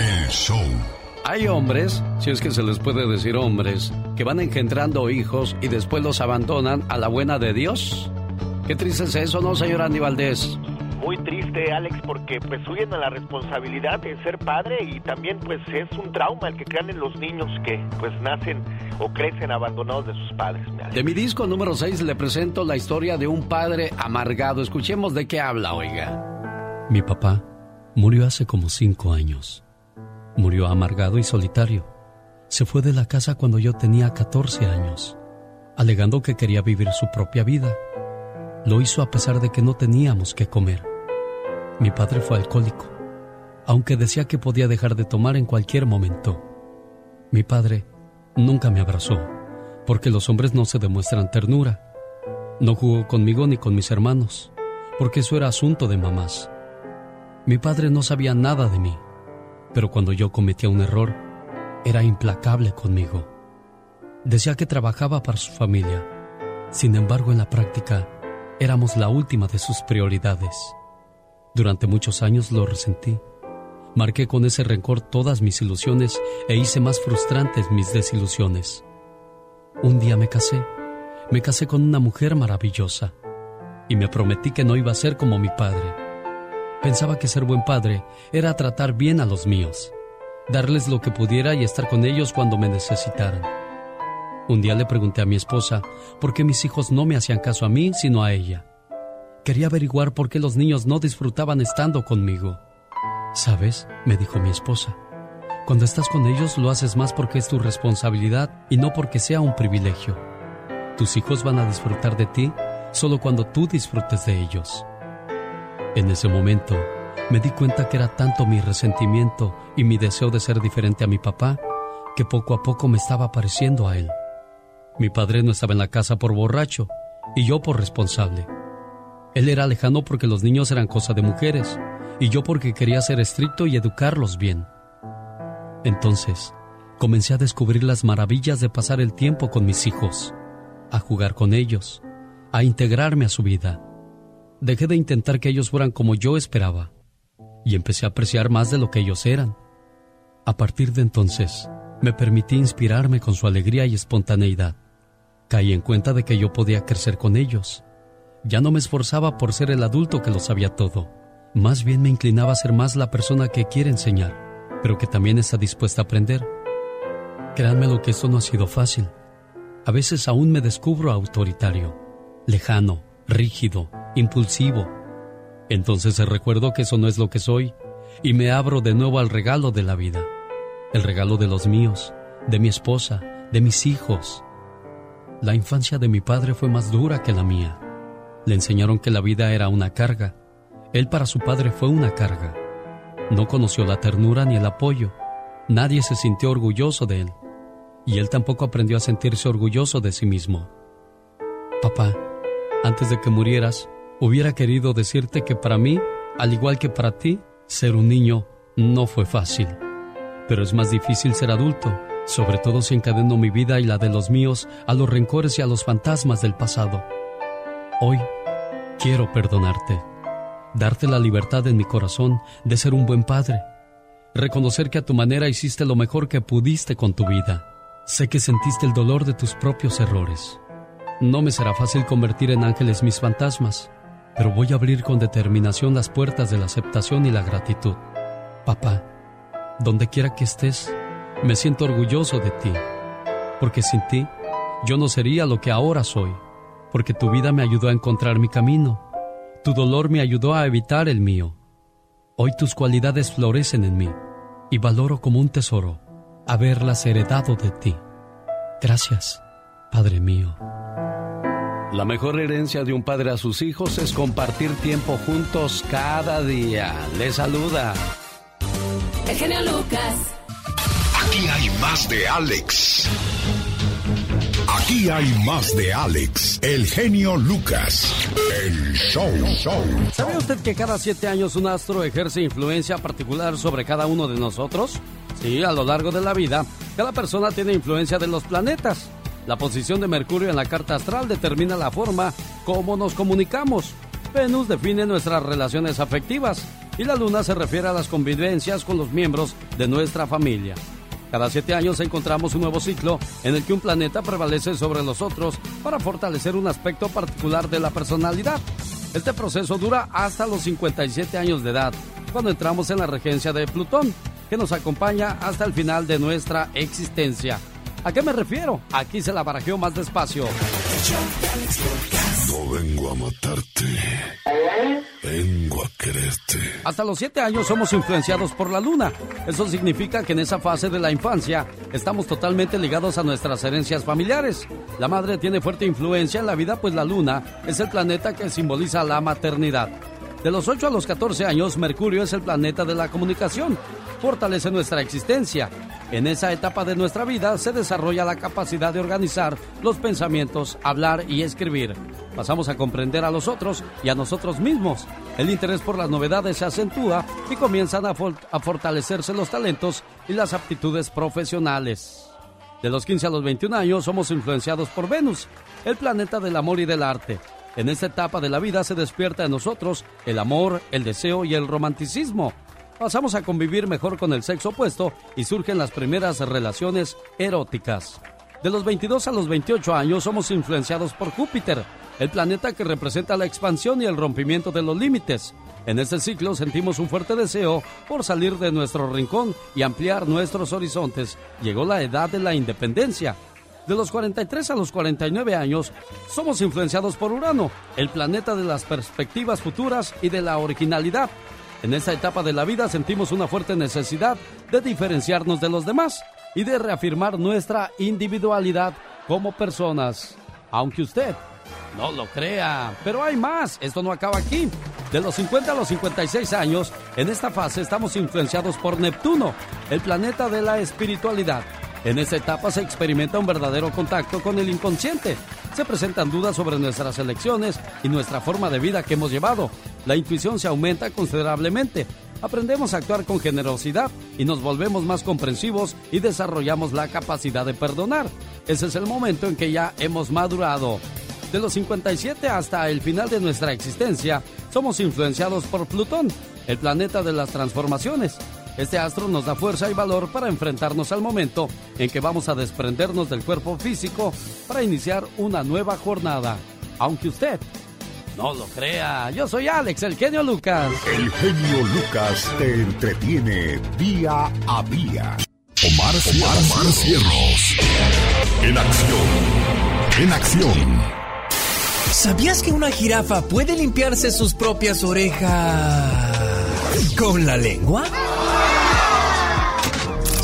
El show. Hay hombres, si es que se les puede decir hombres, que van engendrando hijos y después los abandonan a la buena de Dios. Qué triste es eso, ¿no, señor Andy Valdés? muy triste, Alex, porque pues huyen a la responsabilidad de ser padre y también pues es un trauma el que crean en los niños que pues nacen o crecen abandonados de sus padres. De mi disco número 6 le presento la historia de un padre amargado. Escuchemos de qué habla, oiga. Mi papá murió hace como cinco años. Murió amargado y solitario. Se fue de la casa cuando yo tenía 14 años, alegando que quería vivir su propia vida. Lo hizo a pesar de que no teníamos que comer. Mi padre fue alcohólico, aunque decía que podía dejar de tomar en cualquier momento. Mi padre nunca me abrazó, porque los hombres no se demuestran ternura. No jugó conmigo ni con mis hermanos, porque eso era asunto de mamás. Mi padre no sabía nada de mí, pero cuando yo cometía un error, era implacable conmigo. Decía que trabajaba para su familia. Sin embargo, en la práctica, éramos la última de sus prioridades. Durante muchos años lo resentí. Marqué con ese rencor todas mis ilusiones e hice más frustrantes mis desilusiones. Un día me casé. Me casé con una mujer maravillosa y me prometí que no iba a ser como mi padre. Pensaba que ser buen padre era tratar bien a los míos, darles lo que pudiera y estar con ellos cuando me necesitaran. Un día le pregunté a mi esposa por qué mis hijos no me hacían caso a mí, sino a ella. Quería averiguar por qué los niños no disfrutaban estando conmigo. ¿Sabes? me dijo mi esposa. Cuando estás con ellos lo haces más porque es tu responsabilidad y no porque sea un privilegio. Tus hijos van a disfrutar de ti solo cuando tú disfrutes de ellos. En ese momento me di cuenta que era tanto mi resentimiento y mi deseo de ser diferente a mi papá que poco a poco me estaba pareciendo a él. Mi padre no estaba en la casa por borracho y yo por responsable. Él era lejano porque los niños eran cosa de mujeres y yo porque quería ser estricto y educarlos bien. Entonces, comencé a descubrir las maravillas de pasar el tiempo con mis hijos, a jugar con ellos, a integrarme a su vida. Dejé de intentar que ellos fueran como yo esperaba y empecé a apreciar más de lo que ellos eran. A partir de entonces, me permití inspirarme con su alegría y espontaneidad. Caí en cuenta de que yo podía crecer con ellos ya no me esforzaba por ser el adulto que lo sabía todo. Más bien me inclinaba a ser más la persona que quiere enseñar, pero que también está dispuesta a aprender. Créanme lo que esto no ha sido fácil. A veces aún me descubro autoritario, lejano, rígido, impulsivo. Entonces recuerdo que eso no es lo que soy y me abro de nuevo al regalo de la vida. El regalo de los míos, de mi esposa, de mis hijos. La infancia de mi padre fue más dura que la mía. Le enseñaron que la vida era una carga. Él para su padre fue una carga. No conoció la ternura ni el apoyo. Nadie se sintió orgulloso de él. Y él tampoco aprendió a sentirse orgulloso de sí mismo. Papá, antes de que murieras, hubiera querido decirte que para mí, al igual que para ti, ser un niño no fue fácil. Pero es más difícil ser adulto, sobre todo si encadeno mi vida y la de los míos a los rencores y a los fantasmas del pasado. Hoy quiero perdonarte, darte la libertad en mi corazón de ser un buen padre, reconocer que a tu manera hiciste lo mejor que pudiste con tu vida. Sé que sentiste el dolor de tus propios errores. No me será fácil convertir en ángeles mis fantasmas, pero voy a abrir con determinación las puertas de la aceptación y la gratitud. Papá, donde quiera que estés, me siento orgulloso de ti, porque sin ti yo no sería lo que ahora soy porque tu vida me ayudó a encontrar mi camino. Tu dolor me ayudó a evitar el mío. Hoy tus cualidades florecen en mí y valoro como un tesoro haberlas heredado de ti. Gracias, Padre mío. La mejor herencia de un padre a sus hijos es compartir tiempo juntos cada día. Le saluda. El genio Lucas. Aquí hay más de Alex. Aquí hay más de Alex, el genio Lucas, el show. show. ¿Sabe usted que cada siete años un astro ejerce influencia particular sobre cada uno de nosotros? Sí, a lo largo de la vida, cada persona tiene influencia de los planetas. La posición de Mercurio en la carta astral determina la forma como nos comunicamos. Venus define nuestras relaciones afectivas y la luna se refiere a las convivencias con los miembros de nuestra familia. Cada siete años encontramos un nuevo ciclo en el que un planeta prevalece sobre los otros para fortalecer un aspecto particular de la personalidad. Este proceso dura hasta los 57 años de edad, cuando entramos en la regencia de Plutón, que nos acompaña hasta el final de nuestra existencia. ¿A qué me refiero? Aquí se la barajeó más despacio. No vengo a matarte. Vengo a quererte. Hasta los siete años somos influenciados por la luna. Eso significa que en esa fase de la infancia estamos totalmente ligados a nuestras herencias familiares. La madre tiene fuerte influencia en la vida, pues la luna es el planeta que simboliza la maternidad. De los 8 a los 14 años, Mercurio es el planeta de la comunicación. Fortalece nuestra existencia. En esa etapa de nuestra vida se desarrolla la capacidad de organizar los pensamientos, hablar y escribir. Pasamos a comprender a los otros y a nosotros mismos. El interés por las novedades se acentúa y comienzan a, fortalecerse los talentos y las aptitudes profesionales. De los 15 a los 21 años somos influenciados por Venus, el planeta del amor y del arte. En esta etapa de la vida se despierta en nosotros el amor, el deseo y el romanticismo. Pasamos a convivir mejor con el sexo opuesto y surgen las primeras relaciones eróticas. De los 22 a los 28 años somos influenciados por Júpiter, el planeta que representa la expansión y el rompimiento de los límites. En este ciclo sentimos un fuerte deseo por salir de nuestro rincón y ampliar nuestros horizontes. Llegó la edad de la independencia de los 43 a los 49 años, somos influenciados por Urano, el planeta de las perspectivas futuras y de la originalidad. En esta etapa de la vida sentimos una fuerte necesidad de diferenciarnos de los demás y de reafirmar nuestra individualidad como personas. Aunque usted no lo crea, pero hay más, esto no acaba aquí. De los 50 a los 56 años, en esta fase estamos influenciados por Neptuno, el planeta de la espiritualidad en esta etapa se experimenta un verdadero contacto con el inconsciente. Se presentan dudas sobre nuestras elecciones y nuestra forma de vida que hemos llevado. La intuición se aumenta considerablemente. Aprendemos a actuar con generosidad y nos volvemos más comprensivos y desarrollamos la capacidad de perdonar. Ese es el momento en que ya hemos madurado. De los 57 hasta el final de nuestra existencia, somos influenciados por Plutón, el planeta de las transformaciones. Este astro nos da fuerza y valor para enfrentarnos al momento en que vamos a desprendernos del cuerpo físico para iniciar una nueva jornada. Aunque usted no lo crea, yo soy Alex, el genio Lucas. El genio Lucas te entretiene día a día. Omar, Omar, Cierros. En acción. En acción. ¿Sabías que una jirafa puede limpiarse sus propias orejas con la lengua?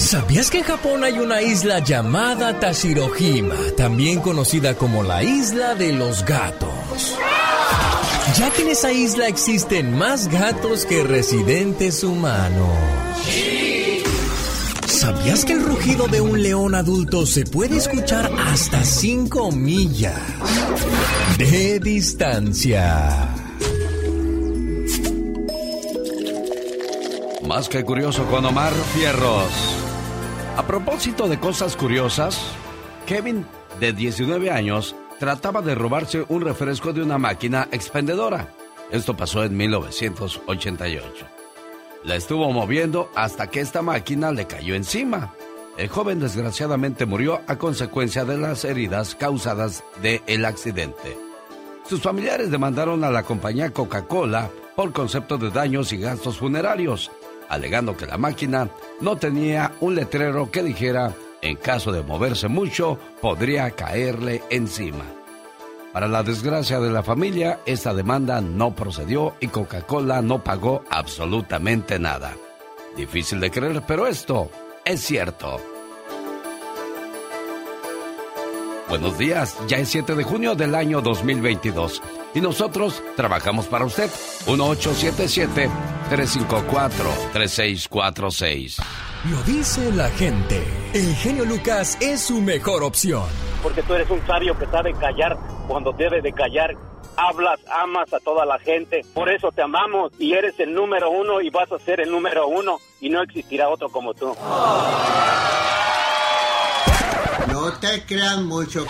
¿Sabías que en Japón hay una isla llamada Tashirohima, también conocida como la isla de los gatos? Ya que en esa isla existen más gatos que residentes humanos. ¿Sabías que el rugido de un león adulto se puede escuchar hasta 5 millas de distancia? Más que curioso con Omar Fierros. A propósito de cosas curiosas, Kevin, de 19 años, trataba de robarse un refresco de una máquina expendedora. Esto pasó en 1988. La estuvo moviendo hasta que esta máquina le cayó encima. El joven desgraciadamente murió a consecuencia de las heridas causadas del el accidente. Sus familiares demandaron a la compañía Coca-Cola por concepto de daños y gastos funerarios alegando que la máquina no tenía un letrero que dijera en caso de moverse mucho podría caerle encima. Para la desgracia de la familia, esta demanda no procedió y Coca-Cola no pagó absolutamente nada. Difícil de creer, pero esto es cierto. Buenos días, ya es 7 de junio del año 2022 y nosotros trabajamos para usted. 1877-354-3646. Lo dice la gente. El genio Lucas es su mejor opción. Porque tú eres un sabio que sabe callar cuando debe de callar. Hablas, amas a toda la gente. Por eso te amamos y eres el número uno y vas a ser el número uno y no existirá otro como tú. No te crean mucho.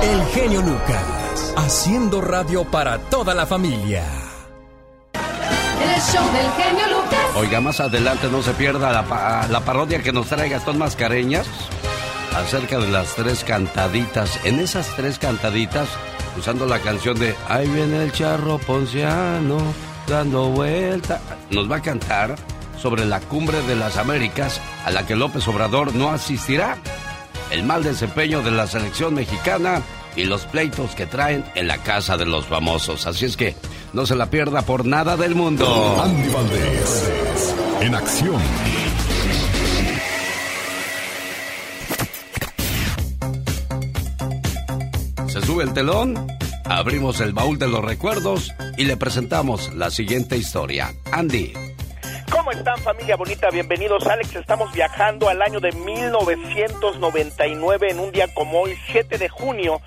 El genio Lucas, haciendo radio para toda la familia. El show del genio Lucas. Oiga, más adelante no se pierda la, la parodia que nos trae Gastón Mascareñas acerca de las tres cantaditas. En esas tres cantaditas, usando la canción de Ahí viene el charro ponciano, dando vuelta, nos va a cantar sobre la cumbre de las Américas a la que López Obrador no asistirá. El mal desempeño de la selección mexicana y los pleitos que traen en la casa de los famosos. Así es que no se la pierda por nada del mundo. Andy Valdés, en acción. Se sube el telón, abrimos el baúl de los recuerdos y le presentamos la siguiente historia. Andy. ¿Cómo están familia bonita? Bienvenidos Alex, estamos viajando al año de 1999 en un día como hoy, 7 de junio.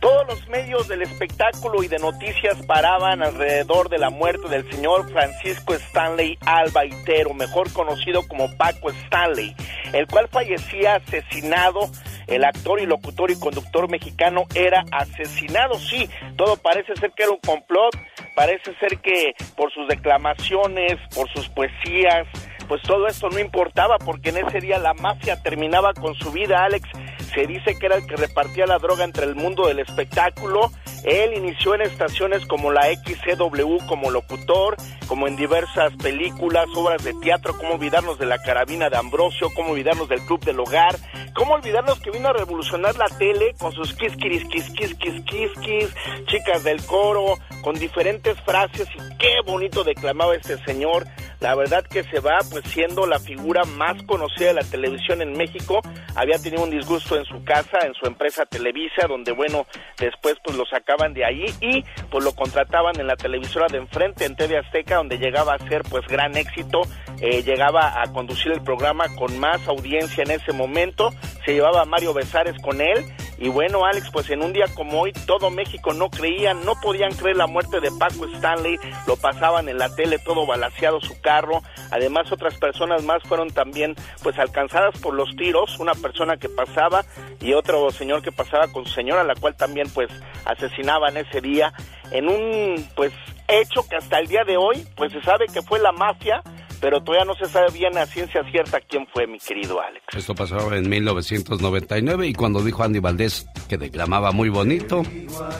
Todos los medios del espectáculo y de noticias paraban alrededor de la muerte del señor Francisco Stanley Albaitero, mejor conocido como Paco Stanley, el cual fallecía asesinado el actor y locutor y conductor mexicano era asesinado. Sí, todo parece ser que era un complot, parece ser que por sus declamaciones, por sus poesías, pues todo esto no importaba porque en ese día la mafia terminaba con su vida, Alex. Se dice que era el que repartía la droga entre el mundo del espectáculo. Él inició en estaciones como la XCW como locutor, como en diversas películas, obras de teatro, cómo olvidarnos de la carabina de Ambrosio, cómo olvidarnos del Club del Hogar, cómo olvidarnos que vino a revolucionar la tele con sus kiss, kiss, kiss, kiss, kiss, kiss, chicas del coro, con diferentes frases y qué bonito declamaba este señor. La verdad que se va pues siendo la figura más conocida de la televisión en México. Había tenido un disgusto en su casa, en su empresa Televisa, donde bueno, después pues lo sacaban de ahí y pues lo contrataban en la televisora de enfrente, en TV Azteca, donde llegaba a ser pues gran éxito. Eh, llegaba a conducir el programa con más audiencia en ese momento. Se llevaba a Mario Besares con él. Y bueno, Alex, pues en un día como hoy, todo México no creía, no podían creer la muerte de Paco Stanley. Lo pasaban en la tele todo balaseado su carro. Además, otras personas más fueron también pues alcanzadas por los tiros. Una persona que pasaba y otro señor que pasaba con su señora, la cual también pues asesinaban ese día. En un pues hecho que hasta el día de hoy pues se sabe que fue la mafia pero todavía no se sabe bien a ciencia cierta quién fue mi querido Alex. Esto pasó en 1999 y cuando dijo Andy Valdés que declamaba muy bonito,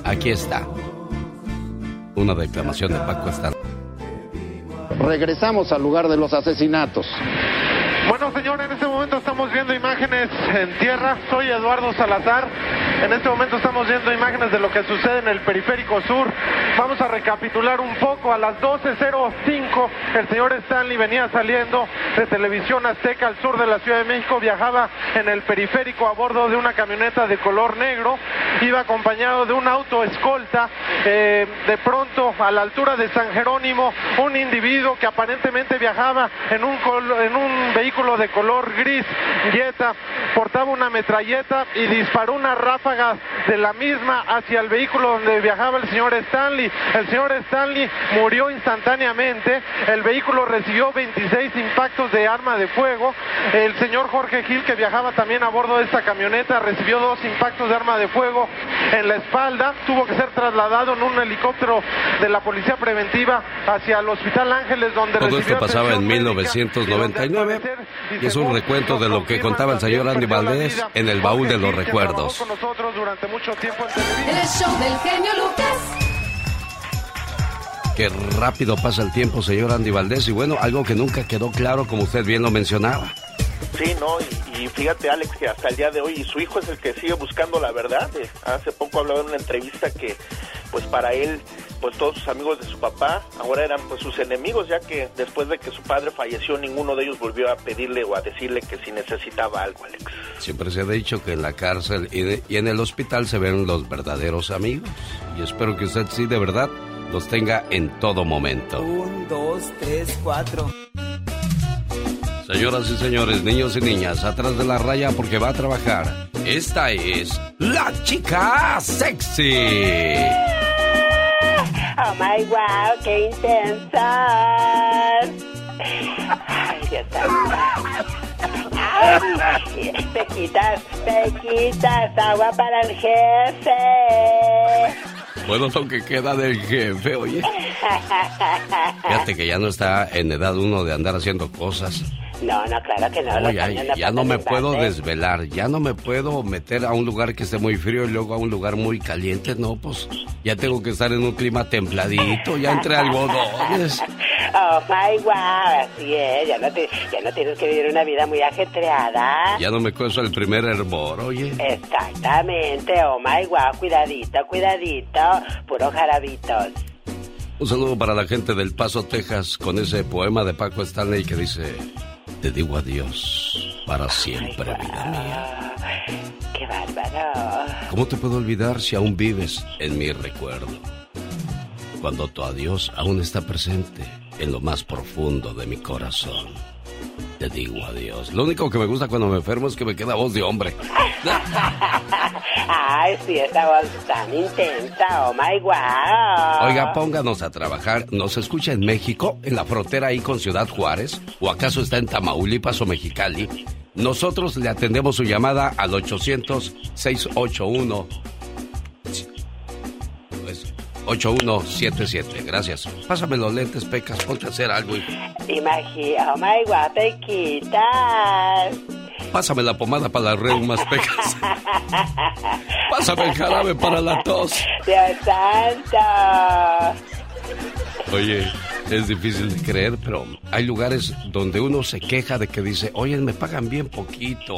aquí está. Una declamación de Paco Estar. Regresamos al lugar de los asesinatos. Bueno, señor, en este momento estamos viendo imágenes en tierra. Soy Eduardo Salazar. En este momento estamos viendo imágenes de lo que sucede en el periférico sur. Vamos a recapitular un poco. A las 12.05 el señor Stanley venía saliendo de Televisión Azteca al sur de la Ciudad de México. Viajaba en el periférico a bordo de una camioneta de color negro. Iba acompañado de un auto escolta. Eh, de pronto, a la altura de San Jerónimo, un individuo que aparentemente viajaba en un, en un vehículo de color gris, Jetta, portaba una metralleta y disparó una ráfaga de la misma hacia el vehículo donde viajaba el señor Stanley. El señor Stanley murió instantáneamente, el vehículo recibió 26 impactos de arma de fuego, el señor Jorge Gil, que viajaba también a bordo de esta camioneta, recibió dos impactos de arma de fuego en la espalda, tuvo que ser trasladado en un helicóptero de la Policía Preventiva hacia el Hospital Ángeles, donde Todo esto pasaba en 1999 y es un recuento de lo que contaba el señor Andy Valdés en el baúl de los recuerdos. El show del genio Lucas. Qué rápido pasa el tiempo, señor Andy Valdés. Y bueno, algo que nunca quedó claro, como usted bien lo mencionaba. Sí, no, y, fíjate Alex que hasta el día de hoy su hijo es el que sigue buscando la verdad. Eh, hace poco hablaba en una entrevista que pues para él pues todos sus amigos de su papá ahora eran pues sus enemigos ya que después de que su padre falleció ninguno de ellos volvió a pedirle o a decirle que si necesitaba algo Alex. Siempre se ha dicho que en la cárcel y, en el hospital se ven los verdaderos amigos y espero que usted sí de verdad los tenga en todo momento. Un, dos, tres, cuatro. Señoras y señores, niños y niñas, atrás de la raya porque va a trabajar. Esta es la chica sexy. Oh my wow, qué Ay, pequitas, pequitas, agua para el jefe. Bueno, lo que queda del jefe, oye. Fíjate que ya no está en edad uno de andar haciendo cosas. No, no, claro que no. ya, no me puedo desvelar, ya no me puedo meter a un lugar que esté muy frío y luego a un lugar muy caliente. No, pues ya tengo que estar en un clima templadito, ya entre algodones. Oh my wow, así es, ya no, ya no tienes que vivir una vida muy ajetreada. Ya no me cueso el primer hervor, oye. Exactamente, oh my wow, cuidadito, cuidadito, puro jarabitos. Un saludo para la gente del Paso, Texas, con ese poema de Paco Stanley que dice te digo adiós para siempre, vida mía. ¡Qué bárbaro! ¿Cómo te puedo olvidar si aún vives en mi recuerdo? Cuando tu adiós aún está presente en lo más profundo de mi corazón te digo adiós. Lo único que me gusta cuando me enfermo es que me queda voz de hombre. Ay, sí, esa voz tan intensa, oh my wow. Oiga, pónganos a trabajar. ¿Nos escucha en México, en la frontera ahí con Ciudad Juárez? ¿O acaso está en Tamaulipas o Mexicali? Nosotros le atendemos su llamada al 800-681 8177. Gracias. Pásame los lentes, Pecas. Ponte a hacer algo. Imagina, oh my God, te quitas. Pásame la pomada para las reumas, Pecas. Pásame el jarabe para la tos. Dios santo. Oye, es difícil de creer, pero hay lugares donde uno se queja de que dice, oye, me pagan bien poquito.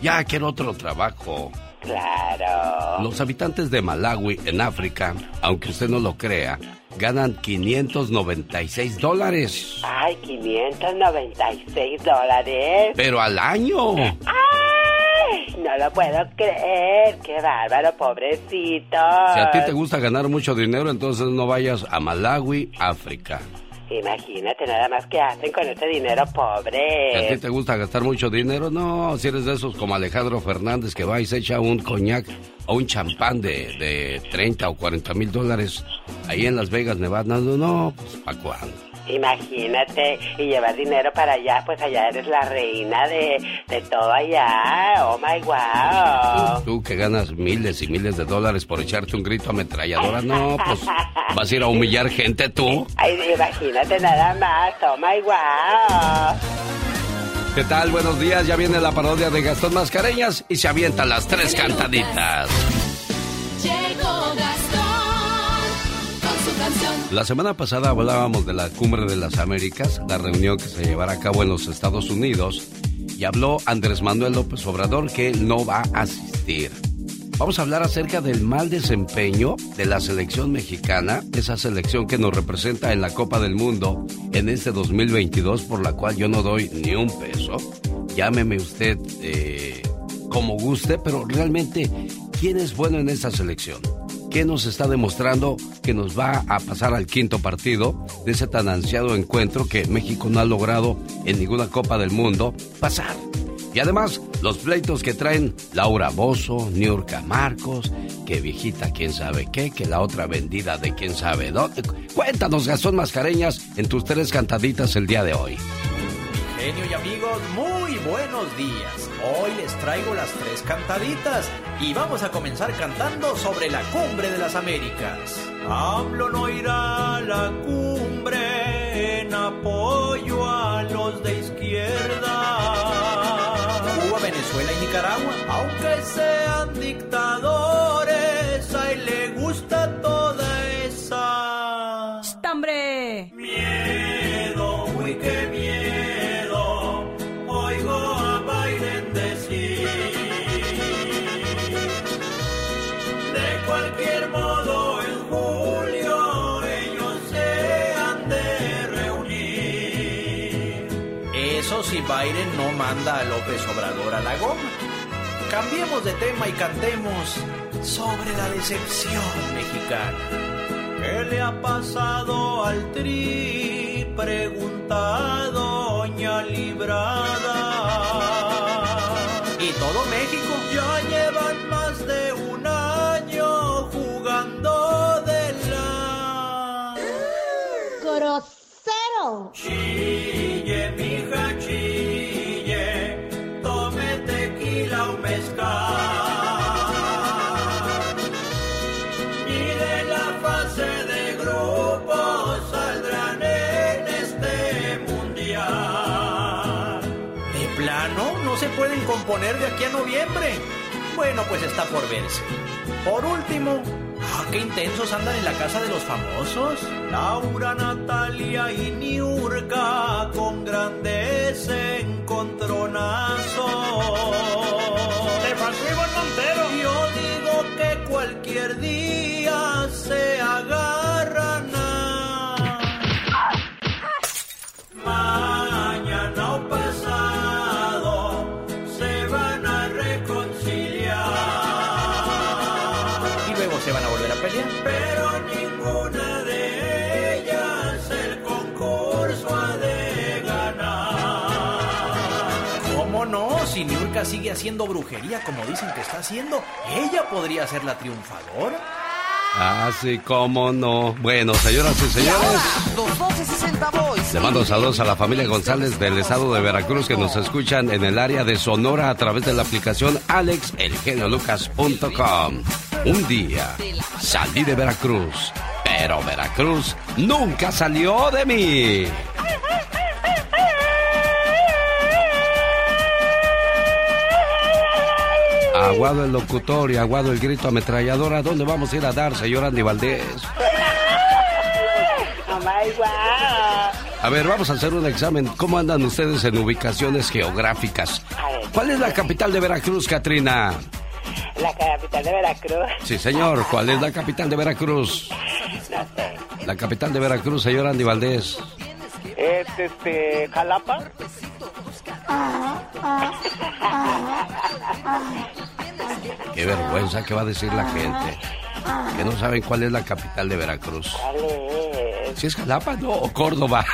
Ya quiero otro trabajo. Claro. Los habitantes de Malawi, en África, aunque usted no lo crea, ganan 596 dólares. Ay, 596 dólares. Pero al año. Ay, no lo puedo creer. Qué bárbaro, pobrecito. Si a ti te gusta ganar mucho dinero, entonces no vayas a Malawi, África. Imagínate nada más que hacen con ese dinero pobre. ¿A ti te gusta gastar mucho dinero? No, si eres de esos como Alejandro Fernández que va y se echa un coñac o un champán de, de 30 o 40 mil dólares ahí en Las Vegas, Nevada. No, no, pues ¿para cuándo? Imagínate, y llevar dinero para allá, pues allá eres la reina de, de todo allá. Oh my wow. Tú que ganas miles y miles de dólares por echarte un grito ametralladora, no, pues vas a ir a humillar gente tú. Ay, imagínate nada más. Oh my wow. ¿Qué tal? Buenos días. Ya viene la parodia de Gastón Mascareñas y se avientan las tres cantaditas. La semana pasada hablábamos de la Cumbre de las Américas, la reunión que se llevará a cabo en los Estados Unidos, y habló Andrés Manuel López Obrador que no va a asistir. Vamos a hablar acerca del mal desempeño de la selección mexicana, esa selección que nos representa en la Copa del Mundo en este 2022, por la cual yo no doy ni un peso. Llámeme usted eh, como guste, pero realmente, ¿quién es bueno en esa selección? ¿Qué nos está demostrando que nos va a pasar al quinto partido de ese tan ansiado encuentro que México no ha logrado en ninguna Copa del Mundo pasar? Y además, los pleitos que traen Laura Bozo, Niurka Marcos, que viejita quién sabe qué, que la otra vendida de quién sabe dónde. Cuéntanos, Gastón Mascareñas, en tus tres cantaditas el día de hoy. Genio y amigos, muy buenos días. Hoy les traigo las tres cantaditas y vamos a comenzar cantando sobre la cumbre de las Américas. AMLO no irá a la cumbre en apoyo a los de izquierda. Cuba, Venezuela y Nicaragua, aunque sean dictadores, Biden no manda a López Obrador a la goma. Cambiemos de tema y cantemos sobre la decepción mexicana. ¿Qué le ha pasado al tri? Pregunta Doña Librada. Y todo México ya llevan más de un año jugando de la. ¡Grosero! Chille, componer de aquí a noviembre. Bueno, pues está por verse. Por último, ah, qué intensos andan en la casa de los famosos. Laura, Natalia y Niurka con grandes encontronazos. ¡Te pasó Iván Montero! Yo digo que cualquier día se agarran Sigue haciendo brujería como dicen que está haciendo, ella podría ser la triunfadora. Ah, sí, cómo no. Bueno, señoras y señores. Le mando saludos a la familia González del estado de Veracruz que nos escuchan en el área de Sonora a través de la aplicación alexelgeniolucas.com. Un día salí de Veracruz, pero Veracruz nunca salió de mí. Aguado el locutor y aguado el grito ametrallador. ¿A dónde vamos a ir a dar, señor Andy Valdés? A ver, vamos a hacer un examen. ¿Cómo andan ustedes en ubicaciones geográficas? ¿Cuál es la capital de Veracruz, Katrina? La capital de Veracruz. Sí, señor. ¿Cuál es la capital de Veracruz? No sé. La capital de Veracruz, señor Andy Valdés. Es este. Jalapa. Qué vergüenza que va a decir la gente. Que no saben cuál es la capital de Veracruz. Si es Jalapa, no, o Córdoba.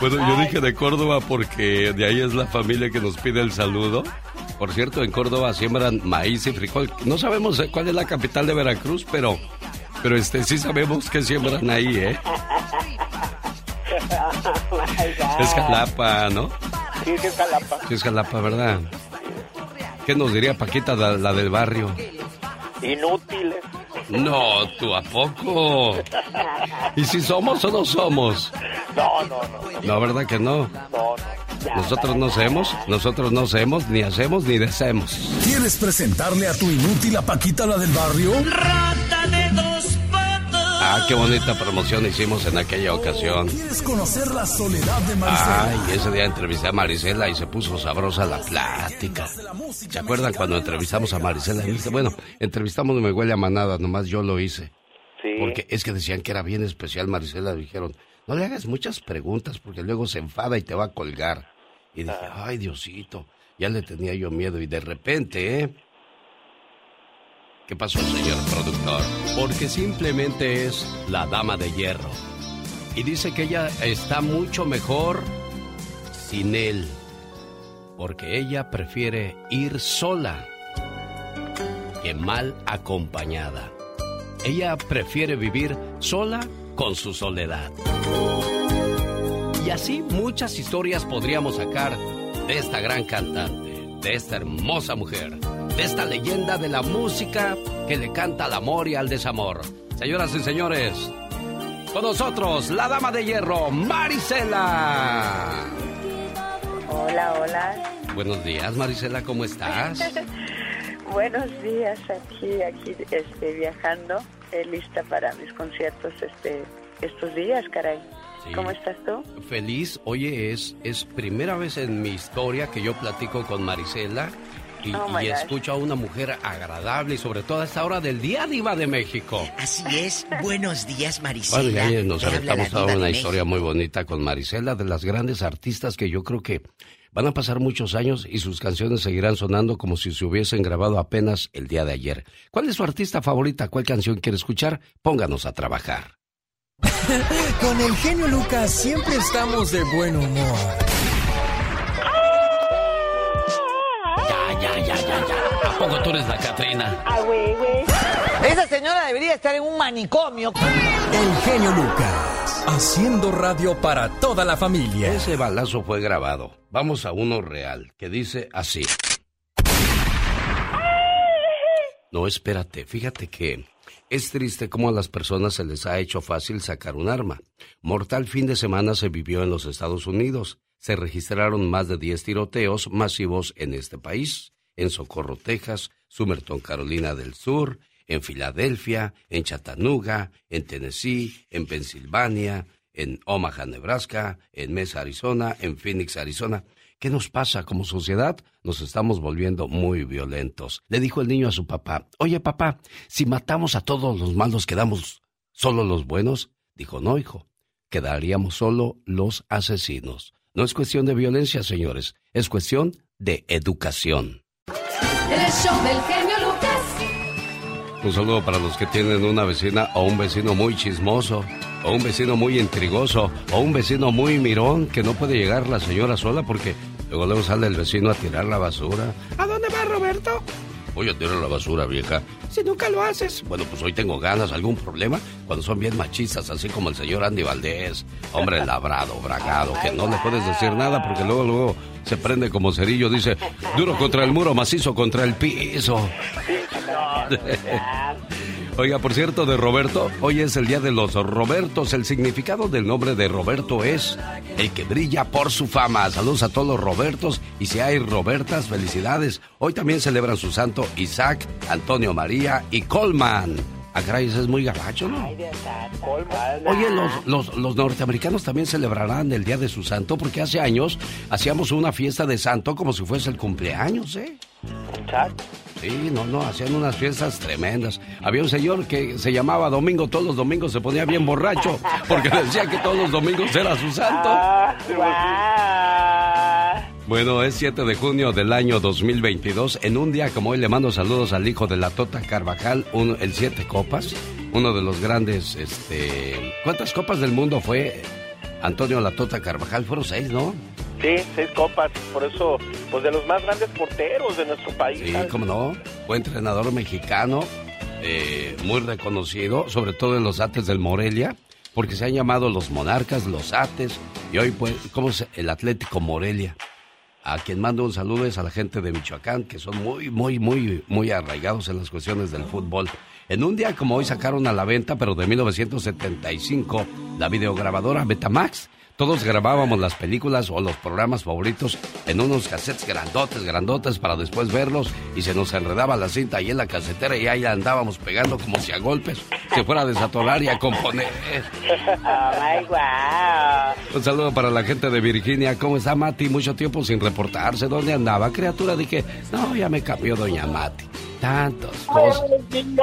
Bueno, yo dije de Córdoba porque de ahí es la familia que nos pide el saludo. Por cierto, en Córdoba siembran maíz y frijol. No sabemos cuál es la capital de Veracruz, pero, pero este sí sabemos que siembran ahí, ¿eh? Es Jalapa, ¿no? Sí, sí es Jalapa. Sí es Jalapa, ¿verdad? ¿Qué nos diría Paquita, la, la del barrio? Inútiles. No, tú a poco. ¿Y si somos o no somos? No, no, no. No, ¿verdad que no? No, no. Nosotros no hacemos, nosotros no hacemos, ni hacemos, ni deseamos. ¿Quieres presentarle a tu inútil a Paquita la del barrio? Rata de. Ah, qué bonita promoción hicimos en aquella ocasión. ¿Quieres conocer la soledad de Marcela? Ay, ese día entrevisté a Marisela y se puso sabrosa la plática. ¿Se acuerdan cuando entrevistamos a Marisela? Y dice, bueno, entrevistamos Me Huele a Manada, nomás yo lo hice. Sí. Porque es que decían que era bien especial Marisela. Dijeron, no le hagas muchas preguntas porque luego se enfada y te va a colgar. Y dije, ay, Diosito, ya le tenía yo miedo. Y de repente, ¿eh? ¿Qué pasó, señor productor? Porque simplemente es la dama de hierro. Y dice que ella está mucho mejor sin él. Porque ella prefiere ir sola que mal acompañada. Ella prefiere vivir sola con su soledad. Y así muchas historias podríamos sacar de esta gran cantante, de esta hermosa mujer, de esta leyenda de la música que le canta al amor y al desamor. Señoras y señores, con nosotros la dama de hierro, Marisela. Hola, hola. Buenos días, Marisela, ¿cómo estás? Buenos días, aquí, aquí, este, viajando, eh, lista para mis conciertos, este, estos días, caray. Sí. ¿Cómo estás tú? Feliz, oye, es, es primera vez en mi historia que yo platico con Marisela y, Oh, y escucho a una mujer agradable y sobre todo a esta hora del día diva de México. Así es. Buenos días, Marisela. Bueno, ya nos aventamos de una México. historia muy bonita con Marisela, de las grandes artistas que yo creo que van a pasar muchos años y sus canciones seguirán sonando como si se hubiesen grabado apenas el día de ayer. ¿Cuál es su artista favorita? ¿Cuál canción quiere escuchar? Pónganos a trabajar. Con el genio Lucas siempre estamos de buen humor. Ya, ya, ya, ya, ya. ¿A poco tú eres la Catrina? Ah, güey, güey. Esa señora debería estar en un manicomio. El genio Lucas, haciendo radio para toda la familia. Ese balazo fue grabado. Vamos a uno real, que dice así. No, espérate, fíjate que Es triste cómo a las personas se les ha hecho fácil sacar un arma. Mortal fin de semana se vivió en los Estados Unidos. Se registraron más de 10 tiroteos masivos en este país, en Socorro, Texas, Sumerton, Carolina del Sur, en Filadelfia, en Chattanooga, en Tennessee, en Pensilvania, en Omaha, Nebraska, en Mesa, Arizona, en Phoenix, Arizona. ¿Qué nos pasa como sociedad? Nos estamos volviendo muy violentos. Le dijo el niño a su papá, oye papá, si matamos a todos los malos, ¿quedamos solo los buenos? Dijo, no, hijo, quedaríamos solo los asesinos. No es cuestión de violencia, señores, es cuestión de educación. El show del genio Lucas. Un saludo para los que tienen una vecina o un vecino muy chismoso, o un vecino muy intrigoso, o un vecino muy mirón que no puede llegar la señora sola porque luego luego sale el vecino a tirar la basura. ¿A dónde va Roberto? Voy a tirar la basura, vieja. Si nunca lo haces. Bueno, pues hoy tengo ganas. ¿Algún problema? Cuando son bien machistas, así como el señor Andy Valdés. Hombre labrado, bragado, que no le puedes decir nada porque luego, luego se prende como cerillo. Dice, duro contra el muro, macizo contra el piso. Oiga, por cierto, de Roberto, hoy es el día de los Robertos. El significado del nombre de Roberto es el que brilla por su fama. Saludos a todos los Robertos y si hay Robertas, felicidades. Hoy también celebran su santo Isaac, Antonio María y Colman. Ah, es muy gabacho, ¿no? Oye, los, los, norteamericanos también celebrarán el Día de su Santo porque hace años hacíamos una fiesta de santo como si fuese el cumpleaños, ¿eh? Sí, no, no, hacían unas fiestas tremendas. Había un señor que se llamaba Domingo, todos los domingos se ponía bien borracho, porque decía que todos los domingos era su santo. Ah, bueno, es 7 de junio del año 2022. En un día como hoy le mando saludos al hijo de la Tota Carvajal, el Siete Copas, uno de los grandes, este... ¿Cuántas copas del mundo fue Antonio La Tota Carvajal? Fueron seis, ¿no? Sí, seis copas, por eso, pues de los más grandes porteros de nuestro país. Sí, cómo no, fue entrenador mexicano, eh, muy reconocido, sobre todo en los Ates del Morelia, porque se han llamado los Monarcas, los Ates, y hoy pues, ¿cómo es el Atlético Morelia? A quien mando un saludo es a la gente de Michoacán, que son muy, muy, muy, muy arraigados en las cuestiones del fútbol. En un día como hoy sacaron a la venta, pero de 1975, la videograbadora Betamax todos grabábamos las películas o los programas favoritos en unos cassettes grandotes, grandotes para después verlos y se nos enredaba la cinta ahí en la casetera y ahí andábamos pegando como si a golpes se fuera a desatorar y a componer. Oh my wow. Un saludo para la gente de Virginia. ¿Cómo está Mati? Mucho tiempo sin reportarse. ¿Dónde andaba? Criatura, dije, no, ya me cambió doña Mati. Tantos cosas. y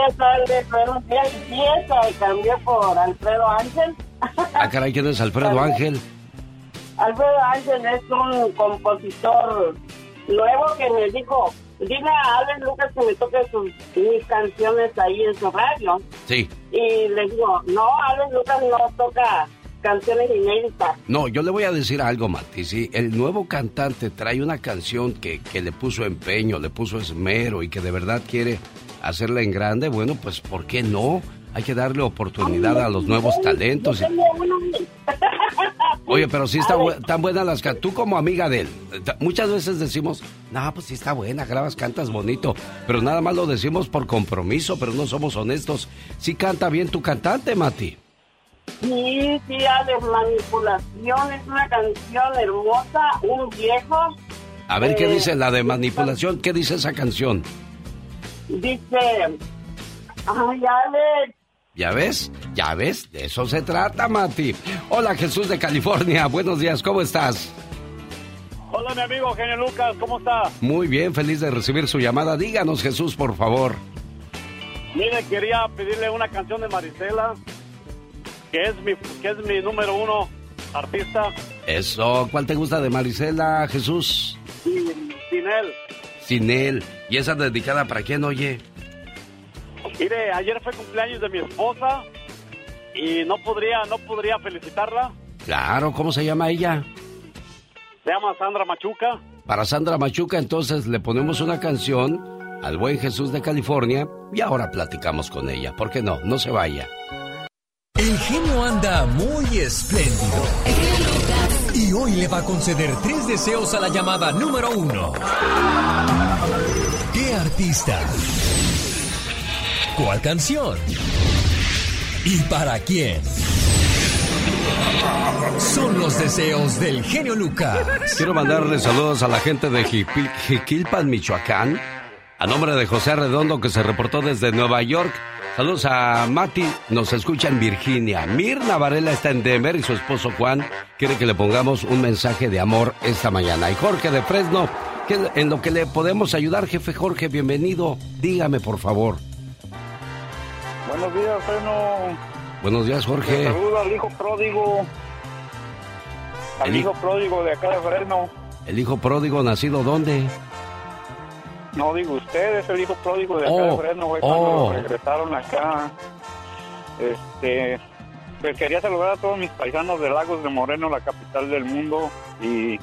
cambió por Alfredo Ángel. Ah, caray, ¿quién es Alfredo Ángel? Alfredo Ángel es un compositor nuevo que me dijo, dile a Alex Lucas que me toque sus, mis canciones ahí en su radio. Sí. Y le digo, no, Alex Lucas no toca canciones inéditas. No, yo le voy a decir algo, Mati. Si el nuevo cantante trae una canción que, que le puso empeño, le puso esmero y que de verdad quiere hacerla en grande, bueno, pues ¿por qué no? Hay que darle oportunidad a los nuevos talentos. Oye, pero sí está tan buena las canciones. Tú como amiga de él, muchas veces decimos, no, pues sí está buena, grabas, cantas bonito. Pero nada más lo decimos por compromiso, pero no somos honestos. Sí canta bien tu cantante, Mati. Sí, sí, de manipulación. Es una canción hermosa, un viejo. A ver, ¿qué eh, dice la de manipulación? ¿Qué dice esa canción? Dice, ay, Alex, ¿Ya ves? ¿Ya ves? De eso se trata, Mati. Hola, Jesús de California. Buenos días, ¿cómo estás? Hola, mi amigo Genio Lucas, ¿cómo está? Muy bien, feliz de recibir su llamada. Díganos, Jesús, por favor. Mire, quería pedirle una canción de Marisela, que es mi, que es mi número uno artista. Eso, ¿cuál te gusta de Marisela, Jesús? Sin, sin él. Sin él. ¿Y esa dedicada para quién, oye? Mire, ayer fue cumpleaños de mi esposa y no podría, no podría felicitarla. Claro, ¿cómo se llama ella? Se llama Sandra Machuca. Para Sandra Machuca, entonces le ponemos una canción al buen Jesús de California y ahora platicamos con ella. ¿Por qué no? No se vaya. El genio anda muy espléndido. Y hoy le va a conceder tres deseos a la llamada número uno. ¿Qué artista? ¿Cuál canción? ¿Y para quién? Son los deseos del genio Lucas. Quiero mandarle saludos a la gente de Jiquilpan, Michoacán. A nombre de José Redondo que se reportó desde Nueva York. Saludos a Mati, nos escucha en Virginia. Mirna Varela está en Denver y su esposo Juan quiere que le pongamos un mensaje de amor esta mañana. Y Jorge de Fresno, en lo que le podemos ayudar, jefe Jorge, bienvenido. Dígame, por favor. Buenos días, Fresno. Buenos días, Jorge. Saludos al hijo pródigo. Al hijo pródigo de acá de Fresno. ¿El hijo pródigo nacido dónde? No, digo, usted es el hijo pródigo de acá de oh, Fresno, cuando oh. regresaron acá. Este, pues quería saludar a todos mis paisanos de Lagos de Moreno, la capital del mundo, y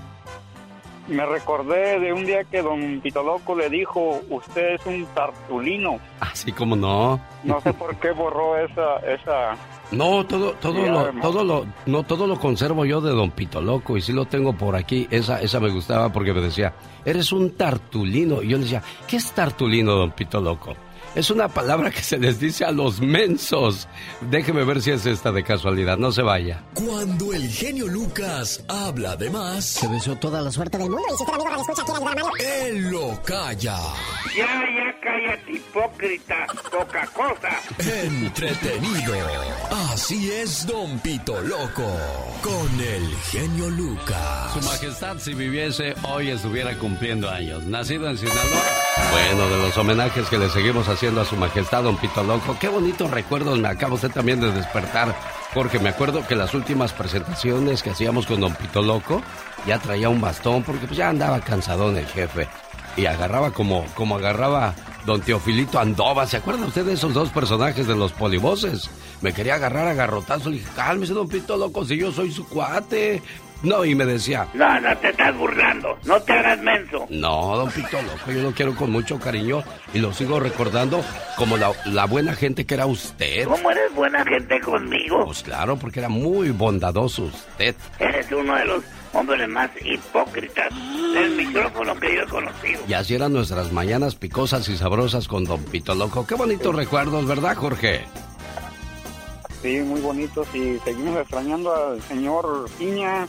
me recordé de un día que don Pito Loco le dijo, usted es un tartulino. Así como no. No sé por qué borró esa, esa, no, todo, todo lo, todo lo, no, todo lo conservo yo de Don Pito Loco y sí lo tengo por aquí. Esa, esa me gustaba porque me decía, eres un tartulino. Y yo le decía, ¿qué es tartulino, Don Pito Loco? Es una palabra que se les dice a los mensos. Déjeme ver si es esta de casualidad. No se vaya. Cuando el genio Lucas habla de más. Se deseo toda la suerte del mundo y si usted, amigo, escucha, quiere ayudar a Mario. Él lo calla. Ya, ya, cállate, hipócrita. Poca cosa. Entretenido. Así es, Don Pito Loco. Con el genio Lucas. Su Majestad, si viviese hoy, estuviera cumpliendo años. Nacido en Sinaloa. Bueno, de los homenajes que le seguimos haciendo a su majestad, don Pito Loco. Qué bonitos recuerdos me acaba usted también de despertar, porque me acuerdo que las últimas presentaciones que hacíamos con don Pito Loco, ya traía un bastón, porque pues ya andaba cansadón el jefe. Y agarraba como, como agarraba don Teofilito Andova. ¿Se acuerda usted de esos dos personajes de los polivoces? Me quería agarrar a garrotazo. Le dije, cálmese, don Pito Loco, si yo soy su cuate. No, y me decía. No, no te estás burlando. No te hagas menso. No, don Pito Loco, yo lo quiero con mucho cariño y lo sigo recordando como la, buena gente que era usted. ¿Cómo eres buena gente conmigo? Pues claro, porque era muy bondadoso usted. Eres uno de los hombres más hipócritas del micrófono que yo he conocido. Y así eran nuestras mañanas picosas y sabrosas con don Pito Loco. Qué bonitos recuerdos, ¿verdad, Jorge? Sí, muy bonitos y seguimos extrañando al señor Piña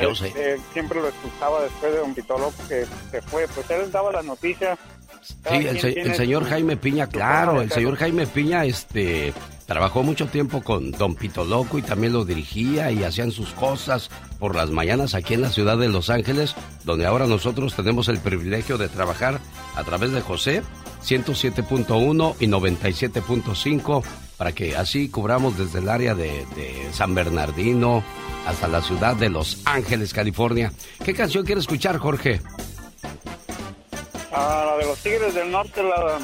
yo sé. Este, siempre lo escuchaba después de Don Pitolo que se fue. Pues él daba las noticias. Sí, el, señor Jaime Piña, claro, el señor Jaime Piña, este, trabajó mucho tiempo con Don Pito Loco y también lo dirigía y hacían sus cosas por las mañanas aquí en la ciudad de Los Ángeles, donde ahora nosotros tenemos el privilegio de trabajar a través de José 107.1 y 97.5 para que así cubramos desde el área de, de San Bernardino, hasta la ciudad de Los Ángeles, California. ¿Qué canción quiere escuchar, Jorge? Ah, la de los Tigres del Norte, la,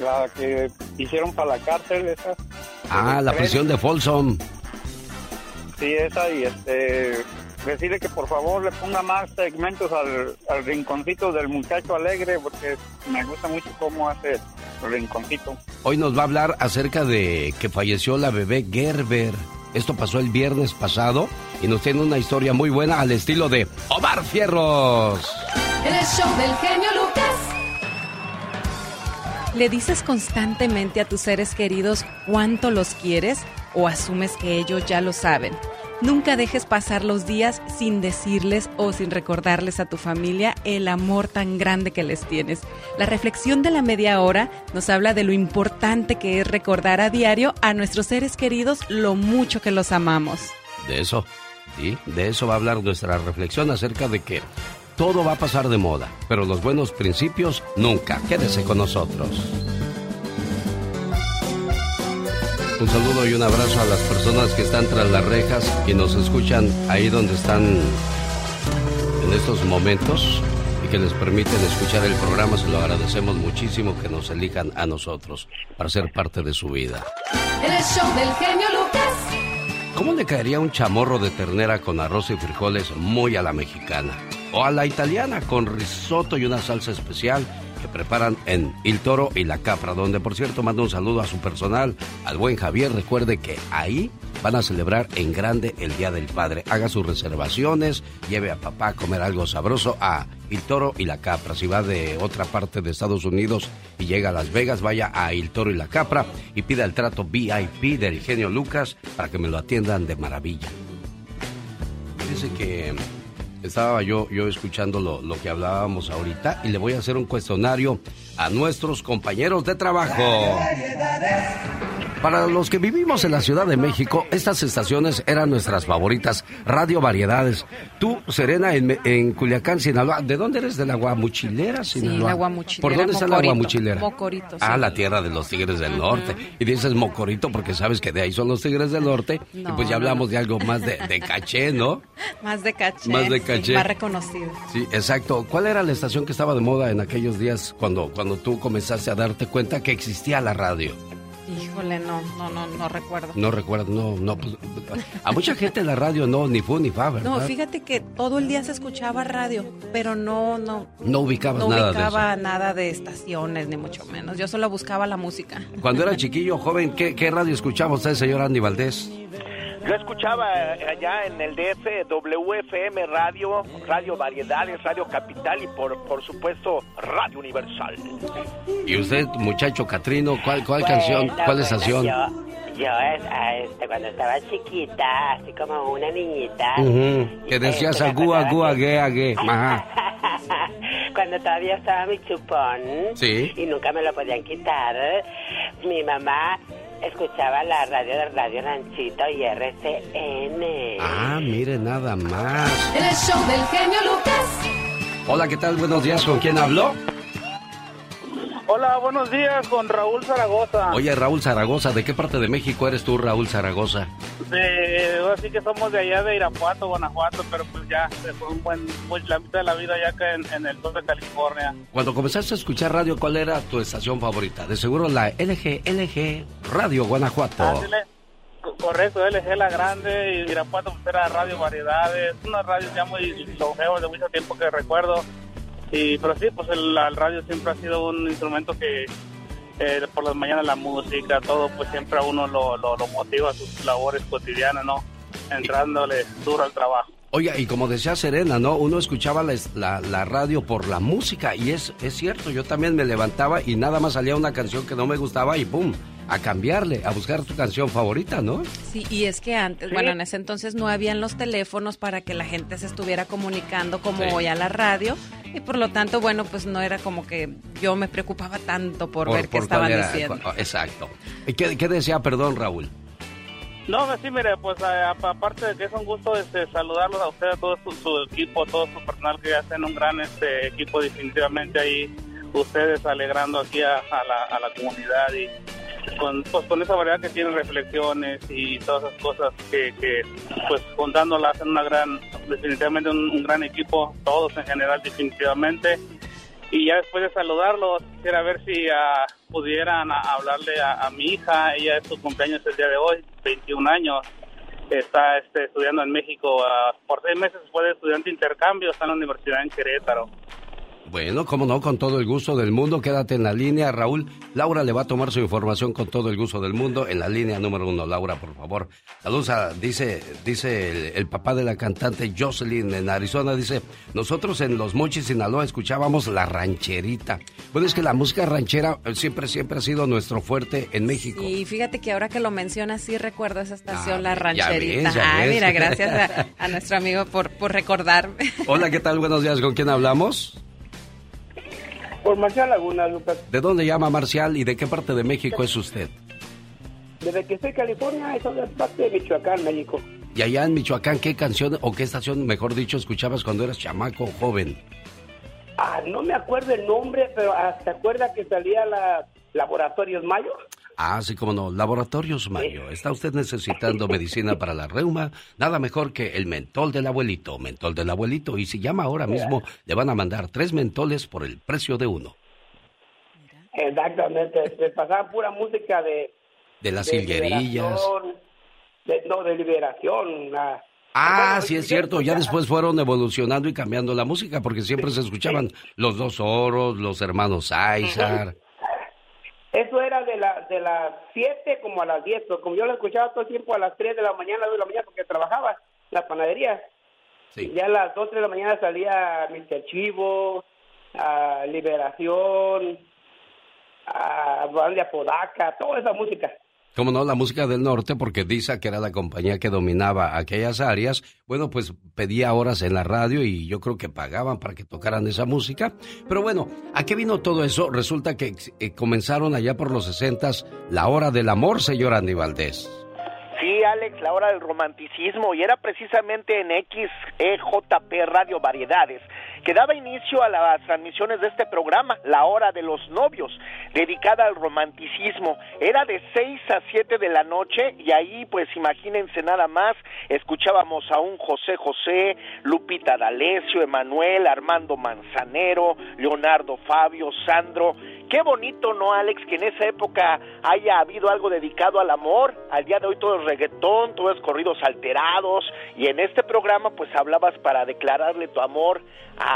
la que hicieron para la cárcel, esa. Ah, la prisión de Folsom. Sí, esa, y este. Decirle que por favor le ponga más segmentos al, al rinconcito del muchacho alegre, porque me gusta mucho cómo hace el rinconcito. Hoy nos va a hablar acerca de que falleció la bebé Gerber. Esto pasó el viernes pasado y nos tiene una historia muy buena al estilo de Omar Fierros. El show del genio Lucas. ¿Le dices constantemente a tus seres queridos cuánto los quieres o asumes que ellos ya lo saben? Nunca dejes pasar los días sin decirles o sin recordarles a tu familia el amor tan grande que les tienes. La reflexión de la media hora nos habla de lo importante que es recordar a diario a nuestros seres queridos lo mucho que los amamos. De eso, sí, de eso va a hablar nuestra reflexión acerca de que todo va a pasar de moda, pero los buenos principios nunca. Quédese con nosotros. Un saludo y un abrazo a las personas que están tras las rejas y nos escuchan ahí donde están en estos momentos y que les permiten escuchar el programa. Se lo agradecemos muchísimo que nos elijan a nosotros para ser parte de su vida. El show del genio Lucas. ¿Cómo le caería un chamorro de ternera con arroz y frijoles muy a la mexicana? O a la italiana con risotto y una salsa especial que preparan en El Toro y La Capra, donde por cierto mando un saludo a su personal, al buen Javier. Recuerde que ahí van a celebrar en grande el Día del Padre. Haga sus reservaciones, lleve a papá a comer algo sabroso a El Toro y la Capra. Si va de otra parte de Estados Unidos y llega a Las Vegas, vaya a El Toro y la Capra y pida el trato VIP del genio Lucas para que me lo atiendan de maravilla. Dice que estaba yo, yo escuchando lo, lo, que hablábamos ahorita y le voy a hacer un cuestionario a nuestros compañeros de trabajo. Para los que vivimos en la Ciudad de México, estas estaciones eran nuestras favoritas, Radio Variedades. Tú, Serena, en, en Culiacán, Sinaloa, ¿de dónde eres? ¿De la Guamuchilera, Sinaloa? Sí, la Guamuchilera. ¿Por dónde está la Guamuchilera? Mocorito. Sí. Ah, la tierra de los Tigres del Norte. Y dices Mocorito porque sabes que de ahí son los Tigres del Norte. No, y pues ya hablamos de algo más de, de, caché, ¿no? Más de caché. Más de caché. Sí, más reconocido. Sí, exacto. ¿Cuál era la estación que estaba de moda en aquellos días cuando, cuando tú comenzaste a darte cuenta que existía la radio? Híjole, no, no, no, no recuerdo. No recuerdo, no, no. Pues, a mucha gente en la radio no, ni fu ni fa, ¿verdad? No, fíjate que todo el día se escuchaba radio, pero no, no. No ubicabas no nada ubicaba de nada de estaciones, ni mucho menos. Yo solo buscaba la música. Cuando era chiquillo, joven, ¿qué, qué radio escuchaba usted, señor Andy Valdés? Yo escuchaba allá en el DF WFM Radio, Radio Variedades, Radio Capital y por, por supuesto Radio Universal. ¿Y usted, muchacho Catrino, cuál, cuál bueno, canción, cuál bueno, estación? Yo, yo este, cuando estaba chiquita, así como una niñita. Uh -huh. Que decías este, agú, agú, agué, agué. Ajá. cuando todavía estaba mi chupón sí. y nunca me lo podían quitar, mi mamá escuchaba la radio del Radio Ranchito y RCN. Ah, mire nada más. El show del genio Lucas. Hola, ¿qué tal? Buenos días, ¿con quién habló? Hola, buenos días, con Raúl Zaragoza. Oye, Raúl Zaragoza, ¿de qué parte de México eres tú, Raúl Zaragoza? De, así que somos de allá de Irapuato, Guanajuato, pero pues ya, fue un buen, pues, la mitad de la vida ya acá en, en el sur de California. Cuando comenzaste a escuchar radio, ¿cuál era tu estación favorita? De seguro la LG, LG Radio Guanajuato. Ah, correcto, LG La Grande y Irapuato pues era Radio Variedades, una radio ya muy longeva de mucho tiempo que recuerdo. Y, pero sí, pues el, radio siempre ha sido un instrumento que eh, por las mañanas la música, todo, pues siempre a uno lo, lo, lo motiva a sus labores cotidianas, ¿no? Entrándole duro al trabajo. Oiga, y como decía Serena, ¿no? Uno escuchaba la, la, la, radio por la música y es, es cierto, yo también me levantaba y nada más salía una canción que no me gustaba y ¡pum! a cambiarle, a buscar tu canción favorita, ¿no? Sí, y es que antes, ¿Sí? bueno, en ese entonces no habían los teléfonos para que la gente se estuviera comunicando como sí. hoy a la radio y por lo tanto, bueno, pues no era como que yo me preocupaba tanto por, por ver qué estaban era, diciendo. Exacto. ¿Qué, ¿Qué decía, perdón, Raúl? No, sí, mire, pues aparte de que es un gusto este, saludarlos a ustedes, a todo su, su, equipo, todo su personal que hacen un gran este, equipo definitivamente ahí, ustedes alegrando aquí a, la, a la comunidad y con, pues, con esa variedad que tienen reflexiones y todas esas cosas que, que pues juntándolas hacen una gran, definitivamente un gran equipo, todos en general definitivamente. Y ya después de saludarlos, quisiera ver si uh, pudieran hablarle a, mi hija. Ella es su cumpleaños el día de hoy, 21 años. Está este, estudiando en México. Uh, por seis meses fue de estudiante de intercambio. Está en la universidad en Querétaro. Bueno, cómo no, con todo el gusto del mundo. Quédate en la línea, Raúl. Laura le va a tomar su información con todo el gusto del mundo en la línea número uno. Laura, por favor. Saludos a, dice, dice el, el, papá de la cantante Jocelyn en Arizona, dice, nosotros en Los Mochis, Sinaloa, escuchábamos la rancherita. Bueno, es que la música ranchera siempre, siempre ha sido nuestro fuerte en México. Y fíjate que ahora que lo mencionas, sí recuerdo esa estación, ah, La Rancherita. Ya ves, ya ah, mira, gracias a, a nuestro amigo por, por recordarme. Hola, ¿qué tal? Buenos días, ¿con quién hablamos? Por Marcial Laguna, Lucas. ¿De dónde llama Marcial y de qué parte de México es usted? Desde que estoy en California, es parte de Michoacán, México. Y allá en Michoacán, ¿qué canción o qué estación, mejor dicho, escuchabas cuando eras chamaco o joven? Ah, no me acuerdo el nombre, pero ¿te acuerdas que salía la Laboratorios Mayo? Ah, sí, como no. Laboratorios Mayo. ¿Está usted necesitando medicina para la reuma? Nada mejor que el mentol del abuelito. Mentol del abuelito. Y si llama ahora mismo, le van a mandar tres mentoles por el precio de uno. Exactamente. Se pasaba pura música de... De las hilguerillas. De, no, de liberación. La, Ah, sí es cierto, ya después fueron evolucionando y cambiando la música porque siempre se escuchaban los dos oros, los hermanos Aizar. Eso era de, la, de las 7 como a las 10, pero como yo lo escuchaba todo el tiempo a las 3 de la mañana, 2 de la mañana, porque trabajaba en la panadería. Ya a las 2 de la mañana salía Mr. Chivo, a Liberación, a Banda Podaca, toda esa música. Como no, la música del norte, porque Disa, que era la compañía que dominaba aquellas áreas, bueno, pues pedía horas en la radio y yo creo que pagaban para que tocaran esa música. Pero bueno, ¿a qué vino todo eso? Resulta que eh, comenzaron allá por los sesentas la hora del amor, señor Andy Valdés. Sí, Alex, la hora del romanticismo, y era precisamente en XEJP Radio Variedades que daba inicio a las transmisiones de este programa, La Hora de los Novios, dedicada al romanticismo. Era de 6 a 7 de la noche y ahí, pues imagínense nada más, escuchábamos a un José José, Lupita D'Alessio, Emanuel, Armando Manzanero, Leonardo Fabio, Sandro. Qué bonito, ¿no, Alex? Que en esa época haya habido algo dedicado al amor. Al día de hoy todo es reggaetón, todo es corridos alterados. Y en este programa, pues hablabas para declararle tu amor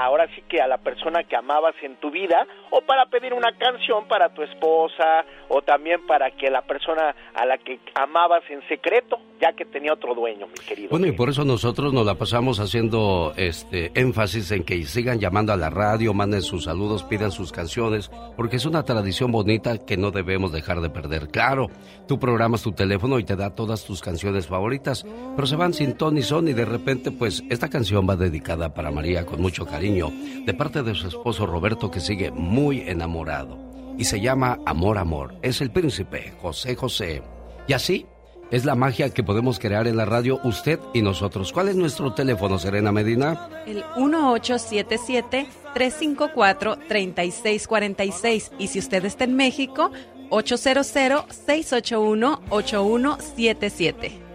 ahora sí que a la persona que amabas en tu vida o para pedir una canción para tu esposa o también para que la persona a la que amabas en secreto ya que tenía otro dueño mi querido bueno y por eso nosotros nos la pasamos haciendo este énfasis en que sigan llamando a la radio manden sus saludos pidan sus canciones porque es una tradición bonita que no debemos dejar de perder. Claro tú programas tu teléfono y te da todas tus canciones favoritas pero se van sin ton y son y de repente pues esta canción va dedicada para María con mucho cariño de parte de su esposo Roberto que sigue muy enamorado. Y se llama Amor Amor. Es el príncipe José José. Y así es la magia que podemos crear en la radio usted y nosotros. ¿Cuál es nuestro teléfono, Serena Medina? El 1877-354-3646. Y si usted está en México, 800-681-8177.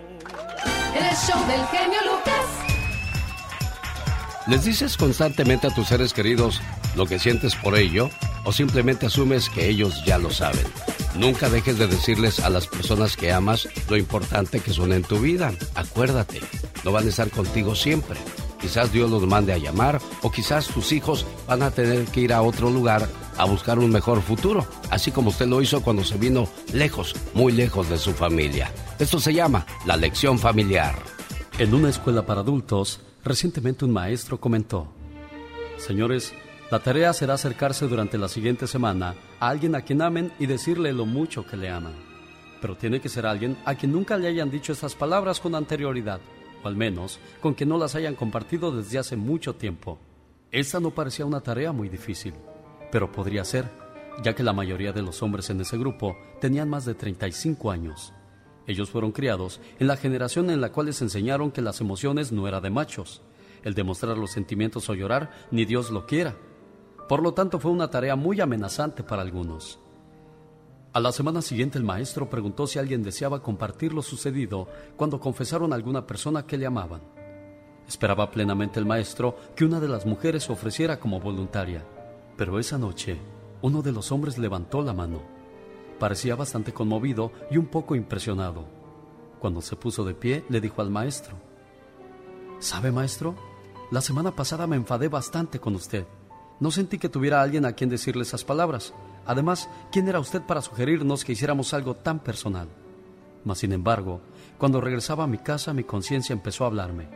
El show del genio Lucas. ¿Les dices constantemente a tus seres queridos lo que sientes por ello o simplemente asumes que ellos ya lo saben? Nunca dejes de decirles a las personas que amas lo importante que son en tu vida. Acuérdate, no van a estar contigo siempre. Quizás Dios los mande a llamar o quizás tus hijos van a tener que ir a otro lugar a buscar un mejor futuro, así como usted lo hizo cuando se vino lejos, muy lejos de su familia. Esto se llama la lección familiar. En una escuela para adultos, Recientemente un maestro comentó, Señores, la tarea será acercarse durante la siguiente semana a alguien a quien amen y decirle lo mucho que le aman. Pero tiene que ser alguien a quien nunca le hayan dicho estas palabras con anterioridad, o al menos con que no las hayan compartido desde hace mucho tiempo. Esta no parecía una tarea muy difícil, pero podría ser, ya que la mayoría de los hombres en ese grupo tenían más de 35 años. Ellos fueron criados en la generación en la cual les enseñaron que las emociones no era de machos, el demostrar los sentimientos o llorar, ni Dios lo quiera. Por lo tanto, fue una tarea muy amenazante para algunos. A la semana siguiente el maestro preguntó si alguien deseaba compartir lo sucedido cuando confesaron a alguna persona que le amaban. Esperaba plenamente el maestro que una de las mujeres ofreciera como voluntaria, pero esa noche uno de los hombres levantó la mano. Parecía bastante conmovido y un poco impresionado. Cuando se puso de pie, le dijo al maestro, ¿Sabe, maestro? La semana pasada me enfadé bastante con usted. No sentí que tuviera alguien a quien decirle esas palabras. Además, ¿quién era usted para sugerirnos que hiciéramos algo tan personal? Mas, sin embargo, cuando regresaba a mi casa, mi conciencia empezó a hablarme.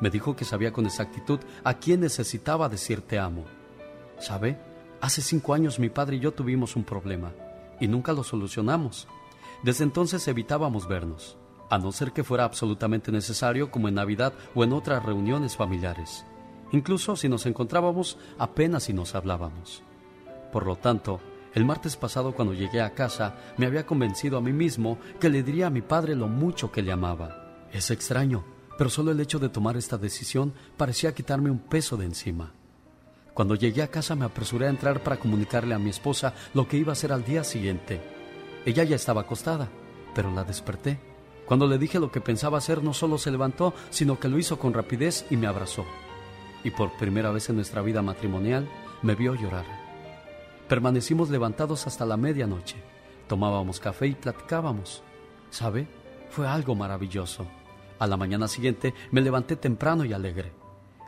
Me dijo que sabía con exactitud a quién necesitaba decir te amo. ¿Sabe? Hace cinco años mi padre y yo tuvimos un problema y nunca lo solucionamos. Desde entonces evitábamos vernos, a no ser que fuera absolutamente necesario como en Navidad o en otras reuniones familiares. Incluso si nos encontrábamos apenas si nos hablábamos. Por lo tanto, el martes pasado cuando llegué a casa me había convencido a mí mismo que le diría a mi padre lo mucho que le amaba. Es extraño, pero solo el hecho de tomar esta decisión parecía quitarme un peso de encima. Cuando llegué a casa me apresuré a entrar para comunicarle a mi esposa lo que iba a hacer al día siguiente. Ella ya estaba acostada, pero la desperté. Cuando le dije lo que pensaba hacer, no solo se levantó, sino que lo hizo con rapidez y me abrazó. Y por primera vez en nuestra vida matrimonial, me vio llorar. Permanecimos levantados hasta la medianoche. Tomábamos café y platicábamos. ¿Sabe? Fue algo maravilloso. A la mañana siguiente me levanté temprano y alegre.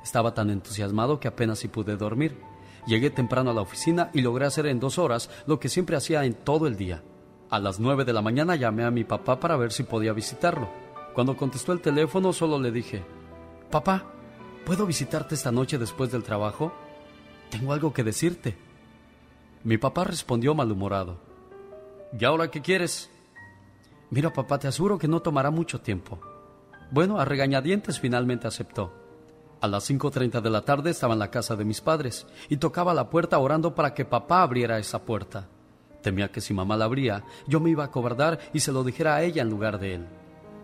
Estaba tan entusiasmado que apenas si pude dormir. Llegué temprano a la oficina y logré hacer en dos horas lo que siempre hacía en todo el día. A las nueve de la mañana llamé a mi papá para ver si podía visitarlo. Cuando contestó el teléfono solo le dije, Papá, ¿puedo visitarte esta noche después del trabajo? Tengo algo que decirte. Mi papá respondió malhumorado. ¿Y ahora qué quieres? Mira, papá, te aseguro que no tomará mucho tiempo. Bueno, a regañadientes finalmente aceptó. A las 5.30 de la tarde estaba en la casa de mis padres y tocaba la puerta orando para que papá abriera esa puerta. Temía que si mamá la abría, yo me iba a cobardar y se lo dijera a ella en lugar de él.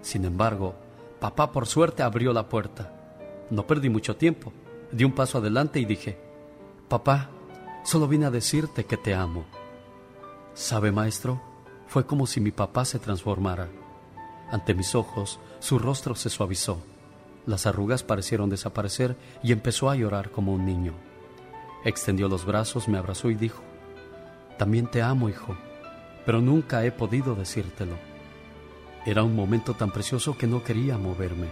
Sin embargo, papá por suerte abrió la puerta. No perdí mucho tiempo. Di un paso adelante y dije, Papá, solo vine a decirte que te amo. ¿Sabe, maestro? Fue como si mi papá se transformara. Ante mis ojos, su rostro se suavizó. Las arrugas parecieron desaparecer y empezó a llorar como un niño. Extendió los brazos, me abrazó y dijo, También te amo, hijo, pero nunca he podido decírtelo. Era un momento tan precioso que no quería moverme.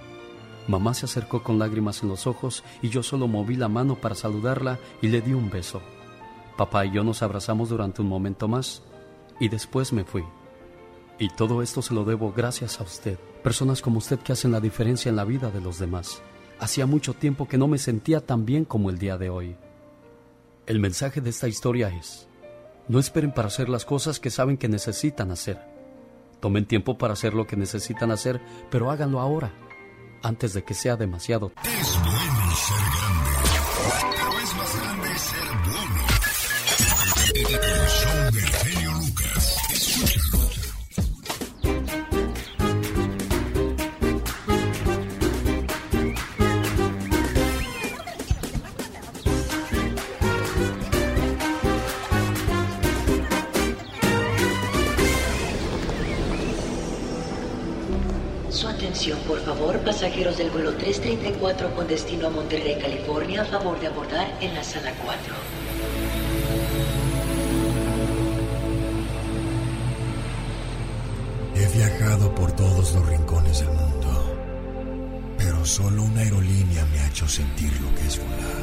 Mamá se acercó con lágrimas en los ojos y yo solo moví la mano para saludarla y le di un beso. Papá y yo nos abrazamos durante un momento más y después me fui. Y todo esto se lo debo gracias a usted, personas como usted que hacen la diferencia en la vida de los demás. Hacía mucho tiempo que no me sentía tan bien como el día de hoy. El mensaje de esta historia es, no esperen para hacer las cosas que saben que necesitan hacer. Tomen tiempo para hacer lo que necesitan hacer, pero háganlo ahora, antes de que sea demasiado. Pasajeros del vuelo 334 con destino a Monterrey, California, a favor de abordar en la sala 4. He viajado por todos los rincones del mundo, pero solo una aerolínea me ha hecho sentir lo que es volar.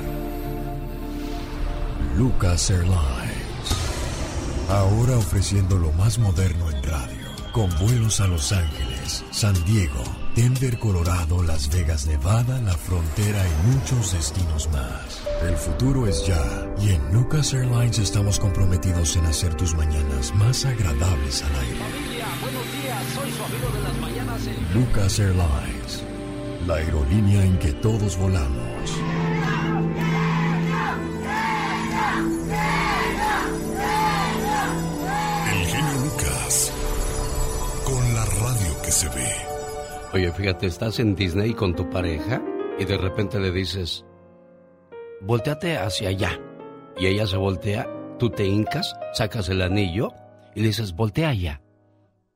Lucas Airlines. Ahora ofreciendo lo más moderno en radio, con vuelos a Los Ángeles, San Diego, Denver, Colorado, Las Vegas, Nevada, la frontera y muchos destinos más. El futuro es ya y en Lucas Airlines estamos comprometidos en hacer tus mañanas más agradables al aire. Buenos días, soy su amigo de las mañanas. Lucas Airlines, la aerolínea en que todos volamos. Oye, fíjate, estás en Disney con tu pareja y de repente le dices, volteate hacia allá. Y ella se voltea, tú te hincas, sacas el anillo y le dices, voltea allá.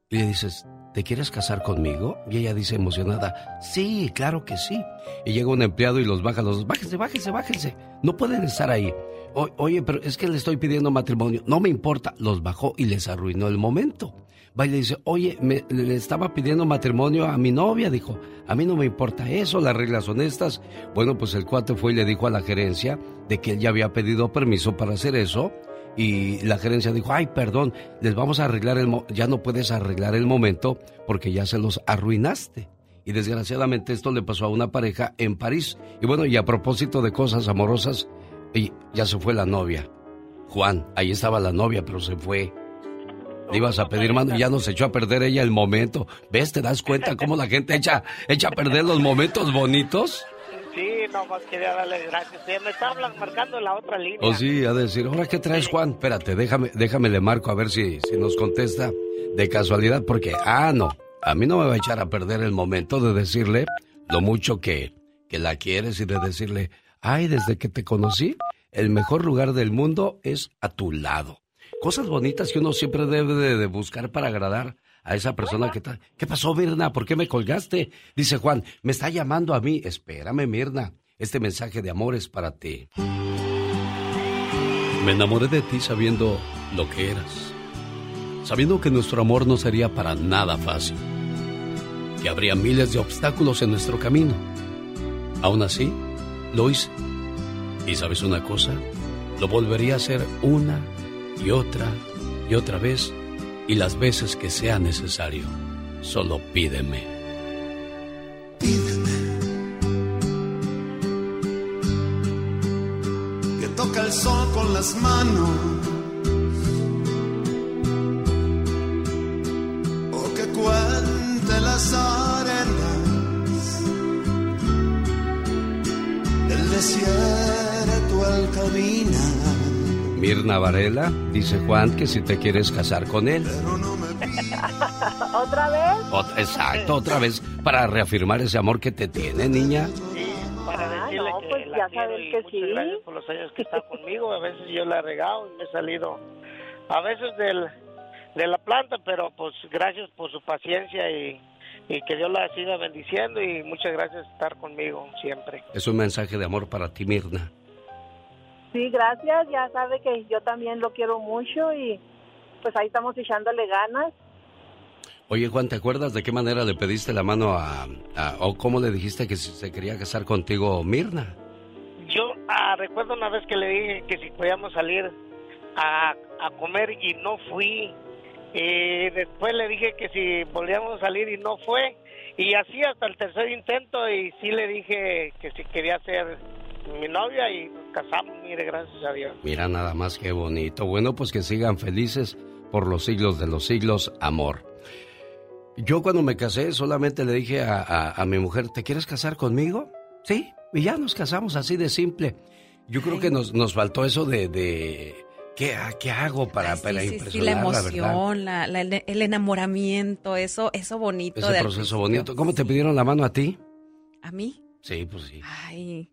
Y le dices, ¿te quieres casar conmigo? Y ella dice emocionada, sí, claro que sí. Y llega un empleado y los baja, los dos, bájense, bájense, bájense. No pueden estar ahí. Oye, pero es que le estoy pidiendo matrimonio. No me importa. Los bajó y les arruinó el momento. Va y le dice, oye, me, le estaba pidiendo matrimonio a mi novia. Dijo, a mí no me importa eso, las reglas son estas. Bueno, pues el cuate fue y le dijo a la gerencia de que él ya había pedido permiso para hacer eso. Y la gerencia dijo, ay, perdón, les vamos a arreglar el... ya no puedes arreglar el momento porque ya se los arruinaste. Y desgraciadamente esto le pasó a una pareja en París. Y bueno, y a propósito de cosas amorosas, ya se fue la novia. Juan, ahí estaba la novia, pero se fue. Le ibas a pedir mano y ya nos echó a perder ella el momento. ¿Ves? ¿Te das cuenta cómo la gente echa, echa a perder los momentos bonitos? Sí, nomás quería darle gracias. Sí, me está hablan- marcando la otra línea. O sí, a decir, ¿ahora qué traes, Juan? Espérate, déjame, déjame le marco a ver si, si nos contesta de casualidad, porque, ah, no, a mí no me va a echar a perder el momento de decirle lo mucho que, que la quieres y de decirle, ay, desde que te conocí, el mejor lugar del mundo es a tu lado. Cosas bonitas que uno siempre debe de, de buscar para agradar a esa persona que está... ¿Qué pasó, Mirna? ¿Por qué me colgaste? Dice Juan, me está llamando a mí. Espérame, Mirna. Este mensaje de amor es para ti. Me enamoré de ti sabiendo lo que eras. Sabiendo que nuestro amor no sería para nada fácil. Que habría miles de obstáculos en nuestro camino. Aún así, lo hice. ¿Y sabes una cosa? Lo volvería a hacer una y otra y otra vez y las veces que sea necesario. Solo pídeme. Pídeme. Que toca el sol con las manos. Mirna Varela, dice Juan que si te quieres casar con él. ¿Otra vez? Ot- exacto, otra vez para reafirmar ese amor que te tiene, niña. Ah, no, pues ya saben que sí. Gracias por los años que está conmigo. A veces yo la he regado y me he salido a veces del, de la planta, pero pues gracias por su paciencia y, y que Dios la siga bendiciendo y muchas gracias por estar conmigo siempre. Es un mensaje de amor para ti, Mirna. Sí, gracias. Ya sabe que yo también lo quiero mucho y pues ahí estamos echándole ganas. Oye, Juan, ¿te acuerdas de qué manera le pediste la mano a, a- o cómo le dijiste que se quería casar contigo, Mirna? Yo ah, recuerdo una vez que le dije que si podíamos salir a, a comer y no fui. Y después le dije que si volvíamos a salir y no fue. Y así hasta el tercer intento y sí le dije que si quería ser mi novia y nos casamos, mire, gracias a Dios. Mira nada más qué bonito. Bueno, pues que sigan felices por los siglos de los siglos, amor. Yo cuando me casé solamente le dije a, a- a mi mujer, ¿te quieres casar conmigo? Sí, y ya nos casamos así de simple. Yo creo que nos, nos faltó eso de, de ¿qué, ha- qué hago para, para Sí, sí, sí, impresionar, la emoción, la- la- el enamoramiento, eso, eso bonito. Ese proceso bonito. ¿Cómo te pidieron la mano a ti? ¿A mí? Sí, pues sí. Ay.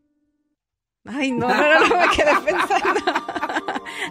Ay, no, no, no, me quedé pensando.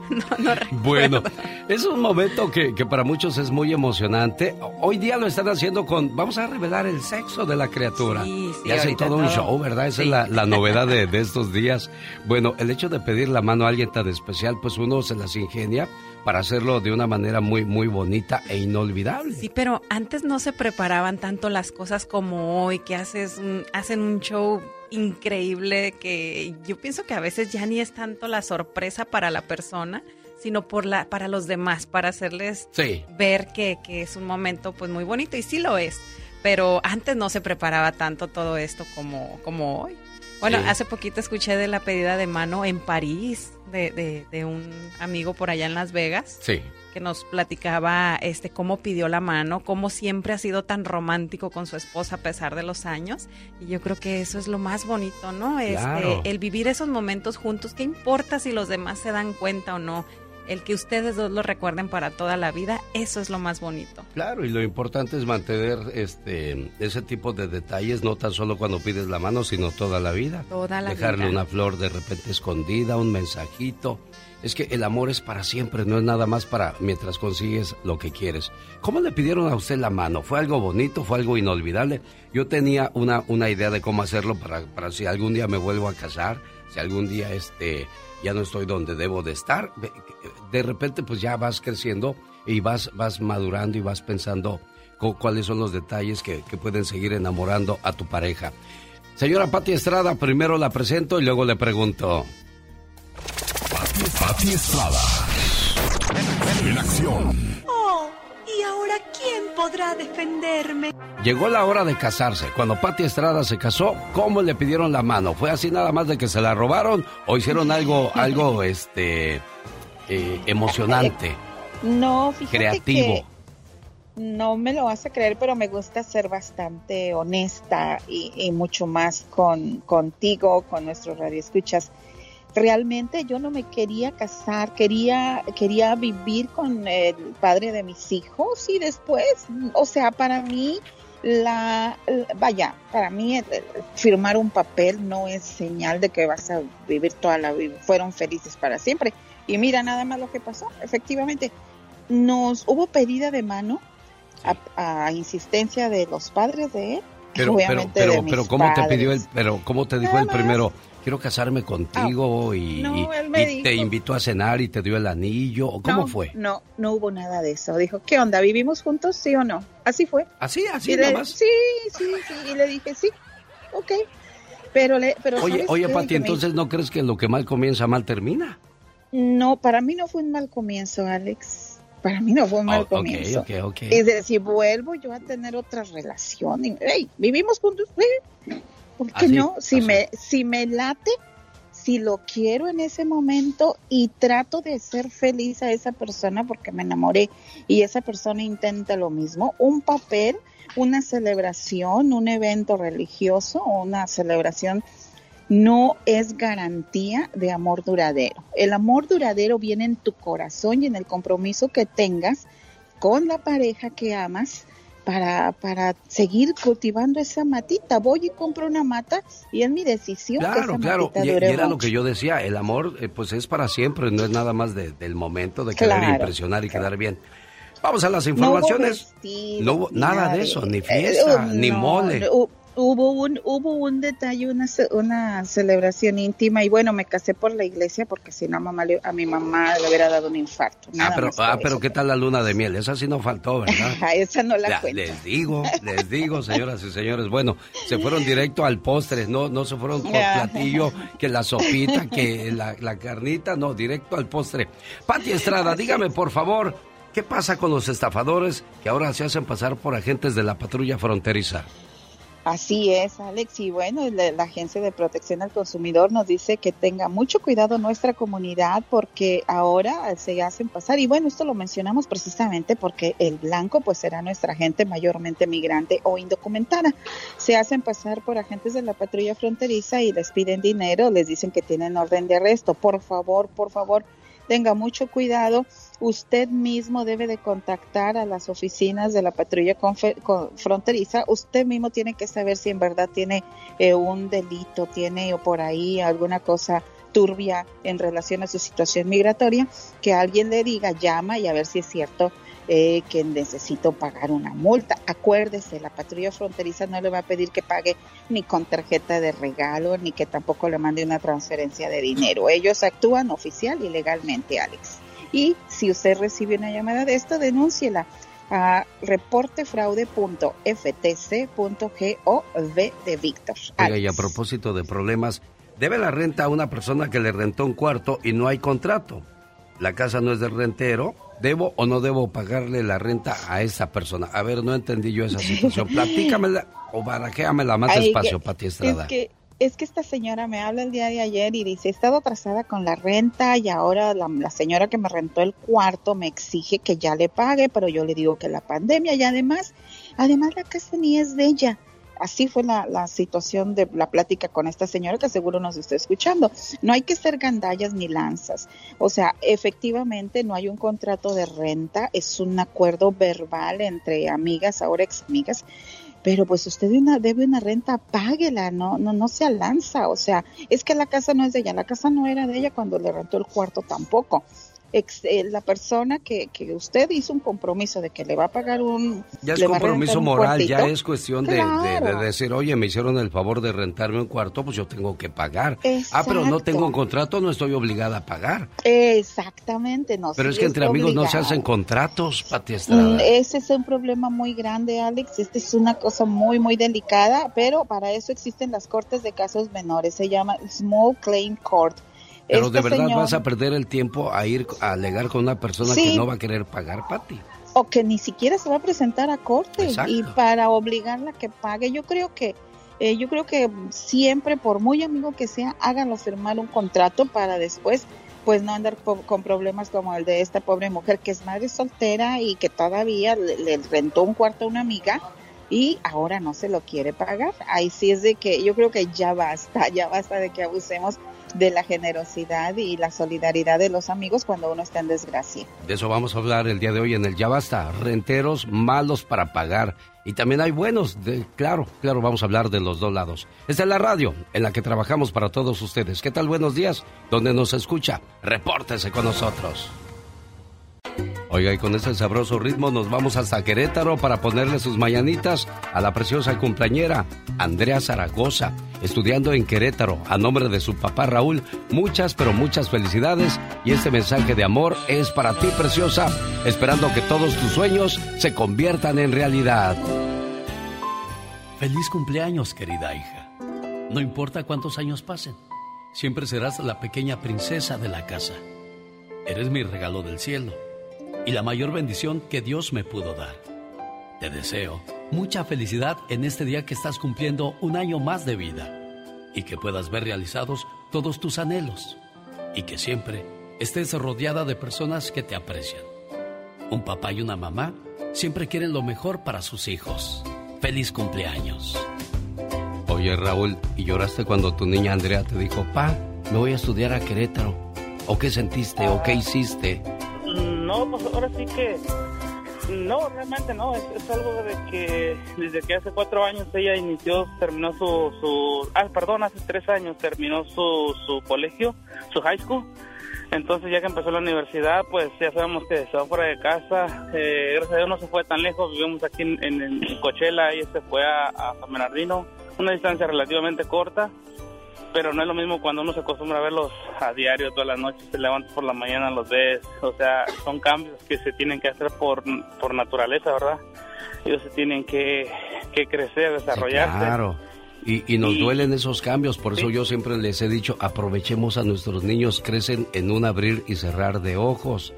No, no recuerdo. Bueno, es un momento que, que para muchos es muy emocionante. Hoy día lo están haciendo con, vamos a revelar el sexo de la criatura. Sí, sí, y hacen todo un show, ¿verdad? Esa Sí. es la, la novedad de, de estos días. Bueno, el hecho de pedir la mano a alguien tan especial, pues uno se las ingenia para hacerlo de una manera muy, muy bonita e inolvidable. Sí, pero antes no se preparaban tanto las cosas como hoy, que haces un- hacen un show increíble que yo pienso que a veces ya ni es tanto la sorpresa para la persona, sino por la, para los demás, para hacerles Sí. ver que, que es un momento pues muy bonito y sí lo es, pero antes no se preparaba tanto todo esto como, como hoy. Bueno, Sí. hace poquito escuché de la pedida de mano en París de, de, de un amigo por allá en Las Vegas Sí. Que nos platicaba este cómo pidió la mano, cómo siempre ha sido tan romántico con su esposa a pesar de los años. Y yo creo que eso es lo más bonito, ¿no? Este, Claro. el vivir esos momentos juntos, ¿qué importa si los demás se dan cuenta o no? El que ustedes dos lo recuerden para toda la vida, eso es lo más bonito. Claro, y lo importante es mantener este ese tipo de detalles, no tan solo cuando pides la mano, sino toda la vida. Toda la Dejarle vida. una flor de repente escondida, un mensajito. Es que el amor es para siempre, no es nada más para mientras consigues lo que quieres. ¿Cómo le pidieron a usted la mano? ¿Fue algo bonito? ¿Fue algo inolvidable? Yo tenía una, una idea de cómo hacerlo para, para si algún día me vuelvo a casar, si algún día este ya no estoy donde debo de estar. De- repente pues ya vas creciendo y vas, vas madurando y vas pensando cu- cuáles son los detalles que, que pueden seguir enamorando a tu pareja. Señora Pati Estrada, primero la presento y luego le pregunto. Pati, Estrada. En acción. Oh, ¿y ahora quién podrá defenderme? Llegó la hora de casarse. Cuando Pati Estrada se casó, ¿cómo le pidieron la mano? ¿Fue así nada más de que se la robaron o hicieron algo, algo, este, eh, emocionante, No, fíjate creativo? que no me lo vas a creer, pero me gusta ser bastante honesta y, y mucho más con contigo, con nuestros radioescuchas. Realmente yo no me quería casar, quería quería vivir con el padre de mis hijos y después, o sea, para mí la, vaya, para mí firmar un papel no es señal de que vas a vivir toda la vida, fueron felices para siempre. Y mira nada más lo que pasó, efectivamente, nos hubo pedida de mano a, a insistencia de los padres de él, Pero, pero, obviamente pero, pero, ¿cómo te pidió el, pero, cómo te dijo el primero? Quiero casarme contigo y, no, y- te invitó a cenar y te dio el anillo. ¿o ¿Cómo no, fue? No, no hubo nada de eso. Dijo, ¿qué onda? ¿Vivimos juntos? ¿Sí o no? Así fue. Así, así Y le- nomás. Sí, sí, sí. Y le dije, sí, ok. Pero, le, pero Oye, ¿sabes oye? Pati, me- entonces no crees que lo que mal comienza mal termina? No, para mí no fue un mal comienzo, Alex. Para mí no fue un mal Oh, comienzo. ok, ok, ok. Es decir, vuelvo yo a tener otra relación. y, hey, vivimos juntos. ¿Por qué Así, no? Si me, si me late, si lo quiero en ese momento y trato de ser feliz a esa persona porque me enamoré y esa persona intenta lo mismo, un papel, una celebración, un evento religioso o una celebración no es garantía de amor duradero. El amor duradero viene en tu corazón y en el compromiso que tengas con la pareja que amas para, para seguir cultivando esa matita. Voy y compro una mata y es mi decisión que Claro, esa claro. Y, era lo que yo decía, el amor eh, pues es para siempre, no es nada más de- del momento de querer Claro, impresionar y quedar bien. Vamos a las No hubo informaciones. vestido, No hubo nada de eso, ni Eh, fiesta, uh, ni no, mole. Hubo un, hubo un detalle, una, una celebración íntima y bueno, me casé por la iglesia porque si no a, mamá le- a mi mamá le hubiera dado un infarto. Ah, pero, ah, eso. pero ¿qué tal la luna de miel? Esa sí no faltó, ¿verdad? Esa no la cuento. les digo, les digo, señoras y señores. Bueno, se fueron directo al postre, no, no se fueron por Ya. platillo, que la sopita, que la, la carnita, no, directo al postre. Pati Estrada, dígame por favor, ¿qué pasa con los estafadores que ahora se hacen pasar por agentes de la patrulla fronteriza? Así es, Alex. Y bueno, la, Agencia de Protección al Consumidor nos dice que tenga mucho cuidado nuestra comunidad porque ahora se hacen pasar. Y bueno, esto lo mencionamos precisamente porque el blanco pues será nuestra gente mayormente migrante o indocumentada. Se hacen pasar por agentes de la patrulla fronteriza y les piden dinero, les dicen que tienen orden de arresto. Por favor, por favor, tenga mucho cuidado. Usted mismo debe de contactar a las oficinas de la patrulla fronteriza. Usted mismo tiene que saber si en verdad tiene eh, un delito, tiene o por ahí alguna cosa turbia en relación a su situación migratoria, que alguien le diga, llama y a ver si es cierto eh, que necesito pagar una multa. Acuérdese, la patrulla fronteriza no le va a pedir que pague ni con tarjeta de regalo, ni que tampoco le mande una transferencia de dinero. Ellos actúan oficial y legalmente, Alex. Y si usted recibe una llamada de esto, denúnciela a reportefraude.ftc.gov de Víctor. Oiga, y a propósito de problemas, debe la renta a una persona que le rentó un cuarto y no hay contrato. La casa no es del rentero. ¿Debo o no debo pagarle la renta a esa persona? A ver, no entendí yo esa situación. Platícamela o barajéamela más Ay, despacio, que- Pati Estrada. Es que, es que esta señora me habla el día de ayer y dice, he estado atrasada con la renta y ahora la, la señora que me rentó el cuarto me exige que ya le pague, pero yo le digo que la pandemia y además, además la casa ni es de ella. Así fue la, situación de la plática con esta señora que seguro nos está escuchando. No hay que ser gandallas ni lanzas. O sea, efectivamente no hay un contrato de renta, es un acuerdo verbal entre amigas, ahora ex amigas, pero pues usted debe una, debe una renta, páguela, no, no, no sea lanza, o sea, es que la casa no es de ella, la casa no era de ella cuando le rentó el cuarto tampoco. Ex- eh, la persona que, que usted hizo un compromiso de que le va a pagar un... Ya es compromiso moral, ya es cuestión de, de- decir, oye, me hicieron el favor de rentarme un cuarto, pues yo tengo que pagar. Ah, pero no tengo un contrato, no estoy obligada a pagar. Exactamente, no. Pero sí es que entre amigos no se hacen contratos, Pati Mm, Estrada. Ese es un problema muy grande, Alex. Esta es una cosa muy, muy delicada, pero para eso existen las cortes de casos menores. Se llama Small Claim Court. Pero de Este verdad señor- vas a perder el tiempo a ir a alegar con una persona Sí. que no va a querer pagar, Pati. o que ni siquiera se va a presentar a corte Exacto. y para obligarla a que pague. Yo creo que eh, yo creo que siempre, por muy amigo que sea, háganlo firmar un contrato para después pues no andar po- con problemas como el de esta pobre mujer que es madre soltera y que todavía le, le rentó un cuarto a una amiga y ahora no se lo quiere pagar. Ahí sí es de que yo creo que ya basta, ya basta de que abusemos de la generosidad y la solidaridad de los amigos cuando uno está en desgracia. De eso vamos a hablar el día de hoy en el Ya Basta. Renteros malos para pagar. Y también hay buenos. De, claro, claro, vamos a hablar de los dos lados. Esta es la radio en la que trabajamos para todos ustedes. ¿Qué tal? Buenos días. Donde nos escucha, repórtese con nosotros. Oiga, y con ese sabroso ritmo nos vamos hasta Querétaro para ponerle sus mañanitas a la preciosa cumpleañera Andrea Zaragoza, estudiando en Querétaro. A nombre de su papá Raúl, muchas, pero muchas felicidades. Y este mensaje de amor es para ti, preciosa, esperando que todos tus sueños se conviertan en realidad. Feliz cumpleaños, querida hija. No importa cuántos años pasen, siempre serás la pequeña princesa de la casa. Eres mi regalo del cielo y la mayor bendición que Dios me pudo dar. Te deseo mucha felicidad en este día que estás cumpliendo un año más de vida y que puedas ver realizados todos tus anhelos y que siempre estés rodeada de personas que te aprecian. Un papá y una mamá siempre quieren lo mejor para sus hijos. Feliz cumpleaños. Oye Raúl, ¿y lloraste cuando tu niña Andrea te dijo, pa, me voy a estudiar a Querétaro? ¿O qué sentiste? ¿O qué hiciste? No, pues ahora sí que... No, realmente no. Es, algo de que desde que hace cuatro años ella inició, terminó su... su ah, perdón, hace tres años terminó su, su colegio, su high school. Entonces ya que empezó la universidad, pues ya sabemos que se va fuera de casa. Eh, gracias a Dios no se fue tan lejos. Vivimos aquí en, en, Coachella, ella se fue a, a San Bernardino. Una distancia relativamente corta pero no es lo mismo cuando uno se acostumbra a verlos a diario todas las noches, te levantas por la mañana, los ves, o sea, son cambios que se tienen que hacer por, por naturaleza, ¿verdad? Ellos se tienen que, que crecer, desarrollarse. claro. Y, y, nos duelen esos cambios, por eso yo siempre les he dicho, aprovechemos a nuestros niños, crecen en un abrir y cerrar de ojos.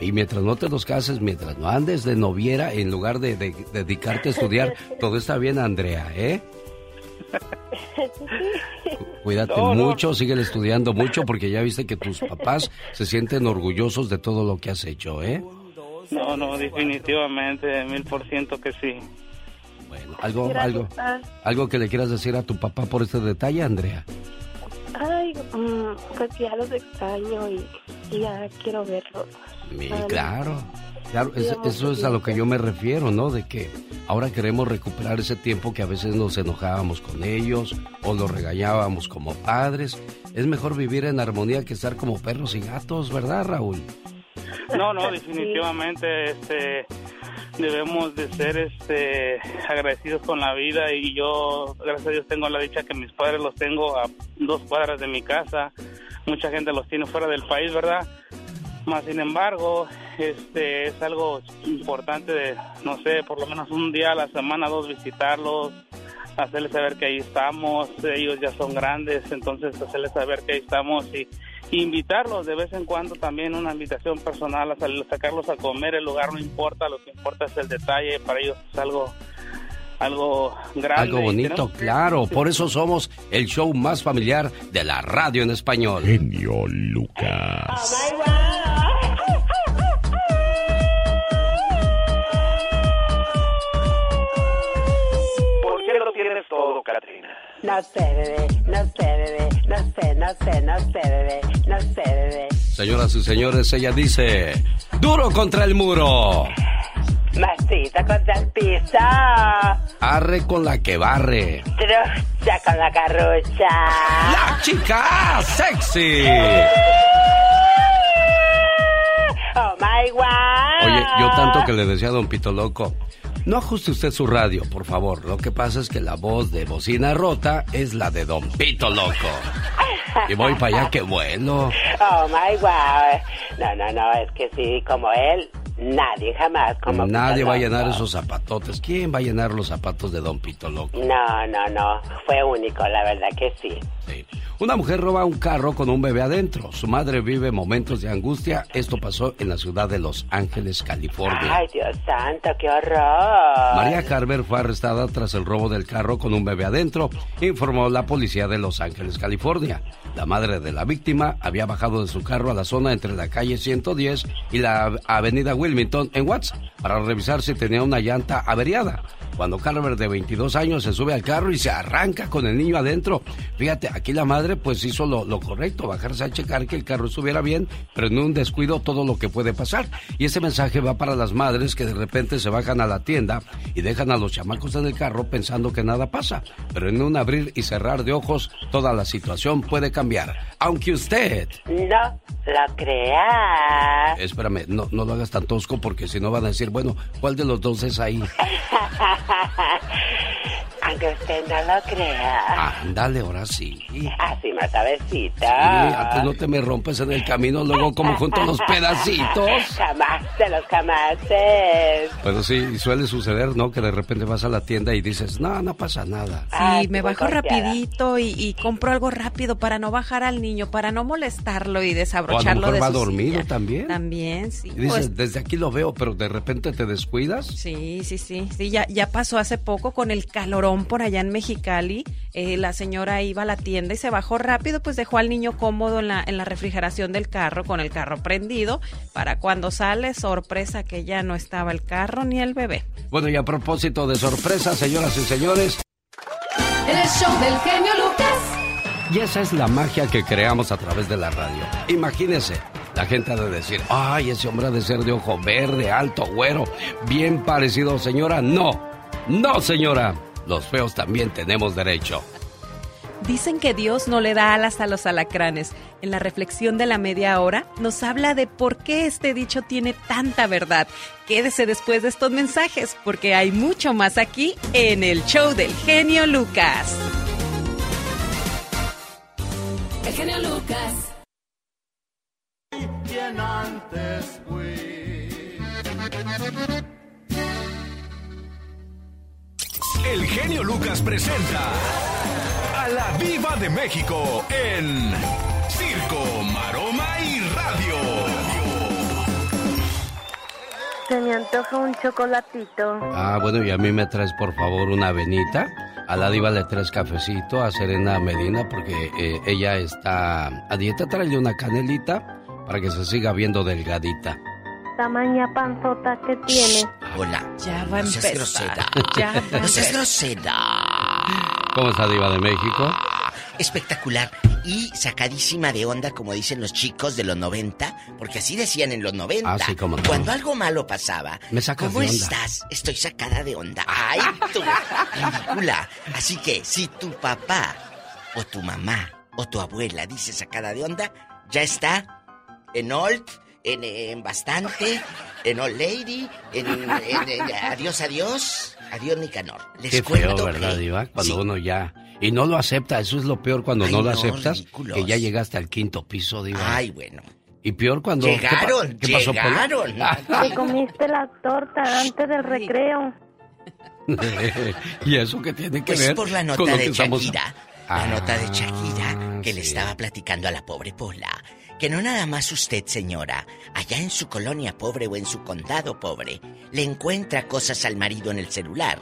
Y mientras no te los cases, mientras no andes de noviera, en lugar de, de dedicarte a estudiar, todo está bien, Andrea, ¿eh? Cuídate mucho, sigue estudiando mucho porque ya viste que tus papás se sienten orgullosos de todo lo que has hecho, ¿eh? No, no, definitivamente, mil por ciento que sí. Bueno, algo, algo, algo que le quieras decir a tu papá por este detalle, Andrea. Ay, mm, pues ya los extraño y, ya quiero verlos. claro. Claro, eso es a lo que yo me refiero, ¿no? De que ahora queremos recuperar ese tiempo que a veces nos enojábamos con ellos o los regañábamos como padres. Es mejor vivir en armonía que estar como perros y gatos, ¿verdad, Raúl? No, no, definitivamente, este, debemos de ser, este, agradecidos con la vida y yo, gracias a Dios, tengo la dicha que mis padres los tengo a dos cuadras de mi casa. Mucha gente los tiene fuera del país, ¿verdad? Más sin embargo, este es algo importante de, no sé, por lo menos un día a la semana, dos visitarlos, hacerles saber que ahí estamos, ellos ya son grandes, entonces hacerles saber que ahí estamos y invitarlos de vez en cuando también una invitación personal a sacarlos a comer, el lugar no importa, lo que importa es el detalle, para ellos es algo algo grande. Algo bonito, claro. Por eso somos el show más familiar de la radio en español. Genio Lucas. ¿Por qué lo tienes todo, Katrina? No sé, bebé, no sé, bebé, no sé, no sé, no sé, bebé, no sé, bebé. Señoras y señores, ella dice, duro contra el muro. Masita contra el piso. Arre con la que barre. Trucha con la carrucha. La chica sexy. Oh my god. Oye, yo tanto que le decía a Don Pito Loco. No ajuste usted su radio, por favor. Lo que pasa es que la voz de bocina rota es la de Don Pito Loco. Y voy para allá que vuelo. Oh my god. No, no, no, es que sí, como él, Nadie, jamás. Como Nadie va a llenar esos zapatotes. ¿Quién va a llenar los zapatos de Don Pito Loco? No, no, no. Fue único, la verdad que sí. Sí. Una mujer roba un carro con un bebé adentro. Su madre vive momentos de angustia. Esto pasó en la ciudad de Los Ángeles, California. Ay, Dios santo, qué horror. María Carver fue arrestada tras el robo del carro con un bebé adentro, informó la policía de Los Ángeles, California. La madre de la víctima había bajado de su carro a la zona entre la calle 110 y la avenida Wilmington en Watts para revisar si tenía una llanta averiada. Cuando Carver de 22 años se sube al carro y se arranca con el niño adentro. Fíjate, aquí la madre pues hizo lo, lo, correcto, bajarse a checar que el carro estuviera bien, pero en un descuido todo lo que puede pasar. Y ese mensaje va para las madres que de repente se bajan a la tienda y dejan a los chamacos en el carro pensando que nada pasa. Pero en un abrir y cerrar de ojos, toda la situación puede cambiar. Aunque usted... No lo crea. Espérame, no, no lo hagas tan tosco porque si no van a decir, bueno, ¿cuál de los dos es ahí? Aunque usted no lo crea. Ándale, ahora sí. Así más suavecito. Sí, antes no te me rompes en el camino, luego como junto los pedacitos. Jamás de los jamases. Pero sí, suele suceder, ¿no? Que de repente vas a la tienda y dices, no, no pasa nada. Sí, me bajo rapidito y, y compro algo rápido para no bajar al niño, para no molestarlo y desabrocharlo o a lo de va su dormido silla. también. También, sí. Y dices, pues, desde aquí lo veo, pero de repente te descuidas. Sí, sí, sí, sí, ya, ya pasó hace poco con el calorón por allá en Mexicali. Eh, la señora iba a la tienda y se bajó rápido, pues dejó al niño cómodo en la, en la refrigeración del carro con el carro prendido. Para cuando sale, sorpresa que ya no estaba el carro ni el bebé. Bueno, y a propósito de sorpresa, señoras y señores, El show del genio Lucas. y esa es la magia que creamos a través de la radio. Imagínense, la gente ha de decir, ay, ese hombre ha de ser de ojo verde, alto, güero, bien parecido, señora. No, no, señora. Los feos también tenemos derecho. Dicen que Dios no le da alas a los alacranes. En la reflexión de la media hora nos habla de por qué este dicho tiene tanta verdad. Quédese después de estos mensajes porque hay mucho más aquí en el show del genio Lucas. El genio Lucas. Quien antes fui. El genio Lucas presenta a la Viva de México en Circo, Maroma y Radio. Se me antoja un chocolatito. Ah, bueno, y a mí me traes por favor una avenita. A la diva le traes cafecito, a Serena Medina, porque eh, ella está a dieta. Tráele una canelita para que se siga viendo delgadita. Tamaña panzota que tiene. Hola. Ya va a No seas empezar. grosera. Ya va No seas empezar. grosera. ¿Cómo está diva de México? Espectacular. Y sacadísima de onda, como dicen los chicos de los 90, porque así decían en los 90. Ah, sí, cómo no. Cuando algo malo pasaba. Me sacas ¿Cómo de onda. estás? Estoy sacada de onda. ¡Ay, tú! Ridícula. Así que, si tu papá, o tu mamá, o tu abuela dice sacada de onda, ya está en old, en, en bastante, en old lady, en, en- en- adiós, adiós, adiós, Nicanor. Les Qué cuento feo, ¿verdad, que- diva? Cuando Sí. uno ya... Y no lo acepta, eso es lo peor cuando Ay, no lo no, aceptas, ridículos. que ya llegaste al quinto piso, diva. Ay, bueno. Y peor cuando... ¿qué pa- Llegaron, ¿Qué, pasó, Pola? llegaron. Te comiste la torta antes del recreo. ¿Y eso qué tiene que Pues ver por la con nota lo de que estamos- Shakira. Ah, La nota de Shakira que le estaba platicando a la pobre Pola. Que no nada más usted, señora, allá en su colonia pobre o en su condado pobre, le encuentra cosas al marido en el celular.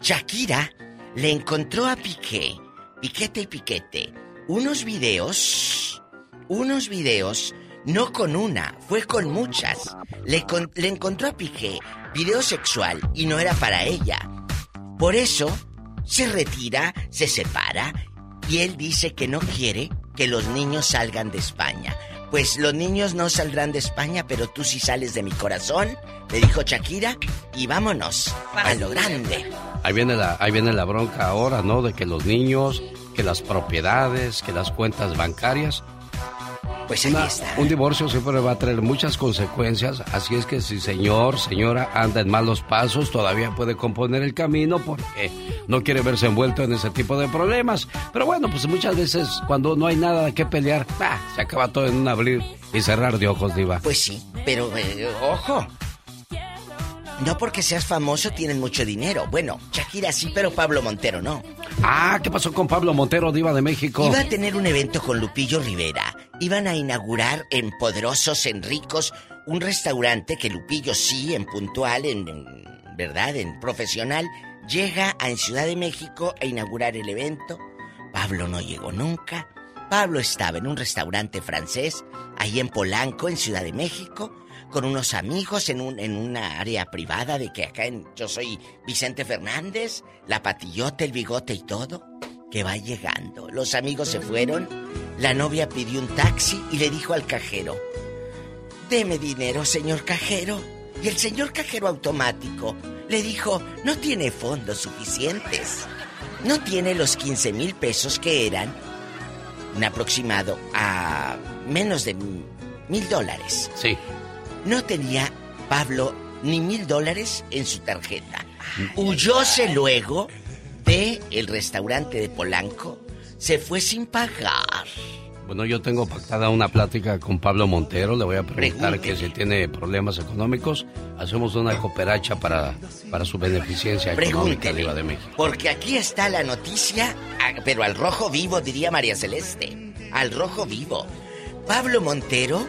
Shakira le encontró a Piqué, Piquete y Piquete, unos videos, unos videos, no con una, fue con muchas. Le, con- le encontró a Piqué video sexual y no era para ella. Por eso se retira, se separa y él dice que no quiere que los niños salgan de España. Pues los niños no saldrán de España, pero tú sí sales de mi corazón, le dijo Shakira, y vámonos a lo grande. Ahí viene, la, ahí viene la bronca ahora, ¿no? De que los niños, que las propiedades, que las cuentas bancarias. Pues ahí Una- está. un divorcio siempre va a traer muchas consecuencias, así es que si señor, señora anda en malos pasos, todavía puede componer el camino porque no quiere verse envuelto en ese tipo de problemas. Pero bueno, pues muchas veces cuando no hay nada que pelear, bah, se acaba todo en un abrir y cerrar de ojos, diva. Pues sí, pero eh, ojo. No porque seas famoso tienen mucho dinero. Bueno, Shakira sí, pero Pablo Montero no. Ah, ¿qué pasó con Pablo Montero, diva de México? Iba a tener un evento con Lupillo Rivera. Iban a inaugurar en Poderosos, en Ricos, un restaurante que Lupillo sí, en puntual, en, verdad, en profesional, llega a en Ciudad de México a inaugurar el evento. Pablo no llegó nunca. Pablo estaba en un restaurante francés, ahí en Polanco, en Ciudad de México, con unos amigos en, un, en una área privada de que acá yo soy Vicente Fernández, la patillota, el bigote y todo, que va llegando. Los amigos se fueron, la novia pidió un taxi y le dijo al cajero, deme dinero, señor cajero. Y el señor cajero automático le dijo, no tiene fondos suficientes. No tiene los 15 mil pesos que eran un aproximado a menos de mil dólares. Sí. No tenía Pablo ni mil dólares en su tarjeta. Huyóse luego de el restaurante de Polanco se fue sin pagar. Bueno, yo tengo pactada una plática con Pablo Montero. Le voy a preguntar que si tiene problemas económicos, hacemos una cooperacha para, para su beneficencia económica, Diva de México. Porque aquí está la noticia, ah, pero al rojo vivo, diría María Celeste. Al rojo vivo. Pablo Montero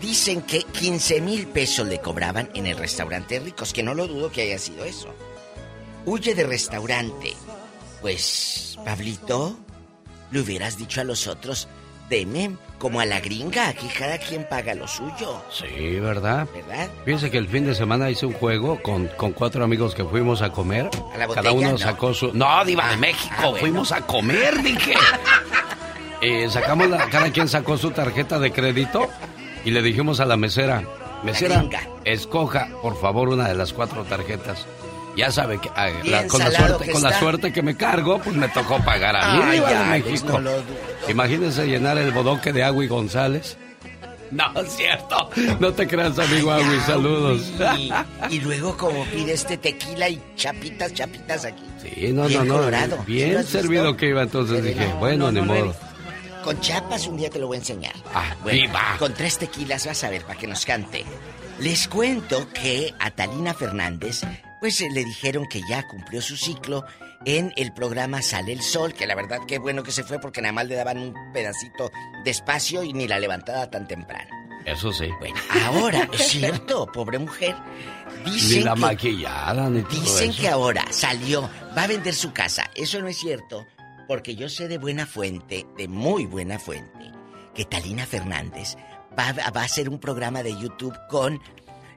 dicen que 15 mil pesos le cobraban en el restaurante Ricos, que no lo dudo que haya sido eso. Huye de restaurante. Pues, Pablito, le hubieras dicho a los otros, deme como a la gringa, aquí cada quien paga lo suyo. Sí, ¿verdad? ¿Verdad? Fíjense que el fin de semana hice un juego con, con cuatro amigos que fuimos a comer. cada uno sacó su... No, Diva de México, ah, fuimos a comer, dije. Eh, sacamos la... Cada quien sacó su tarjeta de crédito y le dijimos a la mesera, mesera, escoja por favor una de las cuatro tarjetas. Ya sabe que ah, con, la suerte, con la suerte que me cargo, pues me tocó pagar a mí, de México. Imagínense llenar el bodoque de Agui González. No, es cierto. No te creas, amigo Agui, saludos. Y, luego como pide este tequila y chapitas, chapitas aquí. Sí, no, no, no. Bien servido que iba, entonces dije, bueno, ni modo. Con chapas un día te lo voy a enseñar. Ah, bueno, Con tres tequilas vas a ver para que nos cante. Les cuento que a Talina Fernández, pues eh, le dijeron que ya cumplió su ciclo en el programa Sale el Sol, que la verdad qué bueno que se fue porque nada más le daban un pedacito de espacio y ni la levantada tan temprano. Eso sí. Bueno, ahora, es cierto, pobre mujer. Dicen ni la maquillada, ni todo Dicen que ahora salió, va a vender su casa. Eso no es cierto, porque yo sé de buena fuente, de muy buena fuente, que Talina Fernández va, a hacer un programa de YouTube con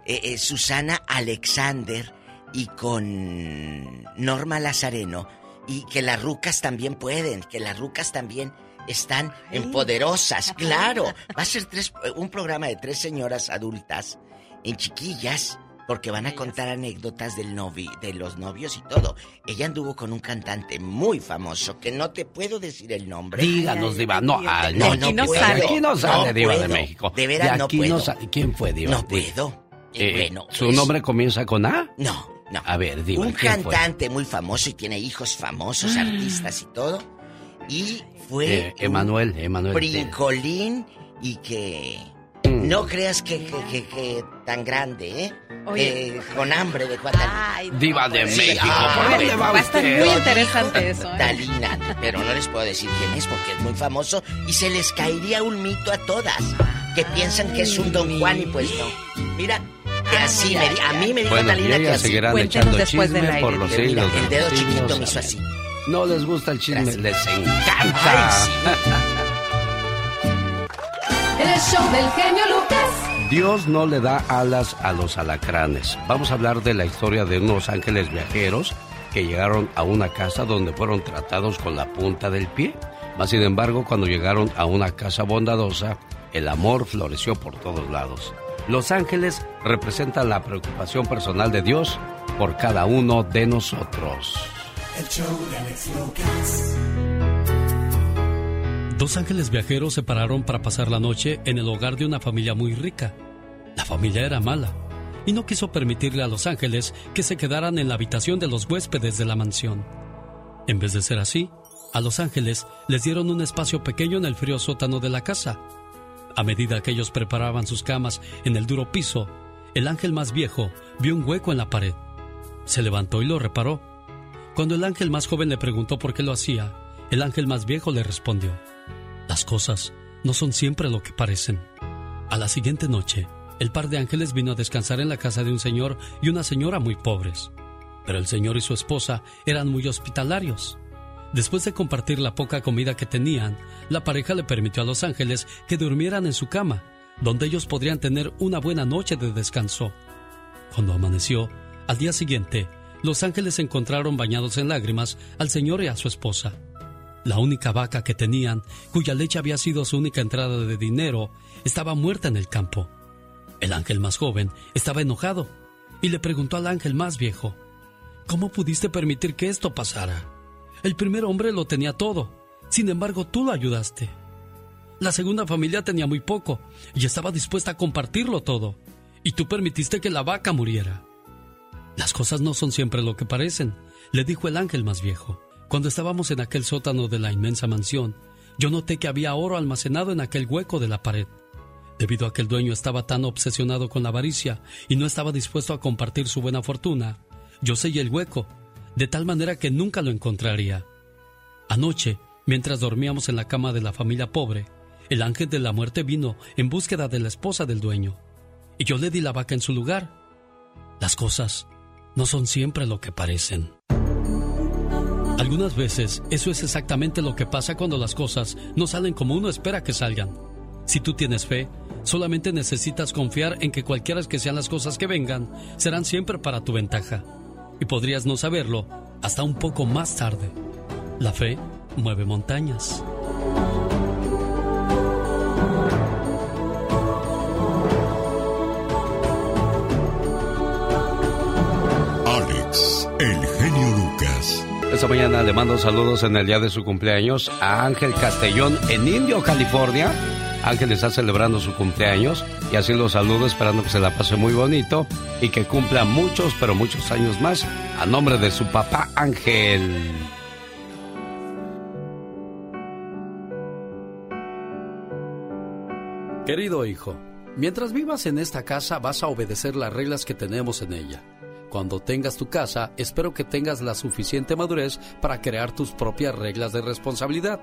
eh, eh, Susana Alexander y con Norma Lazareno y que las rucas también pueden, que las rucas también están empoderosas, claro. Va a ser tres, un programa de tres señoras adultas en chiquillas porque van a contar anécdotas del novi, de los novios y todo. Ella anduvo con un cantante muy famoso que no te puedo decir el nombre. Díganos, Diva. No, ah, no, aquí no, sale. Aquí no sale, Diva de México. De veras no puedo. ¿Quién fue, Diva? No puedo. Eh, bueno, ¿Su pues nombre comienza con A? No, no. A ver, Diva. Un cantante muy famoso y tiene hijos famosos, artistas y todo. Y fue. Eh, Emanuel, Emanuel. Brincolín y que Mm. No creas que, que, tan grande, ¿eh? eh con hambre de Guatemala. Diva de México, va, a estar muy interesante eso. ¿eh? Talina, pero no les puedo decir quién es porque es muy famoso y se les caería un mito a todas que piensan que es un Don Juan y pues no. Mira, así me, a mí me dijo Talina que así. Cuéntenos después de la por los siglos. El dedo chiquito me hizo así. No les gusta el chisme, les encanta. El show del genio Lucas. Dios no le da alas a los alacranes. Vamos a hablar de la historia de unos ángeles viajeros que llegaron a una casa donde fueron tratados con la punta del pie. Mas sin embargo, cuando llegaron a una casa bondadosa, el amor floreció por todos lados. Los ángeles representan la preocupación personal de Dios por cada uno de nosotros. El show de Alex Lucas. Dos ángeles viajeros se pararon para pasar la noche en el hogar de una familia muy rica. La familia era mala y no quiso permitirle a los ángeles que se quedaran en la habitación de los huéspedes de la mansión. En vez de ser así, a los ángeles les dieron un espacio pequeño en el frío sótano de la casa. A medida que ellos preparaban sus camas en el duro piso, el ángel más viejo vio un hueco en la pared. Se levantó y lo reparó. Cuando el ángel más joven le preguntó por qué lo hacía, el ángel más viejo le respondió, las cosas no son siempre lo que parecen. A la siguiente noche, el par de ángeles vino a descansar en la casa de un señor y una señora muy pobres. Pero el señor y su esposa eran muy hospitalarios. Después de compartir la poca comida que tenían, la pareja le permitió a los ángeles que durmieran en su cama, donde ellos podrían tener una buena noche de descanso. Cuando amaneció, al día siguiente, los ángeles encontraron bañados en lágrimas al señor y a su esposa. La única vaca que tenían, cuya leche había sido su única entrada de dinero, estaba muerta en el campo. El ángel más joven estaba enojado y le preguntó al ángel más viejo, ¿Cómo pudiste permitir que esto pasara? El primer hombre lo tenía todo, sin embargo tú lo ayudaste. La segunda familia tenía muy poco y estaba dispuesta a compartirlo todo, y tú permitiste que la vaca muriera. Las cosas no son siempre lo que parecen, le dijo el ángel más viejo. Cuando estábamos en aquel sótano de la inmensa mansión, yo noté que había oro almacenado en aquel hueco de la pared. Debido a que el dueño estaba tan obsesionado con la avaricia y no estaba dispuesto a compartir su buena fortuna, yo sellé el hueco, de tal manera que nunca lo encontraría. Anoche, mientras dormíamos en la cama de la familia pobre, el ángel de la muerte vino en búsqueda de la esposa del dueño, y yo le di la vaca en su lugar. Las cosas no son siempre lo que parecen. Algunas veces eso es exactamente lo que pasa cuando las cosas no salen como uno espera que salgan. Si tú tienes fe, solamente necesitas confiar en que cualquiera que sean las cosas que vengan, serán siempre para tu ventaja. Y podrías no saberlo hasta un poco más tarde. La fe mueve montañas. Alex, el genio Lucas. Esta mañana le mando saludos en el día de su cumpleaños a Ángel Castellón en Indio, California. Ángel está celebrando su cumpleaños y así lo saludo esperando que se la pase muy bonito y que cumpla muchos, pero muchos años más a nombre de su papá Ángel. Querido hijo, mientras vivas en esta casa vas a obedecer las reglas que tenemos en ella. Cuando tengas tu casa, espero que tengas la suficiente madurez para crear tus propias reglas de responsabilidad.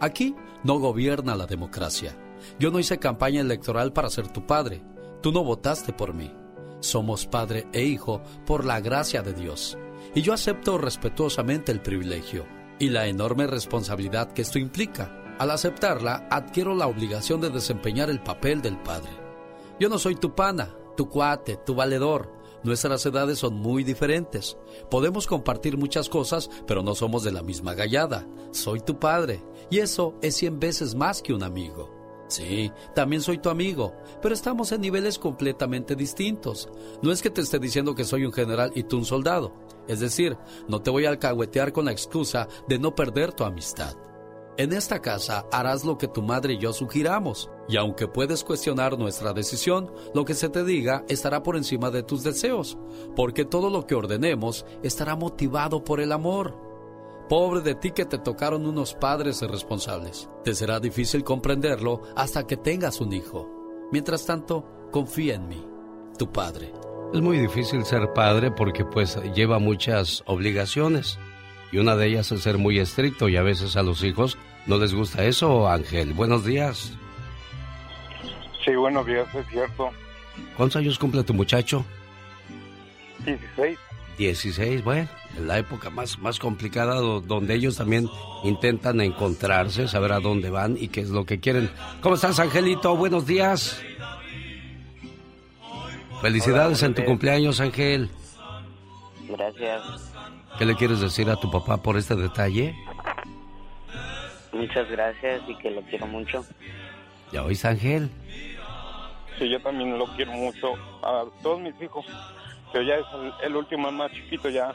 Aquí no gobierna la democracia. Yo no hice campaña electoral para ser tu padre. Tú no votaste por mí. Somos padre e hijo por la gracia de Dios. Y yo acepto respetuosamente el privilegio y la enorme responsabilidad que esto implica. Al aceptarla, adquiero la obligación de desempeñar el papel del padre. Yo no soy tu pana, tu cuate, tu valedor. Nuestras edades son muy diferentes. Podemos compartir muchas cosas, pero no somos de la misma gallada. Soy tu padre, y eso es cien veces más que un amigo. Sí, también soy tu amigo, pero estamos en niveles completamente distintos. No es que te esté diciendo que soy un general y tú un soldado. Es decir, no te voy a alcahuetear con la excusa de no perder tu amistad. En esta casa harás lo que tu madre y yo sugiramos, y aunque puedes cuestionar nuestra decisión, lo que se te diga estará por encima de tus deseos, porque todo lo que ordenemos estará motivado por el amor. Pobre de ti que te tocaron unos padres irresponsables. Te será difícil comprenderlo hasta que tengas un hijo. Mientras tanto, confía en mí, tu padre. Es muy difícil ser padre porque pues lleva muchas obligaciones y una de ellas es ser muy estricto y a veces a los hijos no les gusta eso, Ángel. Buenos días. Sí, buenos días, es cierto. ¿Cuántos años cumple tu muchacho? 16. 16, bueno, en la época más, más complicada donde ellos también intentan encontrarse, saber a dónde van y qué es lo que quieren. ¿Cómo estás, Angelito? Buenos días. Felicidades en tu cumpleaños, Ángel. Gracias. ¿Qué le quieres decir a tu papá por este detalle? Muchas gracias y que lo quiero mucho. ¿Ya oís, Ángel? Sí, yo también lo quiero mucho. A todos mis hijos. Pero ya es el, último, el más chiquito, ya.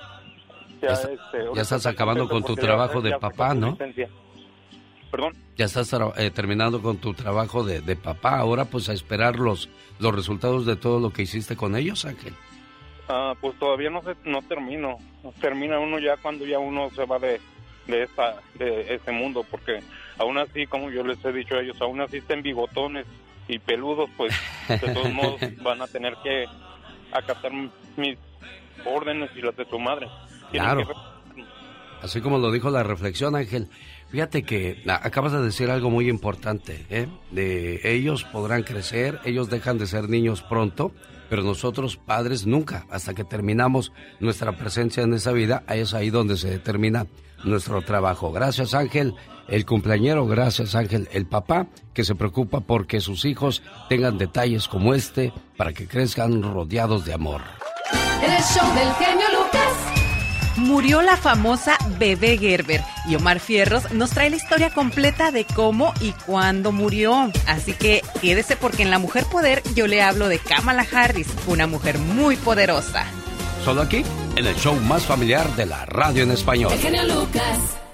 Ya, este, ya estás acabando con tu trabajo de papá, ¿no? Perdón. Ya estás eh, terminando con tu trabajo de, de, papá. Ahora, pues a esperar los, los resultados de todo lo que hiciste con ellos, Ángel. Ah, pues todavía no se, no termino. Termina uno ya cuando ya uno se va de, de, esta, de ese mundo, porque aún así, como yo les he dicho a ellos, aún así estén bigotones y peludos, pues de todos modos van a tener que acatar mis órdenes y las de su madre. Claro. Así como lo dijo la reflexión, Ángel. Fíjate que acabas de decir algo muy importante, ¿eh? De ellos podrán crecer, ellos dejan de ser niños pronto, pero nosotros padres nunca, hasta que terminamos nuestra presencia en esa vida, es ahí donde se determina nuestro trabajo. Gracias Ángel, el cumpleañero, gracias Ángel, el papá que se preocupa porque sus hijos tengan detalles como este para que crezcan rodeados de amor. El show del genio Lucas murió la famosa bebé Gerber y Omar Fierros nos trae la historia completa de cómo y cuándo murió. Así que quédese porque en La Mujer Poder yo le hablo de Kamala Harris, una mujer muy poderosa. Solo aquí, en el show más familiar de la radio en español. El Lucas.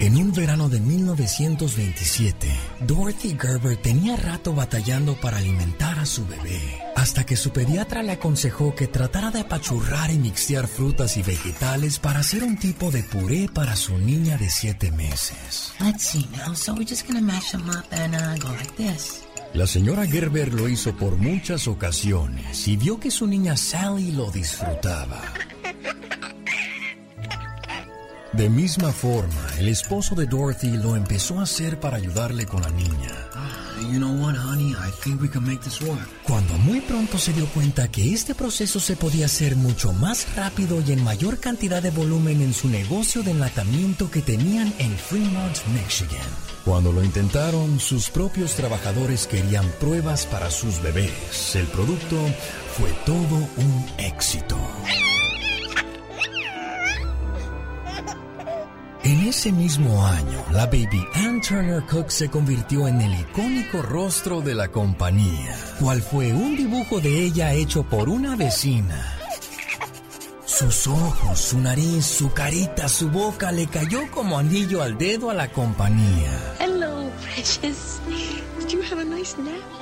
En un verano de 1927, Dorothy Gerber tenía rato batallando para alimentar a su bebé hasta que su pediatra le aconsejó que tratara de apachurrar y mixear frutas y vegetales para hacer un tipo de puré para su niña de siete meses. Let's see now. So we're just gonna mash them up and uh, go like this. La señora Gerber lo hizo por muchas ocasiones y vio que su niña Sally lo disfrutaba. De misma forma, el esposo de Dorothy lo empezó a hacer para ayudarle con la niña. Cuando muy pronto se dio cuenta que este proceso se podía hacer mucho más rápido y en mayor cantidad de volumen en su negocio de enlatamiento que tenían en Fremont, Michigan. Cuando lo intentaron, sus propios trabajadores querían pruebas para sus bebés. El producto fue todo un éxito. En ese mismo año, la baby Ann Turner Cook se convirtió en el icónico rostro de la compañía, cual fue un dibujo de ella hecho por una vecina. Sus ojos, su nariz, su carita, su boca le cayó como anillo al dedo a la compañía. Hello, precious. Did you have a nice nap?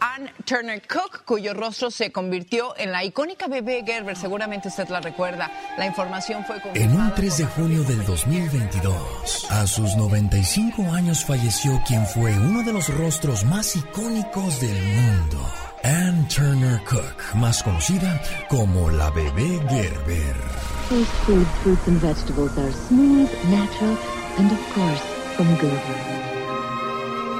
Ann Turner Cook, cuyo rostro se convirtió en la icónica bebé Gerber, seguramente usted la recuerda. La información fue En un 3 de junio del 2022, a sus 95 años falleció quien fue uno de los rostros más icónicos del mundo. Ann Turner Cook, más conocida como la bebé Gerber. Food, fruits and vegetables are smooth, natural, and of course, from Gerber.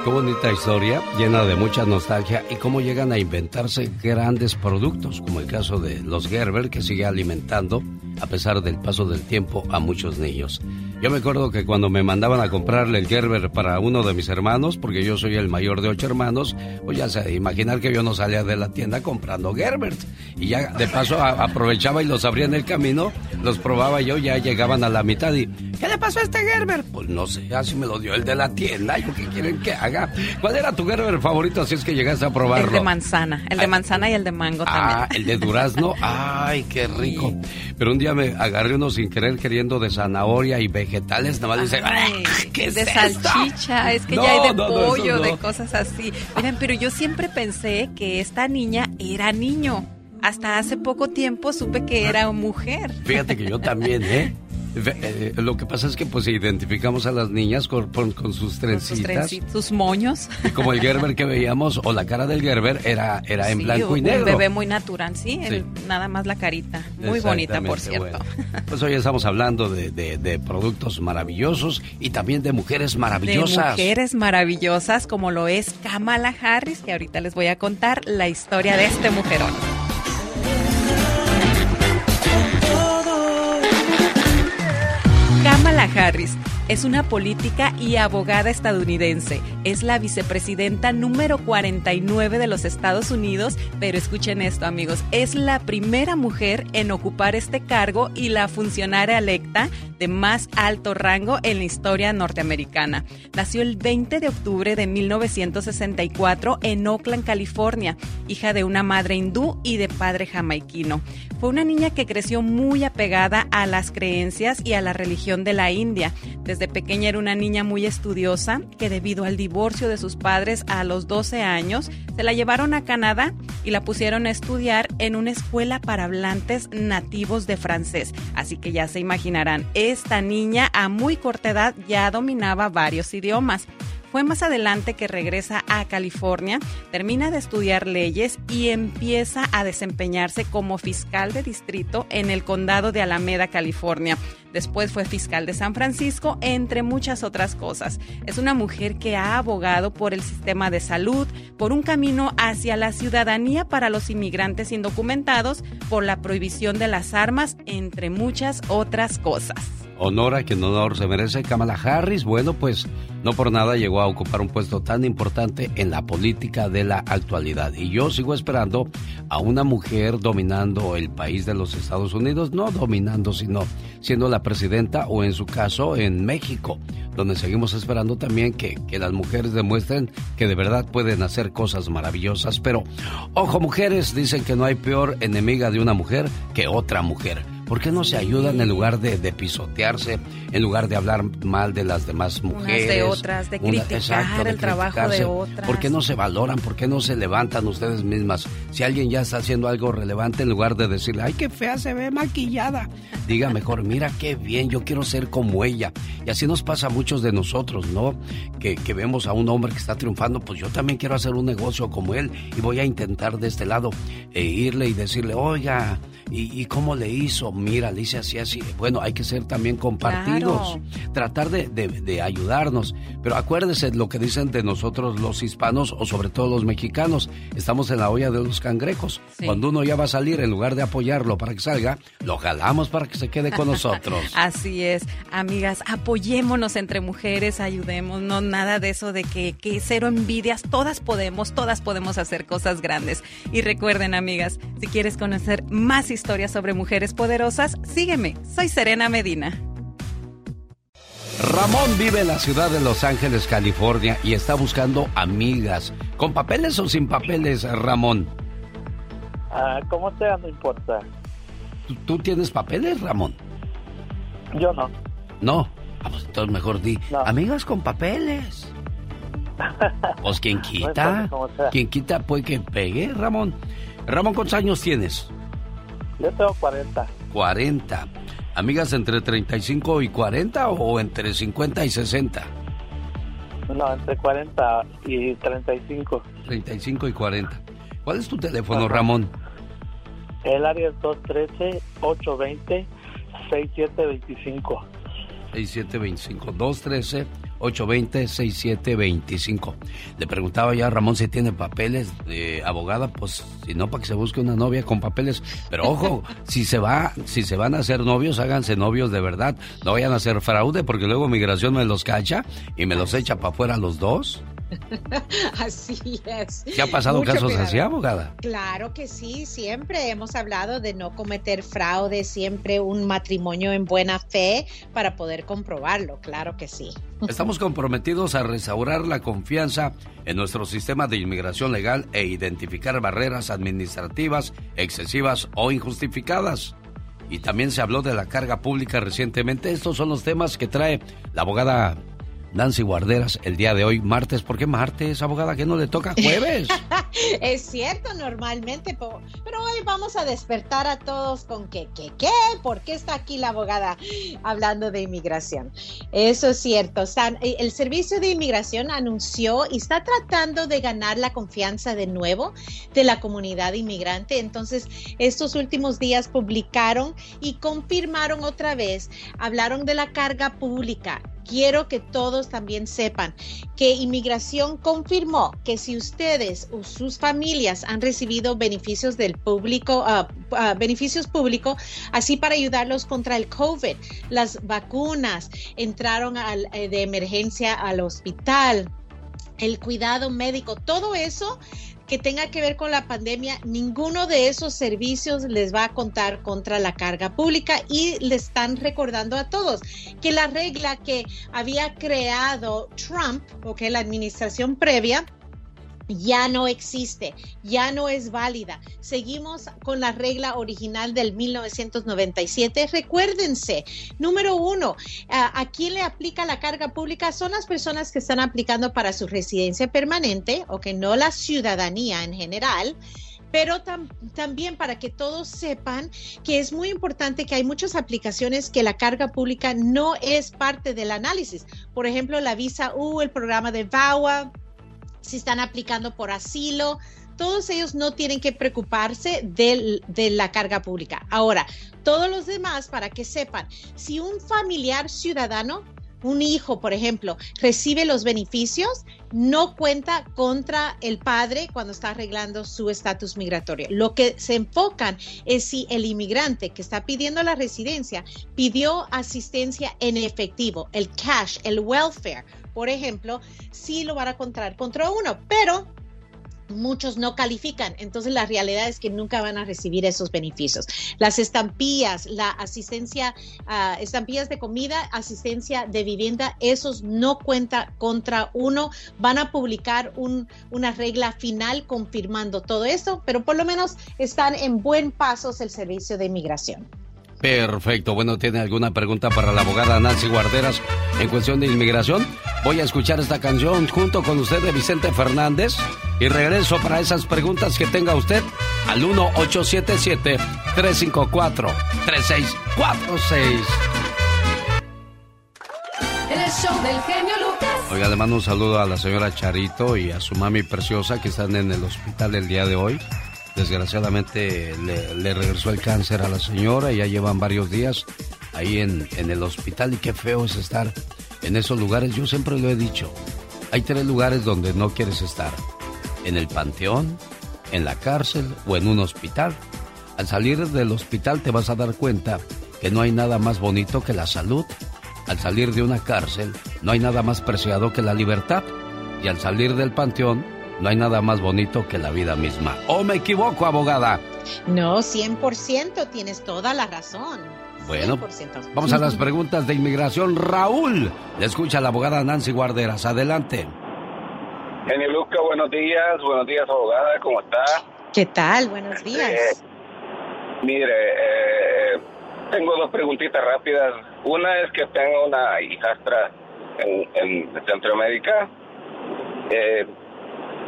Qué bonita historia, llena de mucha nostalgia y cómo llegan a inventarse grandes productos, como el caso de los Gerber, que sigue alimentando, a pesar del paso del tiempo, a muchos niños. Yo me acuerdo que cuando me mandaban a comprarle el Gerber para uno de mis hermanos, porque yo soy el mayor de ocho hermanos, pues ya se imaginar que yo no salía de la tienda comprando Gerbert. Y ya de paso aprovechaba y los abría en el camino, los probaba yo, ya llegaban a la mitad y ¿qué le pasó a este Gerber? Pues no sé, así me lo dio el de la tienda, ¿yo qué quieren que haga? ¿Cuál era tu Gerber favorito si es que llegaste a probarlo? El de manzana, el de manzana y el de mango ah, también. el de durazno, ay, qué rico. Pero un día me agarré uno sin querer queriendo de zanahoria y vegetales nada más dice, ¿qué es de salchicha, es que ya hay de pollo, de cosas así. Miren, pero yo siempre pensé que esta niña era niño. Hasta hace poco tiempo supe que era mujer. Fíjate que yo también, ¿eh? Eh, lo que pasa es que pues identificamos a las niñas con, sus trencitas. Sus, moños. Y como el Gerber que veíamos, o la cara del Gerber era, era en blanco y negro. Un bebé muy natural, sí, nada más la carita. Muy bonita, por cierto. Pues hoy estamos hablando de, de, productos maravillosos y también de mujeres maravillosas. De mujeres maravillosas como lo es Kamala Harris, que ahorita les voy a contar la historia de este mujerón. Kamala Harris es una política y abogada estadounidense. Es la vicepresidenta número 49 de los Estados Unidos, pero escuchen esto amigos, es la primera mujer en ocupar este cargo y la funcionaria electa de más alto rango en la historia norteamericana. Nació el 20 de octubre de 1964 en Oakland, California, hija de una madre hindú y de padre jamaiquino. Fue una niña que creció muy apegada a las creencias y a la religión de la India. Desde pequeña era una niña muy estudiosa que debido al divorcio de sus padres a los 12 años, se la llevaron a Canadá y la pusieron a estudiar en una escuela para hablantes nativos de francés. Así que ya se imaginarán, esta niña a muy corta edad ya dominaba varios idiomas. Fue más adelante que regresa a California, termina de estudiar leyes y empieza a desempeñarse como fiscal de distrito en el condado de Alameda, California. Después fue fiscal de San Francisco, entre muchas otras cosas. Es una mujer que ha abogado por el sistema de salud, por un camino hacia la ciudadanía para los inmigrantes indocumentados, por la prohibición de las armas, entre muchas otras cosas honor a quien honor se merece. Kamala Harris, bueno, pues no por nada llegó a ocupar un puesto tan importante en la política de la actualidad. Y yo sigo esperando a una mujer dominando el país de los Estados Unidos, no dominando, sino siendo la presidenta o en su caso en México, donde seguimos esperando también que, que las mujeres demuestren que de verdad pueden hacer cosas maravillosas. Pero, ojo mujeres, dicen que no hay peor enemiga de una mujer que otra mujer ¿Por qué no se ayudan en lugar de, pisotearse, en lugar de hablar mal de las demás mujeres? de otras, de criticar el trabajo de otras. ¿Por qué no se valoran? ¿Por qué no se levantan ustedes mismas? Si alguien ya está haciendo algo relevante, en lugar de decirle, ay, qué fea se ve maquillada, diga mejor, mira qué bien, yo quiero ser como ella. Y así nos pasa a muchos de nosotros, ¿no? Que, que vemos a un hombre que está triunfando, pues yo también quiero hacer un negocio como él y voy a intentar de este lado e irle y decirle, oiga, ¿y, cómo le hizo? Mira, le hice así, así. Bueno, hay que ser también compartidos, tratar de, de, ayudarnos. Pero acuérdese lo que dicen de nosotros los hispanos o sobre todo los mexicanos. Estamos en la olla de los cangrejos. Cuando uno ya va a salir, en lugar de apoyarlo para que salga, lo jalamos para que se quede con nosotros. así es, amigas, apoyémonos entre mujeres, ayudemos, no nada de eso de que, que cero envidias, todas podemos, todas podemos hacer cosas grandes. Y recuerden, amigas, si quieres conocer más historias sobre mujeres poderosas, sígueme. Soy Serena Medina. Ramón vive en la ciudad de Los Ángeles, California, y está buscando amigas. ¿Con papeles o sin papeles, Ramón? Ah, como sea, no importa. ¿Tú, tienes papeles, Ramón? Yo no. No. Ah, pues entonces mejor di, amigas con papeles. Pues quien quita, quien quita puede que pegue, Ramón. Ramón, ¿cuántos años tienes? Yo tengo 40. 40. ¿Amigas entre 35 y 40 o entre 50 y 60? No, entre 40 y 35. 35 y 40. ¿Cuál es tu teléfono, Ramón? El área es 213-820-6725. 6725. 213 820-6725. Le preguntaba ya a Ramón si tiene papeles de abogada, pues si no, para que se busque una novia con papeles. Pero ojo, si se va, si se van a hacer novios, háganse novios de verdad. No vayan a hacer fraude porque luego migración me los cacha y me los echa para afuera los dos. así es. ¿Qué ha pasado casos así, abogada? Claro que sí, siempre hemos hablado de no cometer fraude, siempre un matrimonio en buena fe para poder comprobarlo, claro que sí. Estamos comprometidos a restaurar la confianza en nuestro sistema de inmigración legal e identificar barreras administrativas excesivas o injustificadas. Y también se habló de la carga pública recientemente. Estos son los temas que trae la abogada Nancy Guarderas el día de hoy, martes. ¿Por qué martes, abogada? que no le toca jueves? es cierto, normalmente, pero hoy vamos a despertar a todos con que, ¿qué, qué? ¿Por qué está aquí la abogada hablando de inmigración? Eso es cierto. Eh, el Servicio de Inmigración anunció y está tratando de ganar la confianza de nuevo de la comunidad inmigrante. Entonces, estos últimos días publicaron y confirmaron otra vez, hablaron de la carga pública quiero que todos también sepan que inmigración confirmó que si ustedes o sus familias han recibido beneficios del público, ah, beneficios públicos, así para ayudarlos contra el COVID, las vacunas, entraron eh, de emergencia al hospital, el cuidado médico, todo eso que tenga que ver con la pandemia, ninguno de esos servicios les va a contar contra la carga pública y le están recordando a todos que la regla que había creado Trump, o que la administración previa, ya no existe, ya no es válida. Seguimos con la regla original del 1997. Recuérdense, número uno, a, quién le aplica la carga pública son las personas que están aplicando para su residencia permanente, o que no la ciudadanía en general pero también para que todos sepan que es muy importante que hay muchas aplicaciones que la carga pública no es parte del análisis. Por ejemplo, la visa U, el programa de VAWA, si están aplicando por asilo, todos ellos no tienen que preocuparse de, de, la carga pública. Ahora, todos los demás, para que sepan, si un familiar ciudadano, un hijo, por ejemplo, recibe los beneficios, no cuenta contra el padre cuando está arreglando su estatus migratorio. Lo que se enfocan es si el inmigrante que está pidiendo la residencia pidió asistencia en efectivo, el cash, el welfare por ejemplo, sí lo van a contar contra uno, pero muchos no califican. Entonces la realidad es que nunca van a recibir esos beneficios. Las estampillas, la asistencia, uh, estampillas de comida, asistencia de vivienda, esos no cuenta contra uno. Van a publicar un, una regla final confirmando todo eso, pero por lo menos están en buen pasos el servicio de inmigración. Perfecto. Bueno, ¿tiene alguna pregunta para la abogada Nancy Guarderas en cuestión de inmigración? Voy a escuchar esta canción junto con usted de Vicente Fernández y regreso para esas preguntas que tenga usted al 1877-354-3646. El show del genio Lucas. Oiga, le mando un saludo a la señora Charito y a su mami preciosa que están en el hospital el día de hoy. Desgraciadamente le, regresó el cáncer a la señora y ya llevan varios días ahí en, en el hospital y qué feo es estar en esos lugares. Yo siempre lo he dicho. Hay tres lugares donde no quieres estar. En el panteón, en la cárcel o en un hospital. Al salir del hospital te vas a dar cuenta que no hay nada más bonito que la salud. Al salir de una cárcel no hay nada más preciado que la libertad. Y al salir del panteón no hay nada más bonito que la vida misma. ¿O me equivoco, abogada? No, 100%, tienes toda la razón. Bueno, vamos a las preguntas de inmigración. Raúl, le escucha la abogada Nancy Guarderas. Adelante. Genio Luca, buenos días. Buenos días, abogada. ¿Cómo está? ¿Qué tal? Buenos días. Eh, mire, eh, tengo dos preguntitas rápidas. Una es que tengo una hijastra en, en Centroamérica. Eh,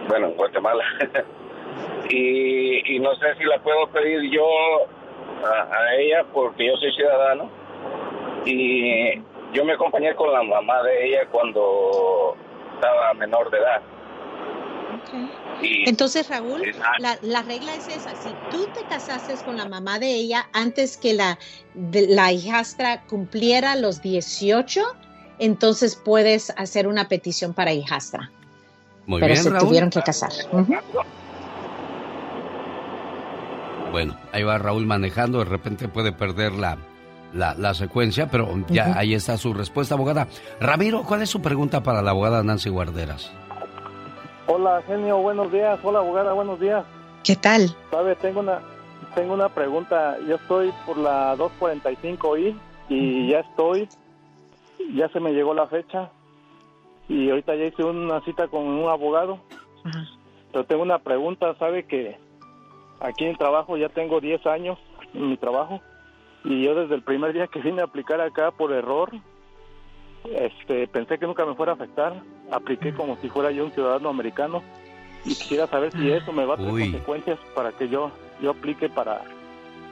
bueno, en Guatemala. y, no sé si la puedo pedir yo a, ella porque yo soy ciudadano. Y yo me acompañé con la mamá de ella cuando estaba menor de edad. Entonces, Raúl, la, la, regla es esa. Si tú te casaste con la mamá de ella antes que la, la hijastra cumpliera los 18, entonces puedes hacer una petición para hijastra. Muy pero bien, se tuvieron que casar. Bueno, ahí va Raúl manejando, de repente puede perder la, la, secuencia, pero ya ahí está su respuesta, abogada. Ramiro, ¿cuál es su pregunta para la abogada Nancy Guarderas? Hola, genio, buenos días. Hola, abogada, buenos días. ¿Qué tal? Sabe, tengo una, tengo una pregunta. Yo estoy por la 245I y ya estoy, ya se me llegó la fecha y ahorita ya hice una cita con un abogado. Pero tengo una pregunta, sabe que aquí en el trabajo ya tengo 10 años en mi trabajo y yo desde el primer día que vine a aplicar acá por error, este, pensé que nunca me fuera a afectar. Apliqué como si fuera yo un ciudadano americano. Y quisiera saber si eso me va a tener consecuencias para que yo yo aplique para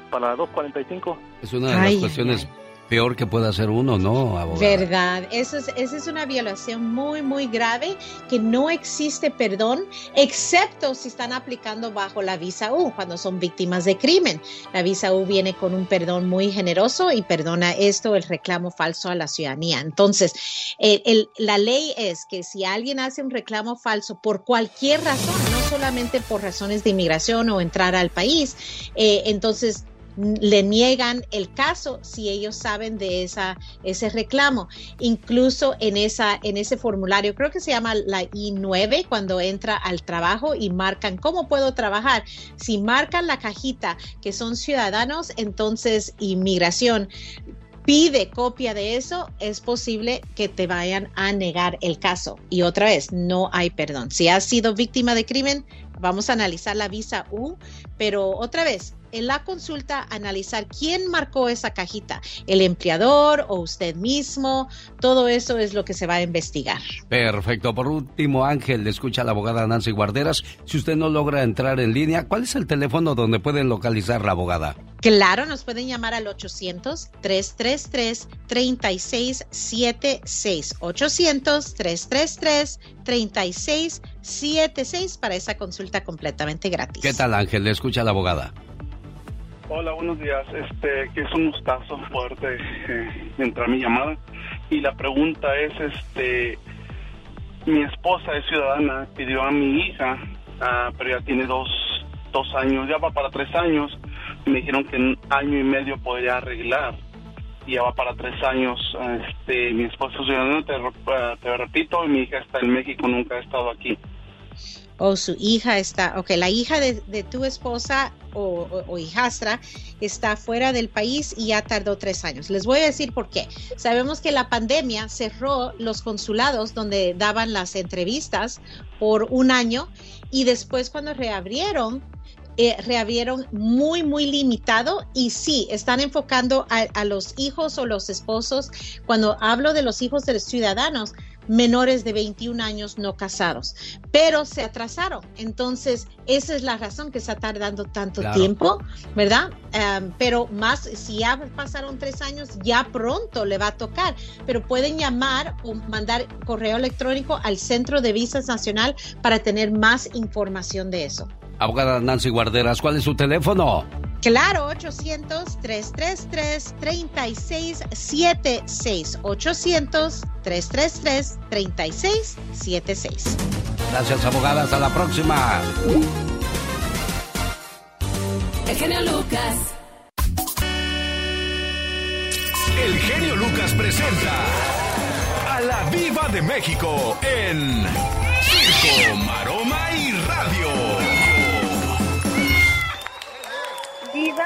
para la 245. Es una de las cuestiones peor que pueda hacer uno, ¿no? Verdad, eso es, esa es una violación muy, muy grave que no existe perdón, excepto si están aplicando bajo la visa U, cuando son víctimas de crimen. La visa U viene con un perdón muy generoso y perdona esto, el reclamo falso a la ciudadanía. Entonces, la ley es que si alguien hace un reclamo falso por cualquier razón, no solamente por razones de inmigración o entrar al país, eh, entonces le niegan el caso si ellos saben de esa, ese reclamo. Incluso en, esa, en ese formulario, creo que se llama la I9, cuando entra al trabajo y marcan cómo puedo trabajar. Si marcan la cajita que son ciudadanos, entonces inmigración pide copia de eso, es posible que te vayan a negar el caso. Y otra vez, no hay perdón. Si has sido víctima de crimen, vamos a analizar la visa U, pero otra vez, en la consulta analizar quién marcó esa cajita, el empleador o usted mismo, todo eso es lo que se va a investigar. Perfecto. Por último, Ángel, le escucha a la abogada Nancy Guarderas. Si usted no logra entrar en línea, ¿cuál es el teléfono donde pueden localizar la abogada? Claro, nos pueden llamar al 800-333-3676. 800-333-3676 para esa consulta completamente gratis. ¿Qué tal, Ángel? Le escucha a la abogada. Hola, buenos días. Este, que es un gustazo fuerte eh, entrar mi llamada. Y la pregunta es, este, mi esposa es ciudadana, pidió a mi hija, ah, pero ya tiene dos, dos años, ya va para tres años. me dijeron que en año y medio podría arreglar. Ya para tres años. Este, mi esposa es ciudadana, te, ah, repito, y mi hija está en México, nunca ha estado aquí o su hija está, ok, la hija de, tu esposa o, hijastra está fuera del país y ya tardó tres años. Les voy a decir por qué. Sabemos que la pandemia cerró los consulados donde daban las entrevistas por un año y después cuando reabrieron, eh, reabrieron muy, muy limitado y sí, están enfocando a, a los hijos o los esposos. Cuando hablo de los hijos de los ciudadanos, menores de 21 años no casados, pero se atrasaron. Entonces, esa es la razón que está tardando tanto Claro. tiempo, ¿verdad? Um, pero más, si ya pasaron tres años, ya pronto le va a tocar, pero pueden llamar o mandar correo electrónico al Centro de Visas Nacional para tener más información de eso. Abogada Nancy Guarderas, ¿cuál es su teléfono? Claro, 800-333-3676. 800-333-3676. Gracias, abogada. Hasta la próxima. El genio Lucas. El genio Lucas presenta a la Viva de México en Circo, Maroma y Diva,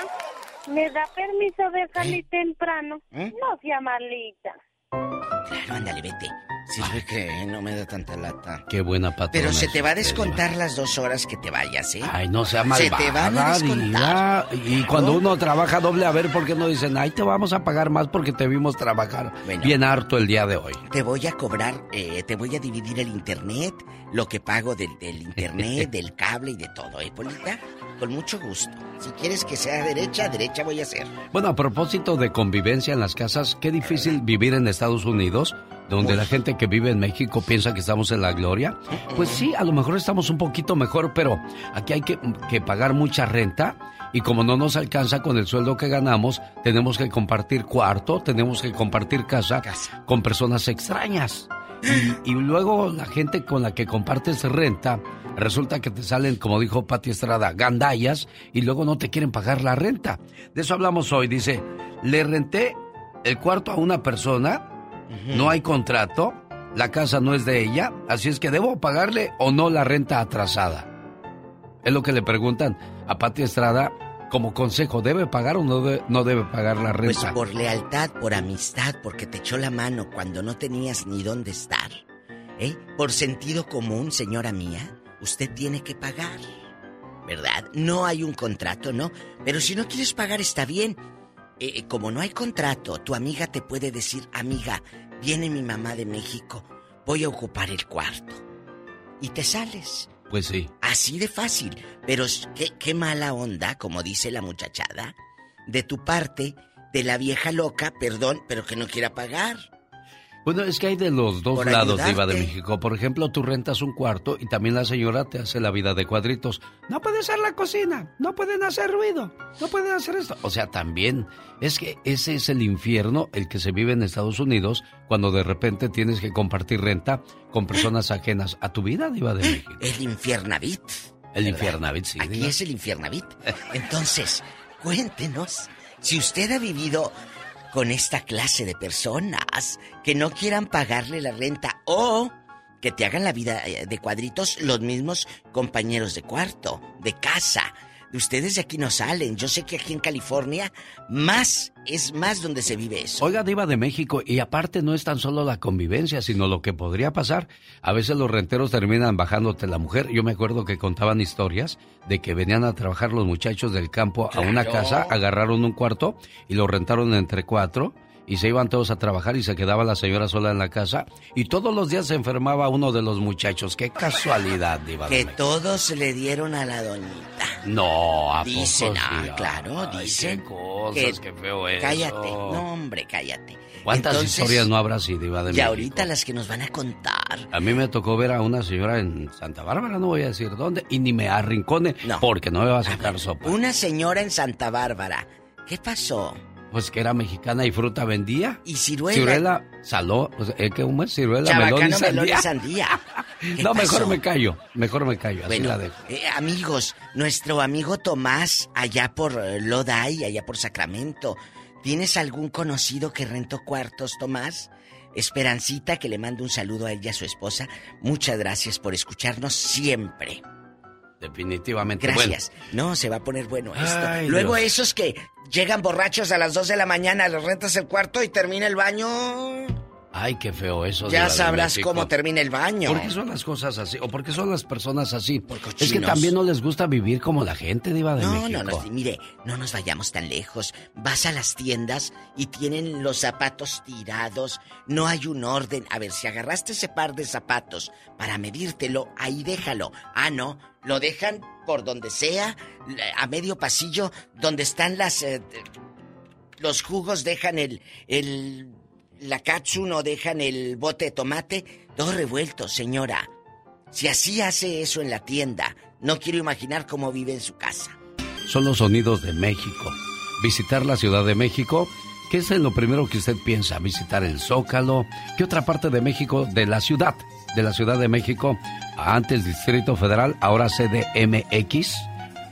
¿me da permiso de salir temprano? No sea malita. Claro, ándale, vete. Sirve que no me da tanta lata. Qué buena patrona. Pero se te va a usted, descontar las dos horas que te vayas, ¿eh? Ay, no sea Se malvada, te van a descontar. Y cuando uno trabaja doble, a ver por qué no dicen, ay, te vamos a pagar más porque te vimos trabajar bien harto el día de hoy. Te voy a cobrar, eh, te voy a dividir el internet, lo que pago del, del internet, del cable y de todo, ¿eh, Polita? Con mucho gusto. Si quieres que sea derecha, derecha voy a hacer. Bueno, a propósito de convivencia en las casas, qué difícil vivir en Estados Unidos, donde la gente que vive en México piensa que estamos en la gloria. Pues sí, a lo mejor estamos un poquito mejor, pero aquí hay que, que pagar mucha renta y como no nos alcanza con el sueldo que ganamos, tenemos que compartir cuarto, tenemos que compartir casa, con personas extrañas. Y, y luego la gente con la que compartes renta, resulta que te salen, como dijo Pati Estrada, gandallas y luego no te quieren pagar la renta. De eso hablamos hoy. Dice, le renté el cuarto a una persona, no hay contrato, la casa no es de ella, así es que debo pagarle o no la renta atrasada. Es lo que le preguntan a Pati Estrada como consejo, ¿debe pagar o no, de- no debe pagar la Pues renta? por lealtad, por amistad, porque te echó la mano cuando no tenías ni dónde estar. ¿Eh? Por sentido común, señora mía, usted tiene que pagar. ¿Verdad? No hay un contrato, ¿no? Pero si no quieres pagar está bien. Eh, como no hay contrato, tu amiga te puede decir, amiga, viene mi mamá de México, voy a ocupar el cuarto. Y te sales. Pues sí. Así de fácil. Pero qué, qué mala onda, como dice la muchachada, de tu parte, de la vieja loca, perdón, pero que no quiera pagar. Bueno, es que hay de los dos Por lados, ayudarte. Diva de México. Por ejemplo, tú rentas un cuarto y también la señora te hace la vida de cuadritos. No puede ser la cocina, no pueden hacer ruido, no pueden hacer esto. O sea, también es que ese es el infierno el que se vive en Estados Unidos cuando de repente tienes que compartir renta con personas ajenas a tu vida, Diva de México. El infiernavit. El infiernavit, sí. Aquí Diva. es el infiernavit. Entonces, cuéntenos si usted ha vivido con esta clase de personas que no quieran pagarle la renta o que te hagan la vida eh, de cuadritos los mismos compañeros de cuarto, de casa. Ustedes de aquí no salen. Yo sé que aquí en California más es más donde se vive eso. Oiga, Diva de México, y aparte no es tan solo la convivencia, sino lo que podría pasar. A veces los renteros terminan bajándote la mujer. Yo me acuerdo que contaban historias de que venían a trabajar los muchachos del campo a una casa, agarraron un cuarto y lo rentaron entre cuatro. Y se iban todos a trabajar y se quedaba la señora sola en la casa. Y todos los días se enfermaba uno de los muchachos. Qué casualidad, Diva Que todos le dieron a la doñita. No, ¿a poco Dicen, sí? ah, claro, Ay, dicen. Qué cosas, qué feo eso. Cállate, no hombre, cállate. ¿Cuántas Entonces, historias no habrá así, Diva de Y México? ahorita las que nos van a contar. A mí me tocó ver a una señora en Santa Bárbara, no voy a decir dónde, y ni me arrincone porque no me va a sacar sopa. Una señora en Santa Bárbara. ¿Qué pasó? Pues que era mexicana y fruta vendía. Y ciruela. Ciruela, saló, pues, ¿eh, ¿qué humo es? Ciruela, Chabacano, melón y sandía. melón y sandía. ¿Qué No, mejor me callo, mejor me callo, así Bueno, la dejo. eh, amigos, nuestro amigo Tomás, allá por eh, Lodi, allá por Sacramento, ¿tienes algún conocido que rentó cuartos, Tomás? Esperancita, que le mando un saludo a ella y a su esposa. Muchas gracias por escucharnos siempre. Definitivamente. Gracias. No, se va a poner bueno esto. Ay, Luego Dios. esos que llegan borrachos a las 2 de la mañana, les rentas el cuarto y termina el baño. Ay, qué feo eso. Ya sabrás cómo termina el baño. ¿Por qué son las cosas así? ¿O por qué son las personas así? es que también no les gusta vivir como la gente, Diva de no, México. No, no, no, mire, no nos vayamos tan lejos. Vas a las tiendas y tienen los zapatos tirados, no hay un orden. A ver, si agarraste ese par de zapatos para medírtelo, ahí déjalo. Ah, no, lo dejan por donde sea, a medio pasillo, donde están las... Eh, los jugos dejan el, el la katsu no dejan el bote de tomate, todo revuelto, señora. Si así hace eso en la tienda, no quiero imaginar cómo vive en su casa. Son los sonidos de México. Visitar la Ciudad de México, ¿qué es lo primero que usted piensa? Visitar el Zócalo. ¿Qué otra parte de México, de la ciudad, de la Ciudad de México, antes Distrito Federal, ahora CDMX?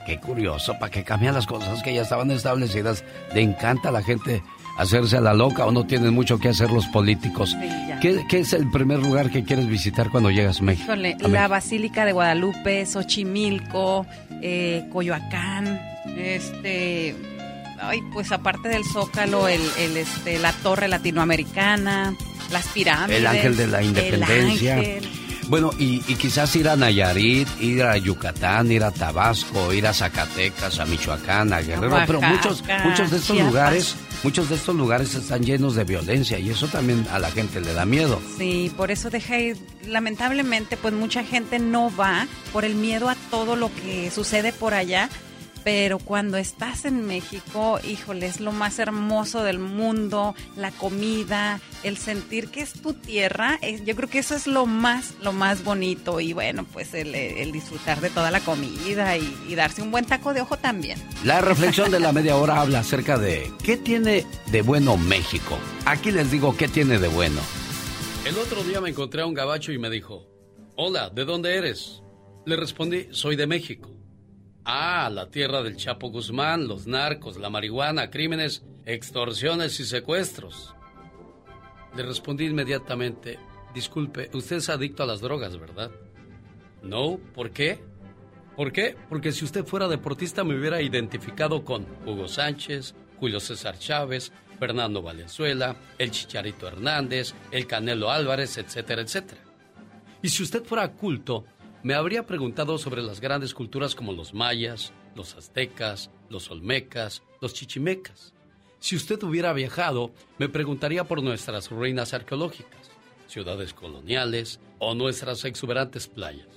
Qué curioso, para que cambian las cosas que ya estaban establecidas. Le encanta a la gente hacerse a la loca o no tienen mucho que hacer los políticos. ¿Qué, es el primer lugar que quieres visitar cuando llegas a México? la Basílica de Guadalupe, Xochimilco, eh, Coyoacán, este, ay, pues aparte del Zócalo, el, este, la Torre Latinoamericana, las pirámides. El Ángel de la Independencia. Bueno, y, quizás ir a Nayarit, ir a Yucatán, ir a Tabasco, ir a Zacatecas, a Michoacán, a Guerrero, pero muchos, muchos de estos lugares muchos de estos lugares están llenos de violencia y eso también a la gente le da miedo. Sí, por eso deja ir, lamentablemente pues mucha gente no va por el miedo a todo lo que sucede por allá pero cuando estás en México, híjole, es lo más hermoso del mundo, la comida, el sentir que es tu tierra, yo creo que eso es lo más, lo más bonito y bueno, pues el, disfrutar de toda la comida y, y, darse un buen taco de ojo también. La reflexión de la media hora habla acerca de qué tiene de bueno México. Aquí les digo qué tiene de bueno. El otro día me encontré a un gabacho y me dijo, hola, ¿de dónde eres? Le respondí, soy de México. Ah, la tierra del Chapo Guzmán, los narcos, la marihuana, crímenes, extorsiones y secuestros. Le respondí inmediatamente, disculpe, usted es adicto a las drogas, ¿verdad? No, ¿por qué? ¿Por qué? Porque si usted fuera deportista me hubiera identificado con Hugo Sánchez, Julio César Chávez, Fernando Valenzuela, el Chicharito Hernández, el Canelo Álvarez, etcétera, etcétera. Y si usted fuera culto, me habría preguntado sobre las grandes culturas como los mayas, los aztecas, los olmecas, los chichimecas. Si usted hubiera viajado, me preguntaría por nuestras ruinas arqueológicas, ciudades coloniales o nuestras exuberantes playas.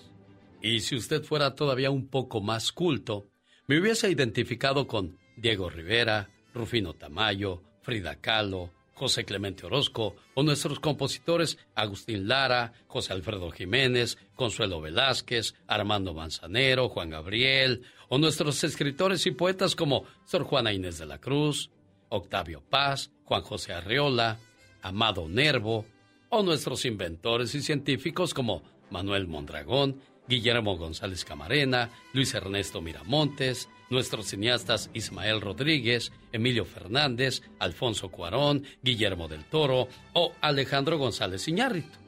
Y si usted fuera todavía un poco más culto, me hubiese identificado con Diego Rivera, Rufino Tamayo, Frida Kahlo, José Clemente Orozco, o nuestros compositores Agustín Lara, José Alfredo Jiménez, Consuelo Velázquez, Armando Manzanero, Juan Gabriel, o nuestros escritores y poetas como Sor Juana Inés de la Cruz, Octavio Paz, Juan José Arreola, Amado Nervo, o nuestros inventores y científicos como Manuel Mondragón, Guillermo González Camarena, Luis Ernesto Miramontes, nuestros cineastas Ismael Rodríguez, Emilio Fernández, Alfonso Cuarón, Guillermo del Toro o Alejandro González Iñárritu.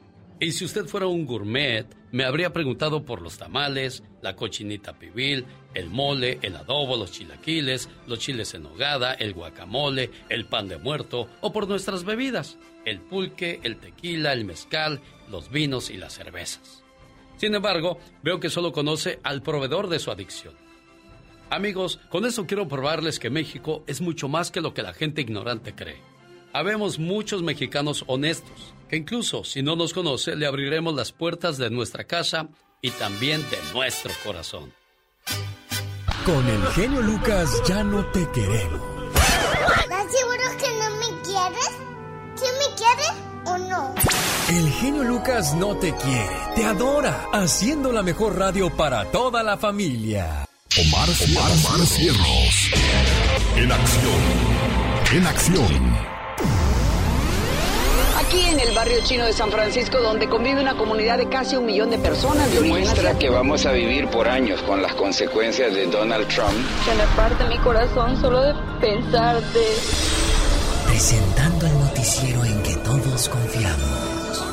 Y si usted fuera un gourmet, me habría preguntado por los tamales, la cochinita pibil, el mole, el adobo, los chilaquiles, los chiles en hogada, el guacamole, el pan de muerto o por nuestras bebidas, el pulque, el tequila, el mezcal, los vinos y las cervezas. Sin embargo, veo que solo conoce al proveedor de su adicción Amigos, con eso quiero probarles que México es mucho más que lo que la gente ignorante cree. Habemos muchos mexicanos honestos, que incluso si no nos conoce, le abriremos las puertas de nuestra casa y también de nuestro corazón. Con el genio Lucas ya no te queremos. ¿Estás seguro que no me quieres? ¿Quién me quiere o no? El genio Lucas no te quiere, te adora, haciendo la mejor radio para toda la familia. Omar, Omar, Cierros. En acción. En acción. Aquí en el barrio chino de San Francisco, donde convive una comunidad de casi un millón de personas. Demuestra que vamos a vivir por años con las consecuencias de Donald Trump. Se me parte mi corazón solo de pensarte. Presentando el noticiero en que todos confiamos.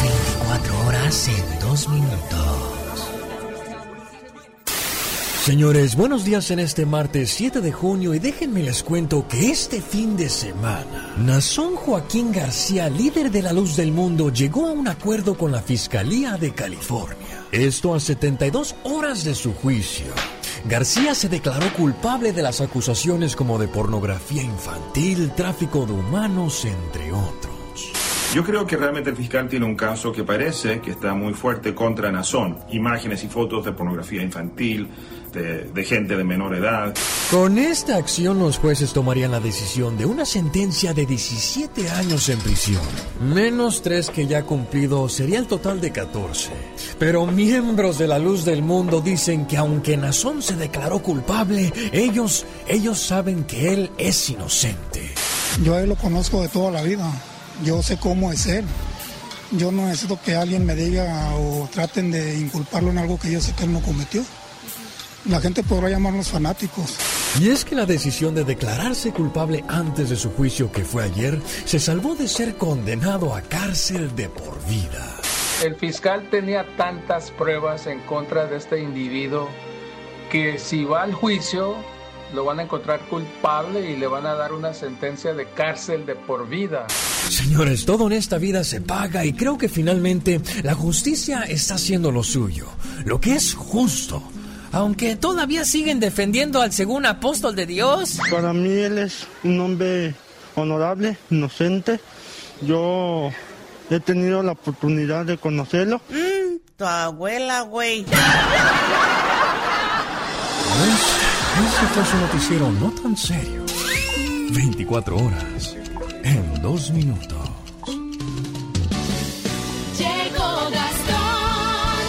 24 horas en 2 minutos. Señores, buenos días en este martes 7 de junio y déjenme les cuento que este fin de semana, Nazón Joaquín García, líder de la luz del mundo, llegó a un acuerdo con la Fiscalía de California. Esto a 72 horas de su juicio. García se declaró culpable de las acusaciones como de pornografía infantil, tráfico de humanos, entre otros. Yo creo que realmente el fiscal tiene un caso que parece que está muy fuerte contra Nazón. Imágenes y fotos de pornografía infantil, de, de, gente de menor edad. Con esta acción los jueces tomarían la decisión de una sentencia de 17 años en prisión. Menos tres que ya ha cumplido sería el total de 14. Pero miembros de la luz del mundo dicen que aunque Nazón se declaró culpable, ellos, ellos saben que él es inocente. Yo a él lo conozco de toda la vida yo sé cómo es él. Yo no necesito que alguien me diga o traten de inculparlo en algo que yo sé que él no cometió. La gente podrá llamarnos fanáticos. Y es que la decisión de declararse culpable antes de su juicio que fue ayer se salvó de ser condenado a cárcel de por vida. El fiscal tenía tantas pruebas en contra de este individuo que si va al juicio lo van a encontrar culpable y le van a dar una sentencia de cárcel de por vida. Señores, todo en esta vida se paga y creo que finalmente la justicia está haciendo lo suyo, lo que es justo. Aunque todavía siguen defendiendo al segundo apóstol de Dios. Para mí él es un hombre honorable, inocente. Yo he tenido la oportunidad de conocerlo. Mm, tu abuela, güey. Este fue su noticiero no tan serio. 24 horas en dos minutos. Llegó Gastón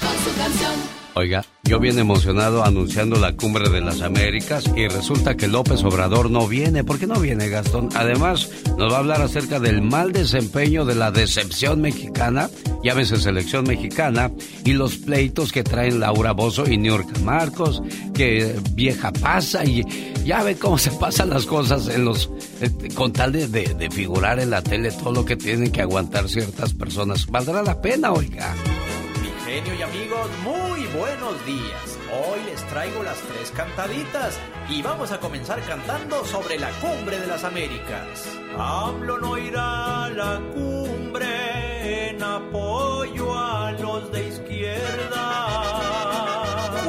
con su canción. Oiga, yo bien emocionado anunciando la cumbre de las Américas y resulta que López Obrador no viene. ¿Por qué no viene Gastón? Además, nos va a hablar acerca del mal desempeño de la decepción mexicana, ya veces selección mexicana, y los pleitos que traen Laura Bozo y Niurka Marcos, que vieja pasa y ya ve cómo se pasan las cosas en los eh, con tal de, de figurar en la tele todo lo que tienen que aguantar ciertas personas. ¿Valdrá la pena, oiga? Genio y amigos, muy buenos días. Hoy les traigo las tres cantaditas y vamos a comenzar cantando sobre la cumbre de las Américas. AMLO no irá a la cumbre en apoyo a los de izquierda.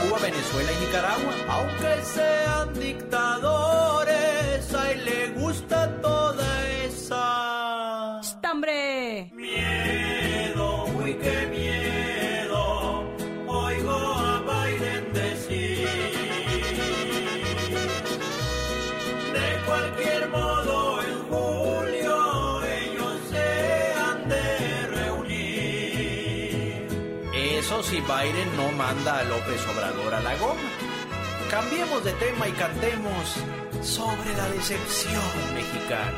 Cuba, Venezuela y Nicaragua, aunque sean dictadores, Biden no manda a López Obrador a la goma. Cambiemos de tema y cantemos sobre la decepción mexicana.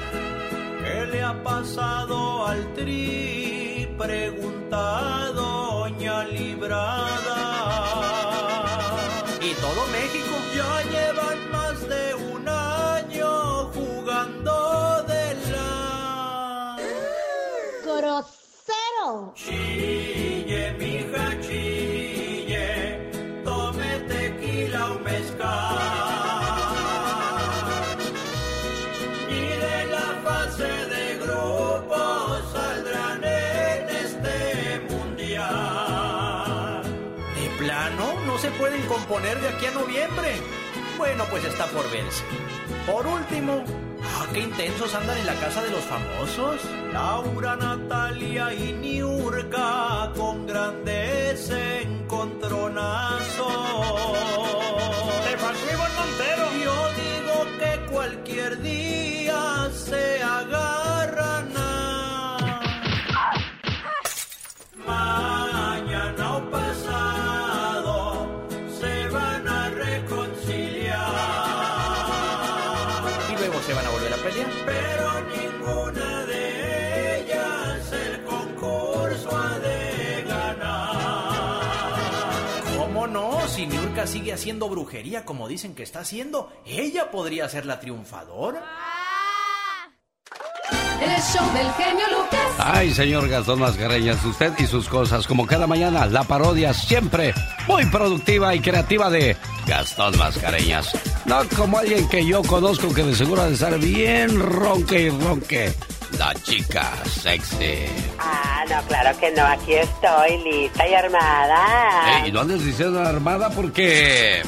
¿Qué le ha pasado al tri? Pregunta Doña Librada. Y todo México ya llevan más de un año jugando de la. ¡Grosero! Chille, componer de aquí a noviembre? Bueno, pues está por verse. Por último, ah, qué intensos andan en la casa de los famosos. Laura, Natalia y Niurka con grandes encontronazos. ¡Te faltó Ivonne Montero! Yo digo que cualquier día se agarran a... Mañana Sigue haciendo brujería como dicen que está haciendo, ella podría ser la triunfadora. El show del genio Lucas. Ay, señor Gastón Mascareñas, usted y sus cosas, como cada mañana, la parodia siempre muy productiva y creativa de Gastón Mascareñas. No como alguien que yo conozco que de seguro ha de estar bien ronque y ronque. La chica sexy. Ah, no, claro que no. Aquí estoy lista y armada. y no andes diciendo armada porque...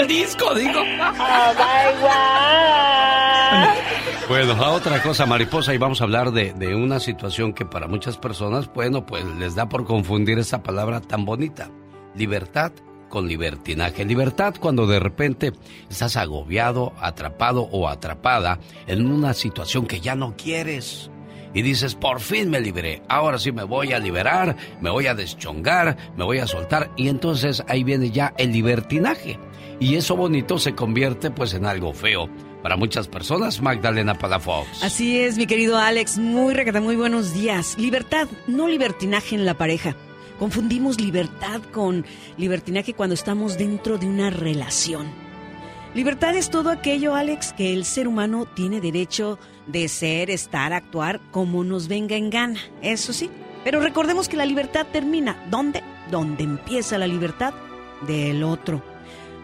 el disco, digo. Oh my God. Bueno, a otra cosa, mariposa, y vamos a hablar de, de una situación que para muchas personas, bueno, pues les da por confundir esa palabra tan bonita. Libertad con libertinaje. Libertad cuando de repente estás agobiado, atrapado o atrapada en una situación que ya no quieres. Y dices, por fin me liberé, ahora sí me voy a liberar, me voy a deschongar, me voy a soltar. Y entonces ahí viene ya el libertinaje. Y eso bonito se convierte pues en algo feo. Para muchas personas, Magdalena Palafox. Así es, mi querido Alex. Muy recata, muy buenos días. Libertad, no libertinaje en la pareja. Confundimos libertad con libertinaje cuando estamos dentro de una relación. Libertad es todo aquello, Alex, que el ser humano tiene derecho de ser, estar, actuar como nos venga en gana. Eso sí. Pero recordemos que la libertad termina. ¿Dónde? Donde empieza la libertad del otro.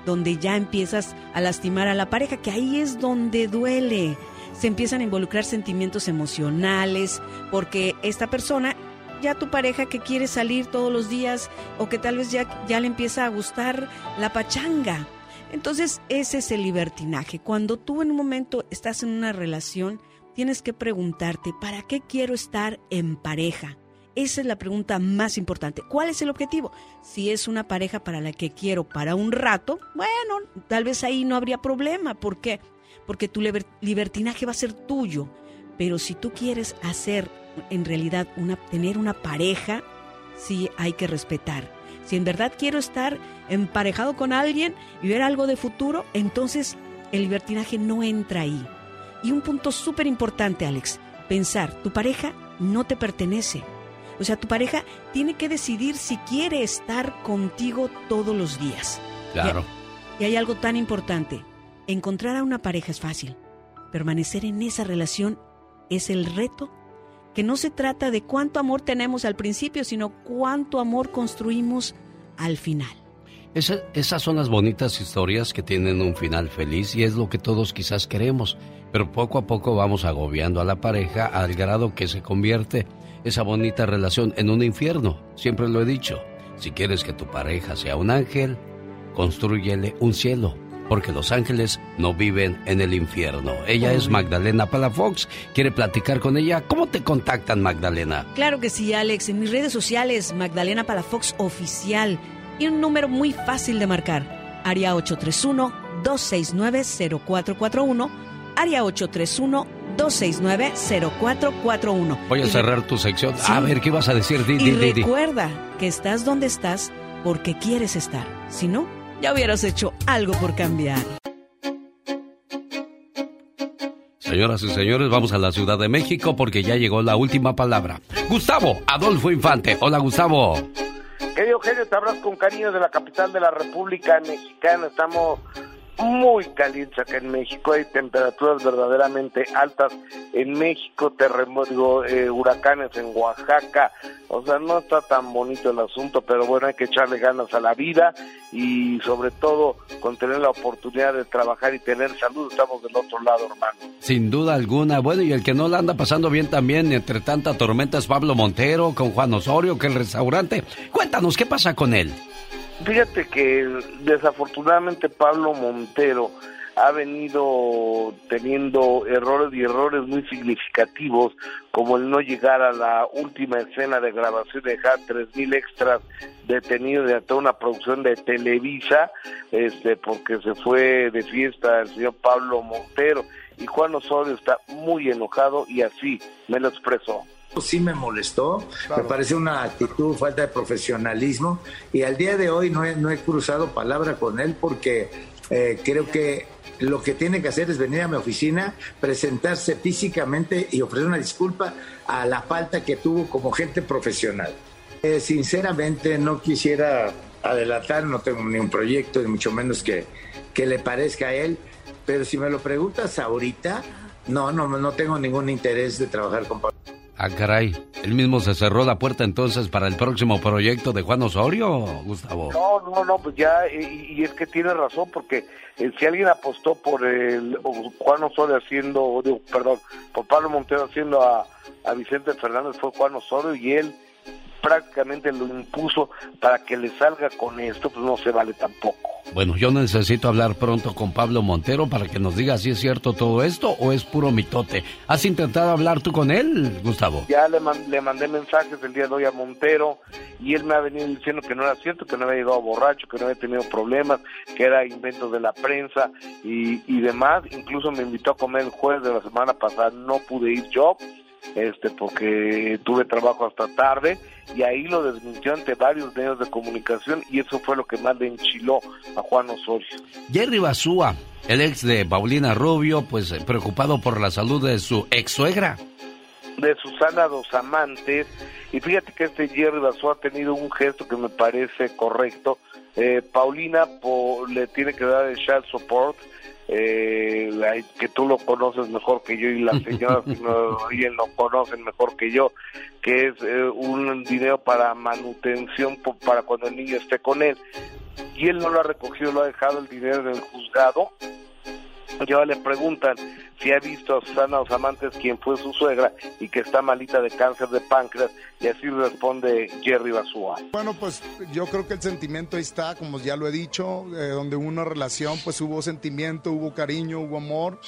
Donde ya empiezas a lastimar a la pareja, que ahí es donde duele. Se empiezan a involucrar sentimientos emocionales, porque esta persona ya tu pareja que quiere salir todos los días o que tal vez ya, ya le empieza a gustar la pachanga. Entonces ese es el libertinaje. Cuando tú en un momento estás en una relación, tienes que preguntarte, ¿para qué quiero estar en pareja? Esa es la pregunta más importante. ¿Cuál es el objetivo? Si es una pareja para la que quiero para un rato, bueno, tal vez ahí no habría problema. ¿Por qué? Porque tu libertinaje va a ser tuyo. Pero si tú quieres hacer en realidad una, tener una pareja, sí hay que respetar. Si en verdad quiero estar emparejado con alguien y ver algo de futuro, entonces el libertinaje no entra ahí. Y un punto súper importante, Alex, pensar, tu pareja no te pertenece. O sea, tu pareja tiene que decidir si quiere estar contigo todos los días. Claro. Y, hay algo tan importante. Encontrar a una pareja es fácil. Permanecer en esa relación es el reto que no se trata de cuánto amor tenemos al principio, sino cuánto amor construimos al final. esas son las bonitas historias que tienen un final feliz y es lo que todos quizás queremos, pero poco a poco vamos agobiando a la pareja al grado que se convierte esa bonita relación en un infierno. Siempre lo he dicho, si quieres que tu pareja sea un ángel, construyele un cielo porque los ángeles no viven en el infierno. Ella es Magdalena Palafox. ¿Quiere platicar con ella? ¿Cómo te contactan, Magdalena? Claro que sí, Alex. En mis redes sociales, Magdalena Palafox Oficial. Y un número muy fácil de marcar. Área 831-269-0441. Área 831-269-0441. Voy a cerrar tu sección. A ver, ¿qué vas a decir, Didi? Y recuerda que estás donde estás porque quieres estar. Si no, ya hubieras hecho algo por cambiar. Señoras y señores, vamos a la Ciudad de México porque ya llegó la última palabra. Gustavo Adolfo Infante. Hola, Gustavo. Querido genio, te hablas con cariño de la capital de la República Mexicana. Estamos muy calientes acá en México, hay temperaturas verdaderamente altas en México, terremotos, eh, huracanes en Oaxaca, o sea, no está tan bonito el asunto, pero bueno, hay que echarle ganas a la vida y sobre todo con tener la oportunidad de trabajar y tener salud, estamos del otro lado, hermano. Sin duda alguna, bueno, y el que no la anda pasando bien también entre tanta tormenta es Pablo Montero con Juan Osorio, que el restaurante. Cuéntanos, ¿qué pasa con él? Fíjate que desafortunadamente Pablo Montero ha venido teniendo errores y errores muy significativos, como el no llegar a la última escena de grabación de dejar tres mil extras detenidos de toda una producción de Televisa, este, porque se fue de fiesta el señor Pablo Montero. Y Juan Osorio está muy enojado y así me lo expresó sí me molestó, me parece una actitud, falta de profesionalismo y al día de hoy no he, no he cruzado palabra con él porque eh, creo que lo que tiene que hacer es venir a mi oficina, presentarse físicamente y ofrecer una disculpa a la falta que tuvo como gente profesional. Eh, sinceramente no quisiera adelantar, no tengo ni un proyecto, ni mucho menos que, que le parezca a él, pero si me lo preguntas ahorita, no, no, no tengo ningún interés de trabajar con Pablo. Ah, caray. Él mismo se cerró la puerta entonces para el próximo proyecto de Juan Osorio, Gustavo. No, no, no, pues ya, y, es que tiene razón, porque eh, si alguien apostó por el Juan Osorio haciendo, perdón, por Pablo Montero haciendo a, a Vicente Fernández fue Juan Osorio y él prácticamente lo impuso para que le salga con esto, pues no se vale tampoco. Bueno, yo necesito hablar pronto con Pablo Montero para que nos diga si es cierto todo esto o es puro mitote. ¿Has intentado hablar tú con él, Gustavo? Ya le, le mandé mensajes el día de hoy a Montero y él me ha venido diciendo que no era cierto, que no había llegado borracho, que no había tenido problemas, que era invento de la prensa y, y demás. Incluso me invitó a comer el jueves de la semana pasada, no pude ir yo este porque tuve trabajo hasta tarde y ahí lo desmintió ante varios medios de comunicación y eso fue lo que más le enchiló a Juan Osorio. Jerry Basúa, el ex de Paulina Rubio, pues eh, preocupado por la salud de su ex suegra. De Susana Dos Amantes, y fíjate que este Jerry Basúa ha tenido un gesto que me parece correcto. Eh, Paulina le tiene que dar el child support eh, que tú lo conoces mejor que yo y las señoras que no, lo conocen mejor que yo, que es eh, un dinero para manutención para cuando el niño esté con él. Y él no lo ha recogido, lo ha dejado el dinero en el juzgado ya le preguntan si ha visto a Susana Osamantes, quien fue su suegra y que está malita de cáncer de páncreas, y así responde Jerry Basúa. Bueno, pues yo creo que el sentimiento ahí está, como ya lo he dicho, eh, donde hubo una relación, pues hubo sentimiento, hubo cariño, hubo amor.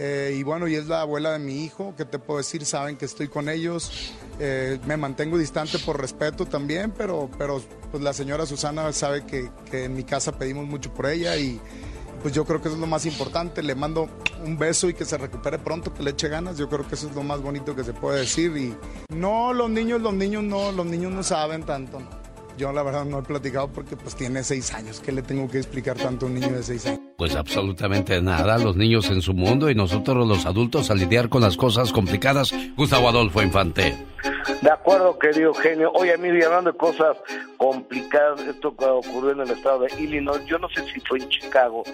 Eh, y bueno, y es la abuela de mi hijo, que te puedo decir? Saben que estoy con ellos. Eh, me mantengo distante por respeto también, pero, pero pues la señora Susana sabe que en mi casa pedimos mucho por ella y pues yo creo que eso es lo más importante. Le mando un beso y que se recupere pronto, que le eche ganas. Yo creo que eso es lo más bonito que se puede decir. Y no, los niños, los niños no, los niños no saben tanto. Yo la verdad no he platicado porque pues tiene seis años. ¿Qué le tengo que explicar tanto a un niño de seis años? Pues absolutamente nada. Los niños en su mundo y nosotros los adultos a lidiar con las cosas complicadas. Gustavo Adolfo Infante. De acuerdo, querido genio. Oye, mire, hablando de cosas complicadas, esto ocurrió en el estado de Illinois. Yo no sé si fue en Chicago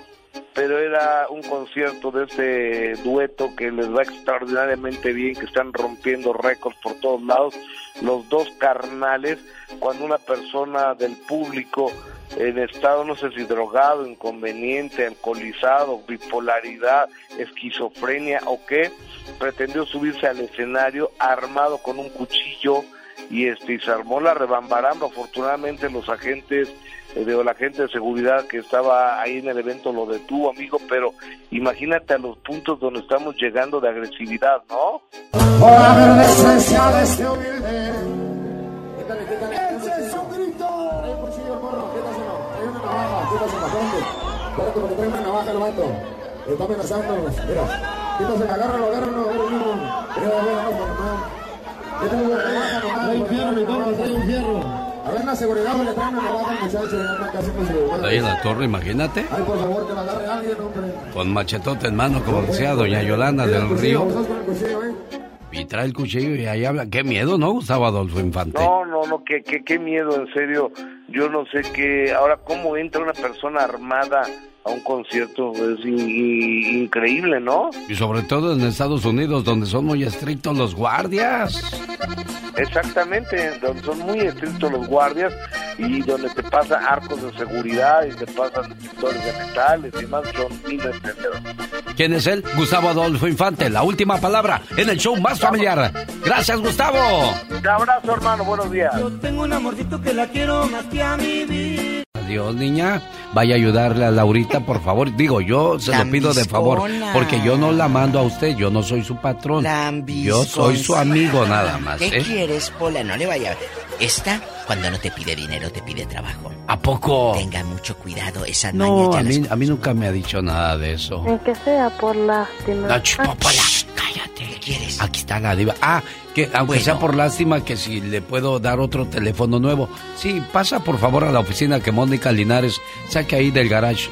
pero era un concierto de este dueto que les va extraordinariamente bien, que están rompiendo récords por todos lados, los dos carnales, cuando una persona del público en estado, no sé si drogado, inconveniente, alcoholizado, bipolaridad, esquizofrenia o qué, pretendió subirse al escenario armado con un cuchillo y este y se armó la rebambaramba. Afortunadamente los agentes eh, de la gente de seguridad que estaba ahí en el evento lo detuvo, amigo, pero imagínate a los puntos donde estamos llegando de agresividad, ¿no? Por haber de este humilde. ¡Ese es un grito! Trae el cuchillo, morro, quítaselo. Trae una navaja, quítaselo, ¿dónde? Espérate, porque trae una navaja, lo mato. Está amenazándonos, mira. Quítaselo, agárralo, agárralo, agárralo. Mira, mira, mira, mira. Quítale una navaja, nomás. Trae un fierro, mi compa, trae un fierro. A ver, la seguridad le traen una navaja muchacho, casi con su... Ahí en la torre, imagínate. Ay, por favor, que la agarre alguien, hombre. Con machetote en mano, como decía doña Yolanda del Río. Y trae el cuchillo y ahí habla. Qué miedo, ¿no, Gustavo Adolfo Infante? No, no, no, qué, qué, qué miedo, en serio. Yo no sé qué. Ahora, ¿cómo entra una persona armada a un concierto es increíble, ¿no? Y sobre todo en Estados Unidos, donde son muy estrictos los guardias. Exactamente, donde son muy estrictos los guardias y donde te pasan arcos de seguridad y te pasan detectores de metales y más son de ¿Quién es él? Gustavo Adolfo Infante, la última palabra en el show más familiar. Gracias, Gustavo. Un abrazo, hermano, buenos días. Yo tengo un amorcito que la quiero más que a mi vida. Adiós, niña. Vaya a ayudarle a Laurita, por favor. Digo, yo se lo pido de favor, porque yo no la mando a usted, yo no soy su patrón. Yo soy su amigo nada más. ¿Qué ¿eh? quieres, Pola? No le vaya. Esta, cuando no te pide dinero, te pide trabajo. ¿A poco? Tenga mucho cuidado, esa No, a mí, a mí nunca me ha dicho nada de eso. que sea por lástima. Pola. ¿Qué quieres? Aquí está la diva. Ah, que aunque sea por lástima, que si le puedo dar otro teléfono nuevo. Sí, pasa por favor a la oficina que Mónica Linares saque ahí del garage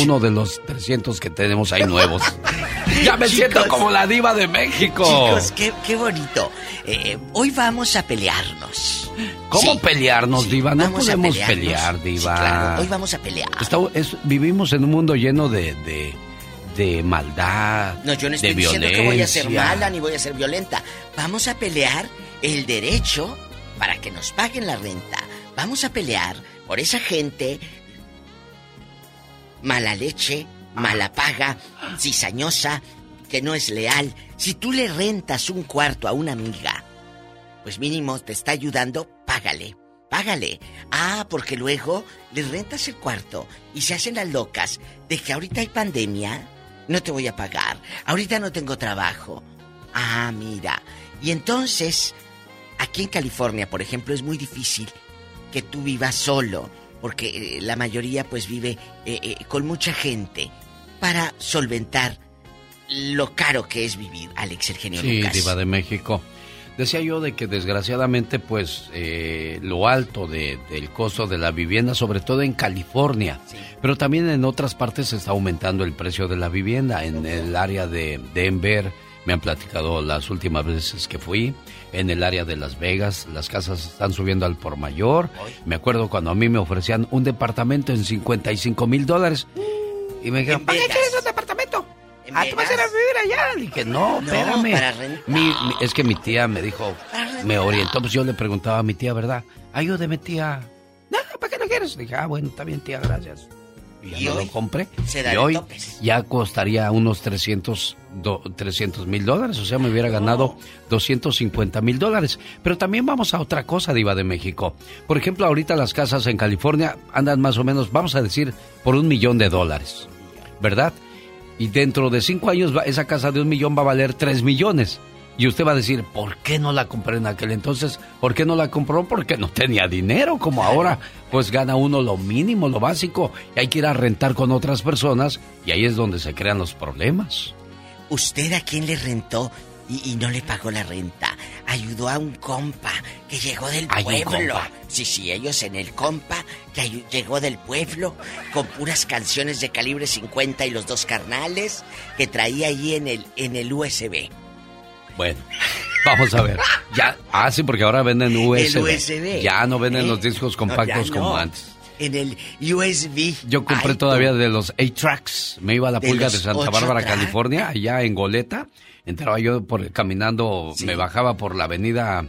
uno de los 300 que tenemos ahí nuevos. ya me siento como la diva de México. Chicos, qué, qué bonito. Eh, hoy vamos a pelearnos. ¿Cómo Sí. pelearnos, Diva? No podemos pelear, Sí, Diva. claro, hoy vamos a pelear. Está- es- vivimos en un mundo lleno de, de, de maldad, No, yo no de estoy diciendo violencia. que voy a ser mala ni voy a ser violenta. Vamos a pelear el derecho para que nos paguen la renta. Vamos a pelear por esa gente mala leche, mala paga, cizañosa, que no es leal. Si tú le rentas un cuarto a una amiga, pues mínimo te está ayudando, págale. Págale. Ah, porque luego le rentas el cuarto y se hacen las locas de que ahorita hay pandemia, no te voy a pagar. Ahorita no tengo trabajo. Ah, mira. Y entonces, aquí en California, por ejemplo, es muy difícil que tú vivas solo, porque eh, la mayoría pues vive eh, eh, con mucha gente para solventar lo caro que es vivir, Alex Eugenio Sí, Lucas. Diva de México. Decía yo de que desgraciadamente, pues, eh, lo alto de- del costo de la vivienda, sobre todo en California, pero también en otras partes está aumentando el precio de la vivienda. En el área de Denver, me han platicado las últimas veces que fui, en el área de Las Vegas, las casas están subiendo al por mayor. Me acuerdo cuando a mí me ofrecían un departamento en 55 mil dólares. Y me dijeron, ¿para qué quieres un departamento? Ah, tú vas a ir a vivir allá. Dije, no, No, espérame. para rentar. Mi- mi- es que mi tía me dijo, me orientó, pues yo le preguntaba a mi tía, ¿verdad? Ayúdeme, tía. No, ¿para qué no quieres? Dije, ah, bueno, está bien, tía, gracias. Y ya ¿Y no hoy? lo compré. Se y hoy topes. ya costaría unos 300 mil dólares, o sea, me hubiera ganado 250 mil dólares. Pero también vamos a otra cosa, Diva de México. Por ejemplo, ahorita las casas en California andan más o menos, vamos a decir, por un millón de dólares, ¿verdad? Y dentro de cinco años va- esa casa de un millón va a valer tres millones. Y usted va a decir, ¿por qué no la compré en aquel entonces? ¿Por qué no la compró? Porque no tenía dinero, como ahora. Pues gana uno lo mínimo, lo básico. Y hay que ir a rentar con otras personas. Y ahí es donde se crean los problemas. ¿Usted a quién le rentó y, y no le pagó la renta? Ayudó a un compa que llegó del Hay pueblo. Sí, sí, ellos en el compa que llegó del pueblo con puras canciones de calibre 50 y los dos carnales que traía ahí en el, en el USB. Bueno, vamos a ver. Ya, ah, sí, porque ahora venden USB. USB. Ya no venden ¿Eh? los discos No, compactos como antes. En el USB. Yo compré Ay, todavía de los 8-tracks. Me iba a la ¿De pulga los de Santa Bárbara? California, allá en Goleta. Entraba yo por caminando, me bajaba por la avenida.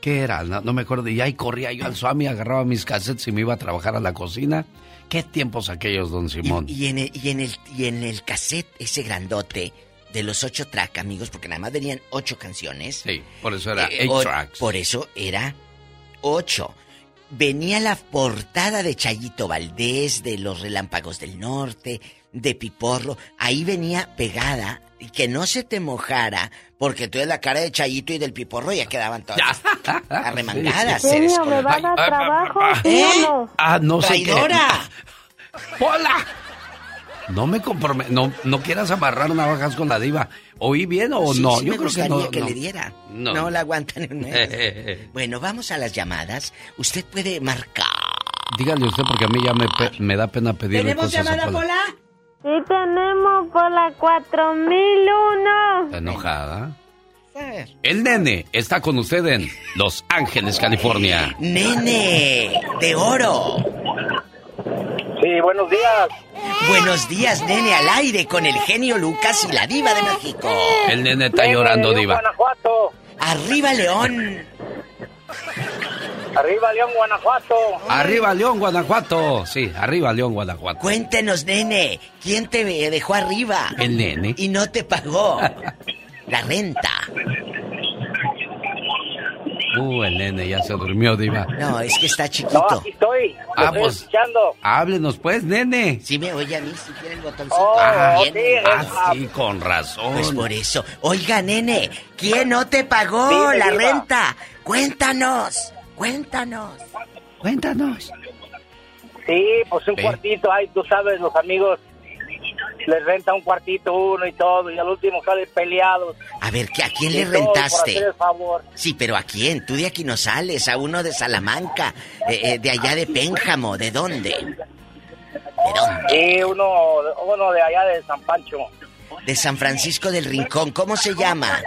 ¿Qué era? No, no me acuerdo. Y ahí corría yo al Swami, agarraba mis cassettes y me iba a trabajar a la cocina. ¿Qué tiempos aquellos, don Simón? Y en el, y en el, y en el cassette ese grandote de los ocho track, amigos, porque nada más venían ocho canciones. Sí, por eso era Eh, 8 o- tracks. Por eso era ocho. Venía la portada de Chayito Valdés, de Los Relámpagos del Norte, de Piporro. Ahí venía pegada y que no se te mojara, porque tú eres la cara de Chayito y del Piporro ya quedaban todas arremangadas. Genio, ¿me va a dar trabajo? ¿Sí no? Ah, no sé. ¡Hola! No me comprome... No, no quieras amarrar navajas con la diva. ¿Oí bien o Sí, no? sí Yo me creo que no. que no. le diera. No. No, la aguantan en mes. Bueno, vamos a las llamadas. Usted puede marcar. Dígale usted porque a mí ya me, pe- me da pena pedirle cosas a Pola. Sí tenemos por la 4001. ¿Está enojada? El nene está con usted en Los Ángeles, California. Nene, de oro. Sí, buenos días. Buenos días, nene, al aire con el genio Lucas y la diva de México. El nene está llorando, diva. Guanajuato. Arriba, León. Arriba, León, Guanajuato. Arriba León, Guanajuato. Sí, arriba León, Guanajuato. Cuéntenos, nene, ¿quién te dejó arriba? El nene. Y no te pagó la renta. Uh, el nene ya se durmió, diva. No, es que está No, chiquito. aquí estoy. Ah, estoy pues. escuchando. Háblenos pues, nene. Si me oye a mí, si quiere el botoncito. Oh, también. sí, Ah, sí, con razón. Pues por eso. Oiga, nene, ¿quién no te pagó Dime, la diva. renta? Cuéntanos, cuéntanos. Cuéntanos. Sí, pues un Sí. cuartito. Ay, tú sabes, los amigos les renta un cuartito uno y todo. Y al último salen peleados. A ver, ¿que ¿a quién Y le Por rentaste? hacer el favor. Sí, pero ¿a quién? Tú de aquí no sales, a uno de Salamanca, eh, eh, de allá de Pénjamo, ¿de dónde? ¿De dónde? Y uno, uno de allá de San Pancho. De San Francisco del Rincón, ¿cómo se llama?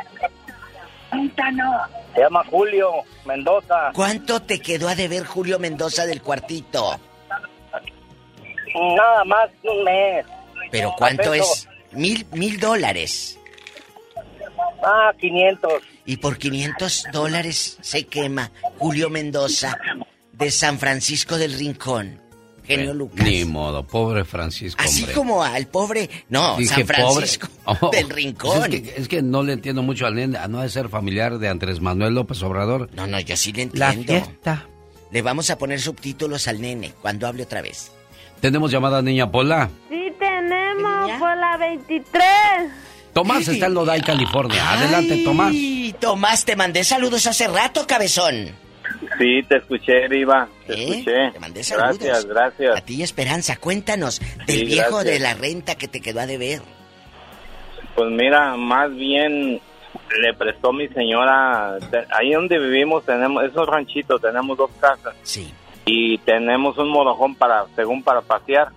Se llama Julio Mendoza. ¿Cuánto te quedó a deber Julio Mendoza del cuartito? Nada más un mes. ¿Pero cuánto es? Mil, mil dólares. Ah, 500. Y por 500 dólares se quema Julio Mendoza de San Francisco del Rincón. Genio Lucas. Ni modo, pobre Francisco, Así hombre. como al pobre, no, Dije, San Francisco. Oh, del pues Rincón. es, que, es que no le entiendo mucho al nene, a no de ser familiar de Andrés Manuel López Obrador. No, no, yo sí le La entiendo. fiesta. Le vamos a poner subtítulos al nene cuando hable otra vez. Tenemos llamada niña Pola. Sí tenemos por la 23. Tomás está en Lodai, California. Adelante, Tomás. Tomás, te mandé saludos hace rato, cabezón. Sí, te escuché, Viva. Te ¿Eh? escuché. Te mandé saludos. Gracias, gracias. A ti, Esperanza, cuéntanos del Sí, viejo gracias. de la renta que te quedó a deber. Pues mira, más bien le prestó mi señora. Ahí donde vivimos tenemos, es un ranchito, tenemos dos casas. Sí. Y tenemos un morojón para, según para pasear.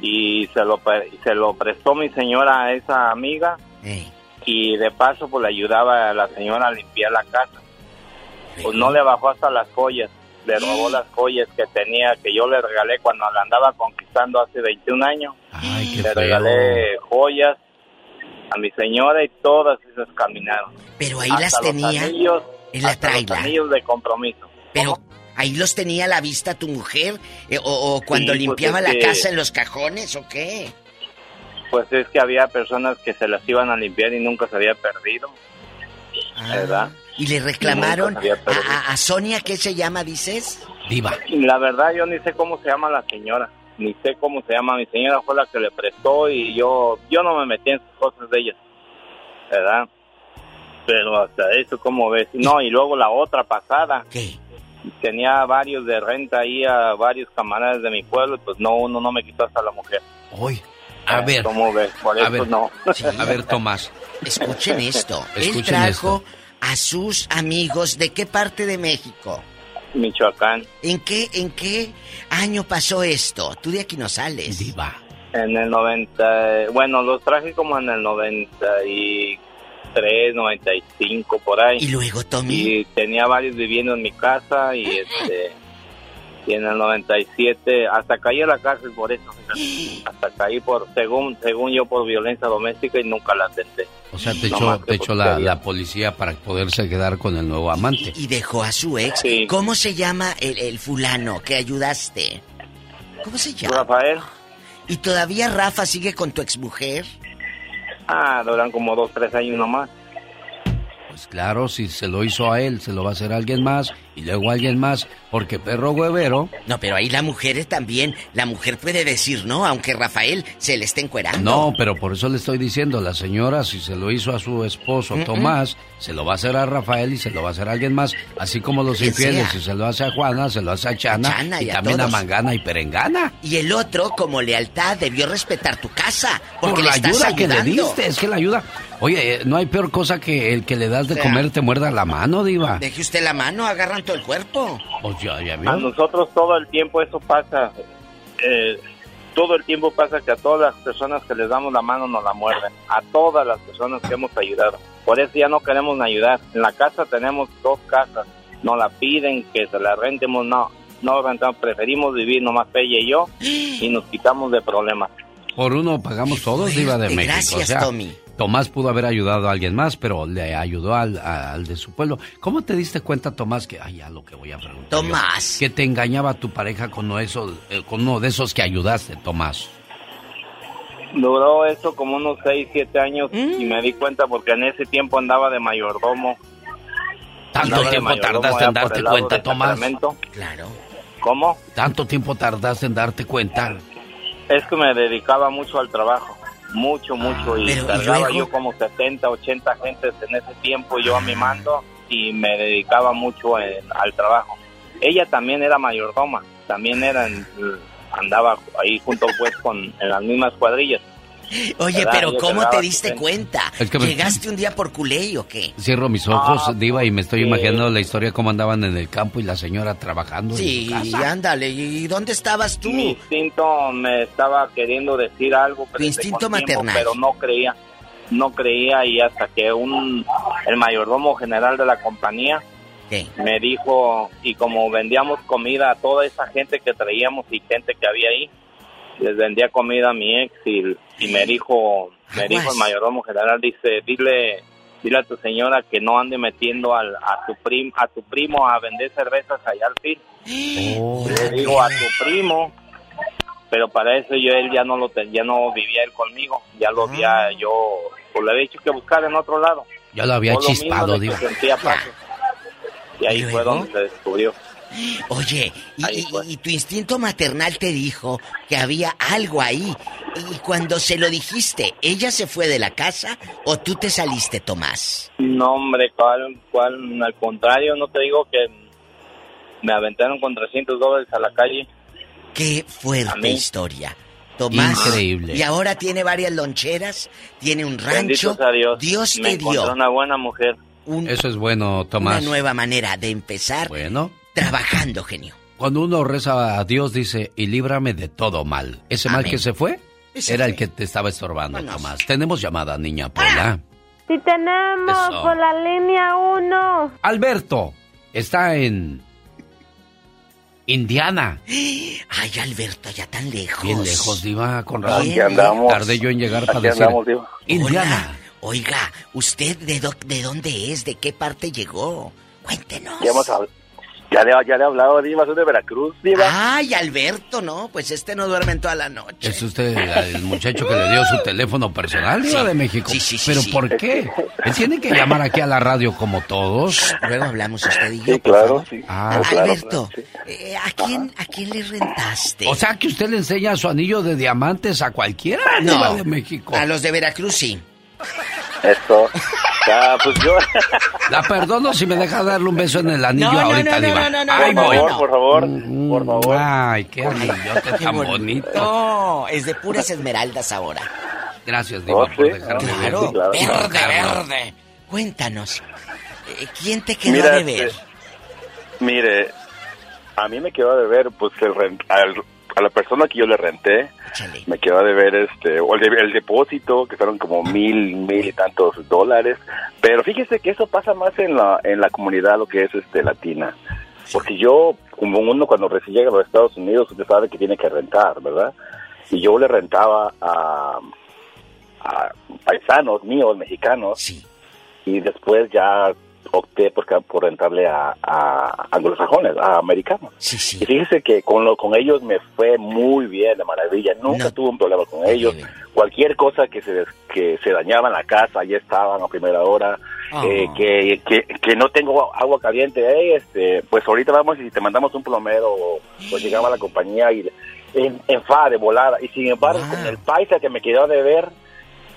Y se lo, se lo prestó mi señora a esa amiga. Y de paso, pues le ayudaba a la señora a limpiar la casa. Pues no le bajó hasta las joyas. Le robó las joyas que tenía, que yo le regalé cuando la andaba conquistando hace 21 años. Ay, qué le feo. regalé joyas a mi señora y todas esas caminaron. Pero ahí Hasta las tenía anillos, en la hasta los traila. anillos de compromiso. Pero ahí los tenía a la vista tu mujer eh, o, o cuando Sí, pues limpiaba la que- casa en los cajones o qué. Pues es que había personas que se las iban a limpiar y nunca se había perdido. Ah. ¿Verdad? Y le reclamaron a, Sonia, ¿qué se llama, dices? Diva. La verdad yo ni sé cómo se llama la señora, ni sé cómo se llama. Mi señora fue la que le prestó y yo yo no me metí en sus cosas de ella, ¿verdad? Pero hasta eso, ¿cómo ves? No, y luego la otra pasada. Tenía varios de renta ahí a varios camaradas de mi pueblo y pues no, uno no me quitó hasta la mujer. Hoy. A ver. ¿Cómo ves? Por A eso ver. no. A ver, Tomás. Escuchen esto. Él Escuchen trajo a sus amigos de qué parte de México. Michoacán. ¿En qué, en qué año pasó esto? Tú de aquí no sales. Diva. En el 90, bueno, los traje como en el 93, 95, por ahí. Y luego, Tommy. Y tenía varios viviendo en mi casa y este y en el 97 hasta caí a la cárcel por eso, hasta caí por según según yo por violencia doméstica y nunca la atenté. O sea, te echó, te echó la, la policía para poderse quedar con el nuevo amante. Y dejó a su ex. ¿Cómo se llama el, el fulano que ayudaste? ¿Cómo se llama? Rafael. ¿Y todavía Rafa sigue con tu exmujer? Ah, duran como dos, tres años nomás. Pues claro, si se lo hizo a él, se lo va a hacer a alguien más y luego a alguien más, porque perro huevero. No, pero ahí la mujer es también. La mujer puede decir no, aunque Rafael se le esté encuerando. No, pero por eso le estoy diciendo, la señora, si se lo hizo a su esposo. Tomás, se lo va a hacer a Rafael y se lo va a hacer a alguien más, así como los Quien infieles, sea. si se lo hace a Juana, se lo hace a Chana, Chana y, y a también a. Mangana y Perengana. Y el otro, como lealtad, debió respetar tu casa. Porque Por le la estás ayuda que le diste, es que la ayuda. Oye, eh, no hay peor cosa que el que le das de O sea, comer te muerda la mano, Diva. Deje usted la mano, agarran todo el cuerpo. Pues ya. A nosotros todo el tiempo eso pasa. Eh, todo el tiempo pasa que a todas las personas que les damos la mano nos la muerden. A todas las personas que hemos ayudado. Por eso ya no queremos ni ayudar. En la casa tenemos dos casas. Nos la piden que se la rentemos. No, no rentamos. Preferimos vivir nomás ella y yo y nos quitamos de problemas. Por uno pagamos todos, Diva de México. gracias, o sea, Tommy. Tomás pudo haber ayudado a alguien más, pero le ayudó al, al de su pueblo. ¿Cómo te diste cuenta, Tomás, que, ay, ya lo que voy a preguntar? yo, Tomás. que te engañaba tu pareja con uno, de esos, eh, con uno de esos que ayudaste, Tomás. Duró eso como unos 6, 7 años y me di cuenta porque en ese tiempo andaba de mayordomo. ¿Tanto Andaba tiempo mayordomo tardaste en darte cuenta, Tomás? Claro. ¿Cómo? ¿Tanto tiempo tardaste en darte cuenta? Es que me dedicaba mucho al trabajo, mucho, mucho, y Pero, ¿y cargaba yo como 70, 80 gentes en ese tiempo, yo a mi mando, y me dedicaba mucho en- al trabajo. Ella también era mayordoma, también era, en- andaba ahí junto pues con en las mismas cuadrillas. Oye, ¿Verdad? pero ¿cómo te diste cuenta? Es que me- ¿Llegaste un día por culé o qué? Cierro mis ojos, Ah, Diva, y me estoy sí. imaginando la historia cómo andaban en el campo y la señora trabajando Sí, en su casa. ándale. ¿Y dónde estabas tú? Mi instinto me estaba queriendo decir algo, pero, Tu instinto tiempo, maternal. pero no creía, no creía y hasta que un el mayordomo general de la compañía me dijo, y como vendíamos comida a toda esa gente que traíamos y gente que había ahí, les vendía comida a mi ex y, y me dijo, me dijo el mayordomo general, dice, dile, dile a tu señora que no ande metiendo al, a tu prim, a tu primo a vender cervezas allá al fin. Le digo a tu primo, pero para eso yo él ya no lo ten- ya no vivía él conmigo, ya lo había yo, pues le había dicho que buscar en otro lado. Ya lo había chispado, que digo. Y ahí fue donde se descubrió. Oye, y, y- y tu instinto maternal te dijo que había algo ahí. Y cuando se lo dijiste, ¿ella se fue de la casa o tú te saliste, Tomás? No, hombre, cuál, cuál, al contrario, no te digo que me aventaron con 300 dólares a la calle. Qué A fuerte historia. Tomás. Increíble. Y ahora tiene varias loncheras, tiene un rancho. Sea Dios. Dios me te dio una buena mujer. Eso es bueno, Tomás. una nueva manera de empezar Bueno. Trabajando, genio. Cuando uno reza a Dios, dice, y líbrame de todo mal. Ese mal que se fue Ese era el que te estaba estorbando, Tomás. Tenemos llamada, niña Pola. Sí tenemos Eso. por la línea 1. Alberto está en Indiana. Ay, Alberto, ya tan lejos. Bien lejos, Diva, con razón. Aquí andamos. Tardé yo en llegar para Aquí decir. andamos, Diva. Indiana. Oiga, ¿usted de, do- de dónde es? ¿De qué parte llegó? Cuéntenos. Hab- ya, le, ya le he hablado, Diva, soy de Veracruz, Diva. Ay, Alberto, no, pues este no duerme en toda la noche. ¿Es usted el muchacho que le dio su teléfono personal, Diva Sí. de México? Sí, sí, sí, ¿Pero sí. por qué? Él tiene que llamar aquí a la radio como todos. Luego hablamos usted y yo. Sí, claro, sí. Ah, Alberto, eh, ¿a, quién, ¿a quién le rentaste? O sea que usted le enseña su anillo de diamantes a cualquiera, No. Diva de México. A los de Veracruz sí. Eso. Ya, pues yo. La perdono si me deja darle un beso en el anillo No, ahorita, no, no, Diva. no, no, no, Ahí no, voy. no. Por favor, Mm, por favor. Ay, qué anillote tan bonito. No, es de puras esmeraldas ahora. Gracias, Diva, Oh, por dejarme Claro, ver. verde, verde. Cuéntanos, eh, ¿quién te quedó Mira, a deber? este, mire, a mí me quedó a deber, pues, el al- a la persona que yo le renté, me quedó a deber, este, o el, de- el depósito, que fueron como mil, mil y tantos dólares. Pero fíjese que eso pasa más en la, en la comunidad, lo que es, este, latina. Porque yo, como uno cuando recién llega a los Estados Unidos, usted sabe que tiene que rentar, ¿verdad? Y yo le rentaba a, a paisanos míos, mexicanos. Y después ya opté por, por rentarle a, a anglosajones, a americanos. Y fíjese que con, lo, con ellos me fue muy bien, de maravilla. Nunca tuve un problema con ellos. Cualquier cosa que se, que se dañaba en la casa, ya estaban a primera hora. Ah. Eh, que, que, que no tengo agua caliente, eh, este, pues ahorita vamos y te mandamos un plomero, pues llegaba la compañía y en, enfade, volada. Y sin embargo, con el paisa que me quedó de ver,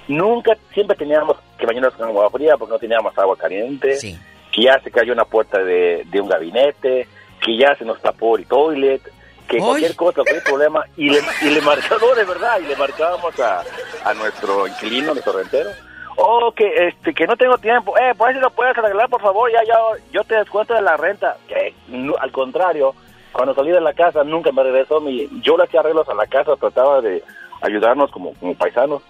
nunca, siempre teníamos que bañarnos con agua fría porque no teníamos agua caliente, que ya se cayó una puerta de, de un gabinete, que ya se nos tapó el toilet, que cualquier cosa, cualquier problema, y le, y le marcamos de verdad, y le marcábamos a, a nuestro inquilino, nuestro rentero, oh, que, este, que no tengo tiempo, eh, pues si lo puedes arreglar, por favor, ya, ya, yo te descuento de la renta, que no, al contrario, cuando salí de la casa nunca me regresó mi, yo le hacía arreglos a la casa, trataba de ayudarnos como, como paisanos,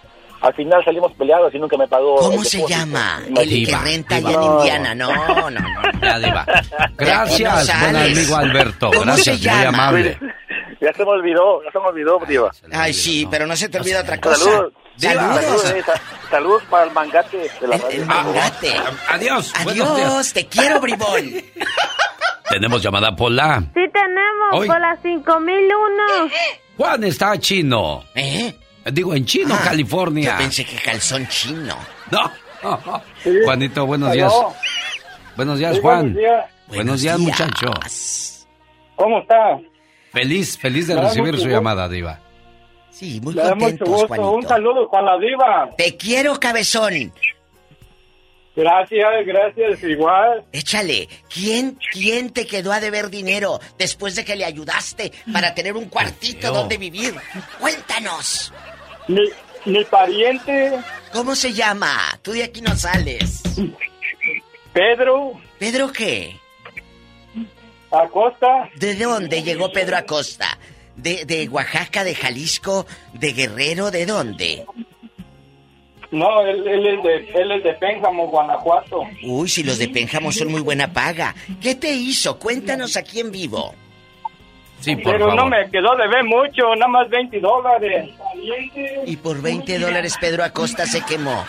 al final salimos peleados y nunca me pagó. ¿Cómo el se llama? El que renta allá en. Indiana. No, no, no. Ya, Diva. Gracias, No buen amigo Alberto. ¿Cómo Gracias, se muy llama? amable. Ya se me olvidó, ya se me olvidó, Diva. Ay, sí, pero no se te olvida otra cosa. Saludos. Saludos. Saludos, eh, sa- saludos para el mangate de la radio. Mangate. Adiós. buenos días. Adiós, te quiero, bribón. Tenemos llamada Pola. Sí tenemos Hoy. por la 5001. Juan está chino. ¿Eh? Digo, en Chino, Ah, California. Yo pensé que calzón chino. No. Juanito, buenos días. Buenos días, Sí, Juan. buenos días. Buenos días, muchacho. ¿Cómo está? Feliz, feliz de recibir su gusto. llamada, Diva. Sí, muy mucho gusto. Juanito. Un saludo con la diva. Te quiero, cabezón. Gracias, gracias, igual. Échale, ¿quién, ¿quién te quedó a deber dinero después de que le ayudaste para tener un cuartito donde vivir? Cuéntanos. Mi, mi pariente. ¿Cómo se llama? Tú de aquí no sales. Pedro. ¿Pedro qué? Acosta. ¿De dónde llegó Pedro Acosta? ¿De, de Oaxaca, de Jalisco, de Guerrero, de dónde? No, él, él es de, él es de Pénjamo, Guanajuato. Uy, si los de Pénjamo son muy buena paga. ¿Qué te hizo? Cuéntanos aquí en vivo. Sí, por Pero no favor. me quedó de ver mucho, nada más 20 dólares. Y por 20 dólares Pedro Acosta se quemó.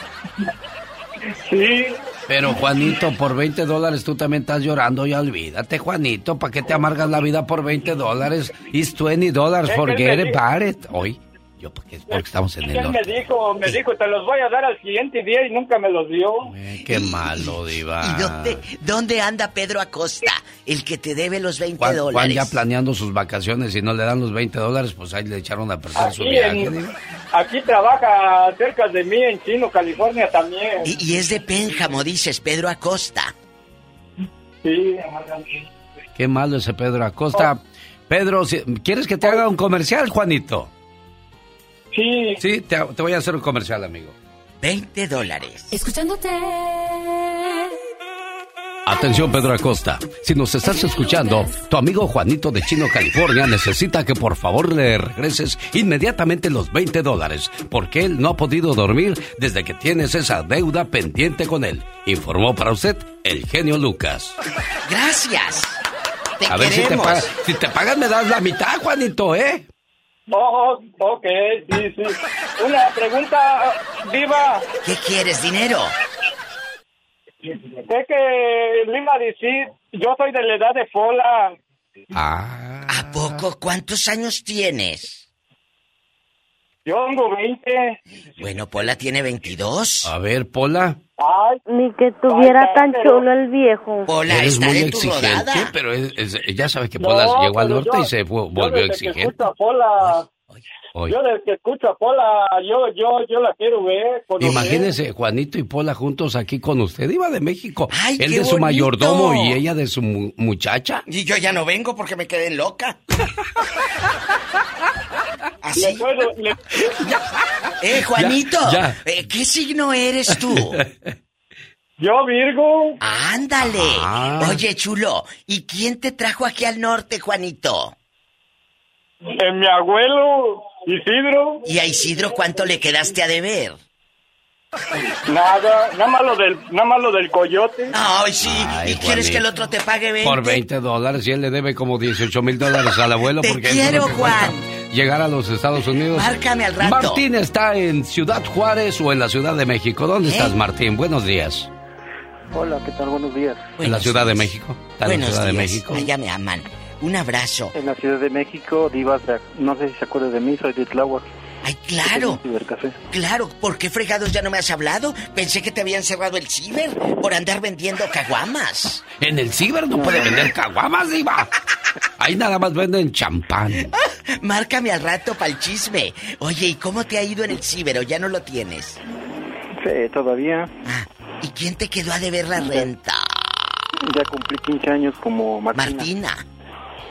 Sí. Pero Juanito, por 20 dólares tú también estás llorando, ya olvídate, Juanito, ¿para qué te amargas la vida por 20 dólares? It's 20 dollars, Es que forget about it. Hoy, yo, porque, porque estamos en el Él me dijo, me dijo, te los voy a dar al siguiente día y nunca me los dio. Eh, Qué malo, diva. ¿Y dónde, dónde anda Pedro Acosta? El que te debe los 20 Juan, Juan dólares. ya planeando sus vacaciones y no le dan los 20 dólares, pues ahí le echaron a perder su Aquí, viaje. en- aquí trabaja cerca de mí en Chino, California también. Y, y es de Pénjamo, dices, Pedro Acosta. Sí. Qué malo ese Pedro Acosta. Pedro, si- ¿quieres que te haga un comercial, Juanito? Sí. Sí, te, te voy a hacer un comercial, amigo. 20 dólares. Escuchándote. Atención Pedro Acosta, si nos estás escuchando, tu amigo Juanito de Chino, California necesita que por favor le regreses inmediatamente los 20 dólares, porque él no ha podido dormir desde que tienes esa deuda pendiente con él. Informó para usted el genio Lucas. Gracias. Te A ver si te, pagas, si te pagas me das la mitad, Juanito, ¿eh? Oh, ok, sí, sí. Una pregunta, Diva. ¿Qué quieres, dinero? Es que le iba a decir, yo soy de la edad de Pola. Ah. ¿A poco? ¿Cuántos años tienes? Yo tengo 20. Bueno, Pola tiene 22. A ver, Pola. Ay, Ni que tuviera tan chulo el viejo. Pola, Eres está muy tu exigente, rodada. pero es- es- ya sabe que No, Pola llegó al pero norte yo- y se fue- yo volvió que exigente. escucho a Pola, Hoy. yo desde que escucho a Pola, yo, yo, yo la quiero ver. conocer. Imagínese Juanito y Pola juntos aquí con usted. Iba de México. Ay, Él qué de su bonito. mayordomo y ella de su mu- muchacha. Y yo ya no vengo porque me quedé loca. Así. Le puedo- le- Eh, Juanito, Ya, eh, ¿qué signo eres tú? Yo, Virgo. Ándale. Ah. Oye, chulo, ¿y quién te trajo aquí al norte, Juanito? Eh, mi abuelo, Isidro. ¿Y a Isidro cuánto le quedaste a deber? Nada, nada más lo del, nada más lo del coyote. Ay, sí. Ay, ¿Y quieres que el otro te pague 20? Por 20 dólares y él le debe como 18 mil dólares al abuelo Te porque quiero, Juan. Llegar a los Estados Unidos. Márcame al rato. Martín está en Ciudad Juárez o en la Ciudad de México. ¿Dónde ¿Eh? estás, Martín? Buenos días. Hola, ¿qué tal? Buenos días. ¿En la Ciudad de. México? ¿Está en la Ciudad de días. México? Allá me aman. Un abrazo. En la Ciudad de México, Diva, se- no sé si se acuerda de mí, soy de Tláhuac. Ay, claro. Claro, ¿por qué fregados ya no me has hablado? Pensé que te habían cerrado el ciber por andar vendiendo caguamas. En el ciber no puede vender caguamas, diva. Ahí nada más venden champán. Márcame al rato para el chisme. Oye, ¿y cómo te ha ido en el ciber o ya no lo tienes? Sí, todavía. Ah, ¿y quién te quedó a deber la renta? Ya cumplí 15 años como Martina. Martina.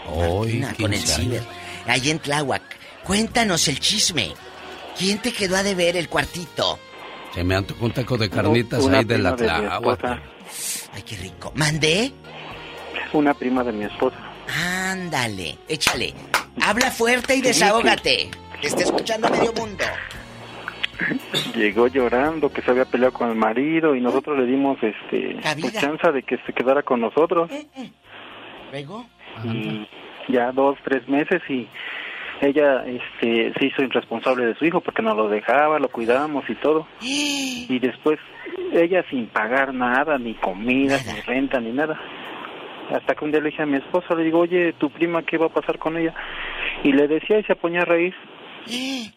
Hoy, Martina, con el 15 ciber. Ahí en Tláhuac. Cuéntanos el chisme. ¿Quién te quedó a deber el cuartito? Se me antojó un taco de carnitas ahí de la Tláhuac. Ay, qué rico. ¿Mandé? Una prima de mi esposa. Ándale, échale. Habla fuerte y desahógate. Te está escuchando medio mundo. Llegó llorando que se había peleado con el marido y nosotros le dimos este pues, chance de que se quedara con nosotros. ¿Luego? Y ya dos, tres meses y ella este se hizo irresponsable de su hijo porque nos lo dejaba, lo cuidábamos y todo. Y después ella sin pagar nada, ni comida, ni renta, ni nada. Hasta que un día le dije a mi esposa, le digo, oye, tu prima, ¿qué va a pasar con ella? Y le decía y se ponía a reír.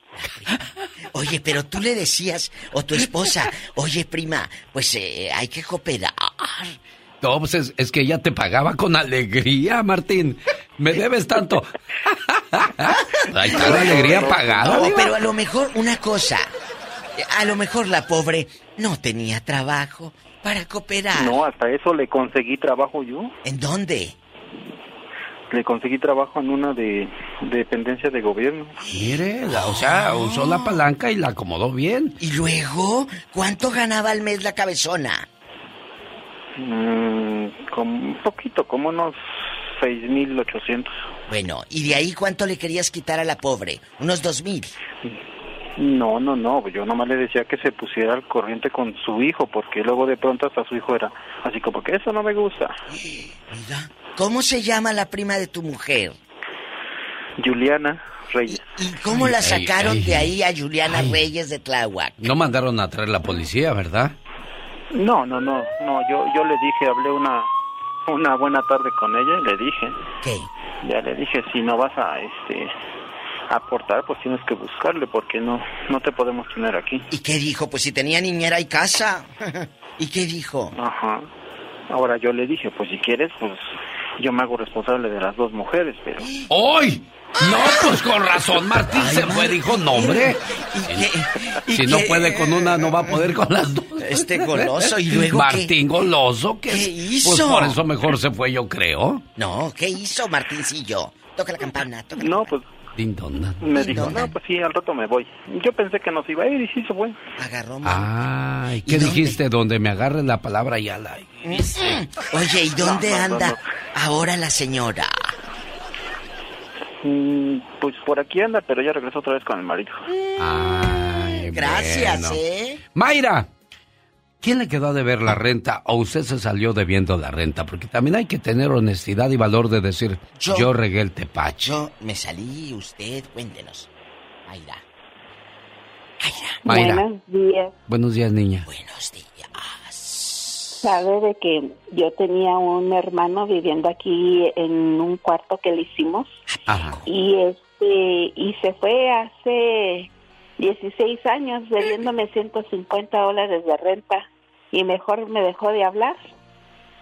Oye, pero tú le decías, o tu esposa, oye, prima, pues eh, hay que cooperar. No, pues es, es que ella te pagaba con alegría, Martín. Me debes tanto. Está la alegría pagada. No, diva. pero a lo mejor una cosa. A lo mejor la pobre no tenía trabajo para cooperar. No, hasta eso le conseguí trabajo yo. ¿En dónde? Le conseguí trabajo en una de, de dependencia de gobierno. Mire, la- o sea, usó la palanca y la acomodó bien. ¿Y luego? ¿Cuánto ganaba al mes la cabezona? Mm, como un poquito, como unos 6.800. Bueno, ¿y de ahí cuánto le querías quitar a la pobre? Unos dos mil. No, no, no, yo nomás le decía que se pusiera al corriente con su hijo, porque luego de pronto hasta su hijo era así como que eso no me gusta. ¿Cómo se llama la prima de tu mujer? Juliana Reyes. ¿Y cómo la Ay, sacaron ay, de ahí a Juliana Reyes de Tláhuac? No mandaron a traer la policía, ¿verdad? No, no, no, no, yo, yo le dije, hablé una, una buena tarde con ella y le dije. ¿Qué? Ya le dije, si no vas a, este, aportar, pues tienes que buscarle, porque no, no te podemos tener aquí. ¿Y qué dijo? Pues si tenía niñera y casa. ¿Y qué dijo? Ajá. Ahora yo le dije, pues si quieres, pues yo me hago responsable de las dos mujeres, pero... ¡Hoy! No, pues con razón, Martín se fue, dijo, no, hombre. Si, no puede con una, no va a poder con las dos. Este goloso, ¿y luego Martín Goloso, ¿qué, ¿Qué hizo? Pues por eso mejor se fue, yo creo. No, ¿qué hizo Martincillo? Toca la campana, toca la No, pues Ding dong, na. me dijo, no, pues sí, al rato me voy. Yo pensé que nos iba a ir y sí se fue. Agarró Ay, ¿qué dijiste? Donde me agarre la palabra ya la... Oye, ¿y dónde No, no, no, anda no. ahora la señora? Mm, Pues por aquí anda, pero ya regresó otra vez con el marido. Ay, Gracias, bueno. ¿eh? Mayra, ¿quién le quedó a deber la renta o usted se salió debiendo la renta? Porque también hay que tener honestidad y valor de decir, Yo- yo, regué el tepache. Yo me salí, usted, cuéntenos. Mayra. Mayra. Buenos días. Buenos días, niña. Buenos días. Sabe de que yo tenía un hermano viviendo aquí en un cuarto que le hicimos Ajá. y este y se fue hace 16 años debiéndome 150 dólares de renta y mejor me dejó de hablar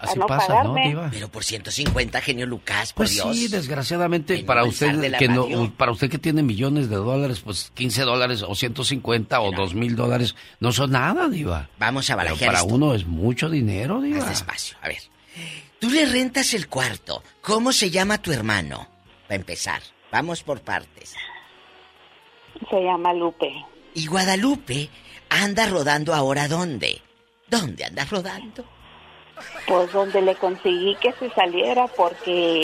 Así no pasa, pagarme. ¿no, Diva? Pero por 150, genio Lucas, por Pues Dios. sí, desgraciadamente En para usted que no, para usted que tiene millones de dólares, pues 15 dólares o 150 o 2 mil dólares no son nada, diva. Vamos a Pero barajear para esto. uno es mucho dinero, diva. Más despacio, a ver. Tú le rentas el cuarto. ¿Cómo se llama tu hermano? Para empezar, vamos por partes. Se llama Lupe. ¿Y Guadalupe anda rodando ahora dónde? ¿Dónde anda rodando? Pues donde le conseguí que se saliera porque,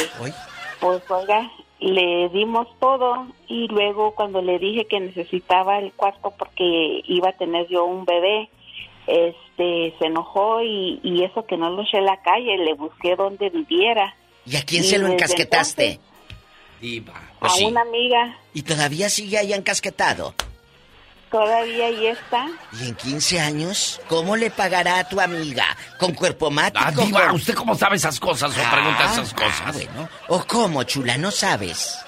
pues oiga, le dimos todo y luego cuando le dije que necesitaba el cuarto porque iba a tener yo un bebé, este, se enojó y, y eso que no lo eché en la calle, le busqué donde viviera. ¿Y a quién se lo encasquetaste? Diva. A Pues sí. una amiga, ¿Y todavía sigue ahí encasquetado? Todavía ahí está. ¿Y en 15 años? ¿Cómo le pagará a tu amiga? ¿Con cuerpo mático? Ah, diva, con- ¿usted cómo sabe esas cosas o Ah, pregunta esas ah, cosas? bueno. ¿O cómo, chula? ¿No sabes?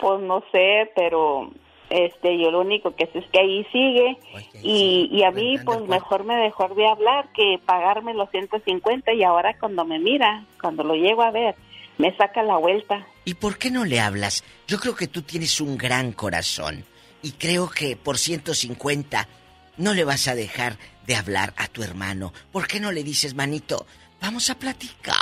Pues no sé, pero este yo lo único que sé es que ahí sigue y, y a mí pues mejor me dejó de hablar que pagarme los 150 y ahora cuando me mira, cuando lo llego a ver, me saca la vuelta. ¿Y por qué no le hablas? Yo creo que tú tienes un gran corazón. Y creo que por 150 no le vas a dejar de hablar a tu hermano. ¿Por qué no le dices, manito, vamos a platicar?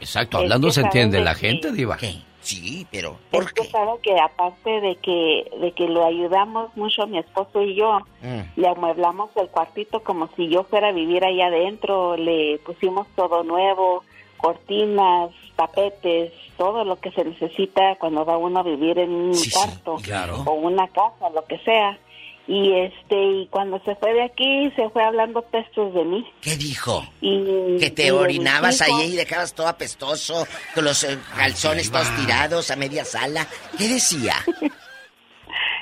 Exacto, Es hablando que se entiende la que- gente, diva. Sí, pero es que sabe que aparte de que de que lo ayudamos mucho mi esposo y yo, Mm. le amueblamos el cuartito como si yo fuera a vivir ahí adentro, le pusimos todo nuevo, cortinas, tapetes, todo lo que se necesita cuando va uno a vivir en un cuarto claro. o una casa, lo que sea. Y este y cuando se fue de aquí se fue hablando pestos de mí. ¿Qué dijo? Y Que te y orinabas ahí y dejabas todo apestoso, con los eh, calzones todos tirados a media sala. ¿Qué decía?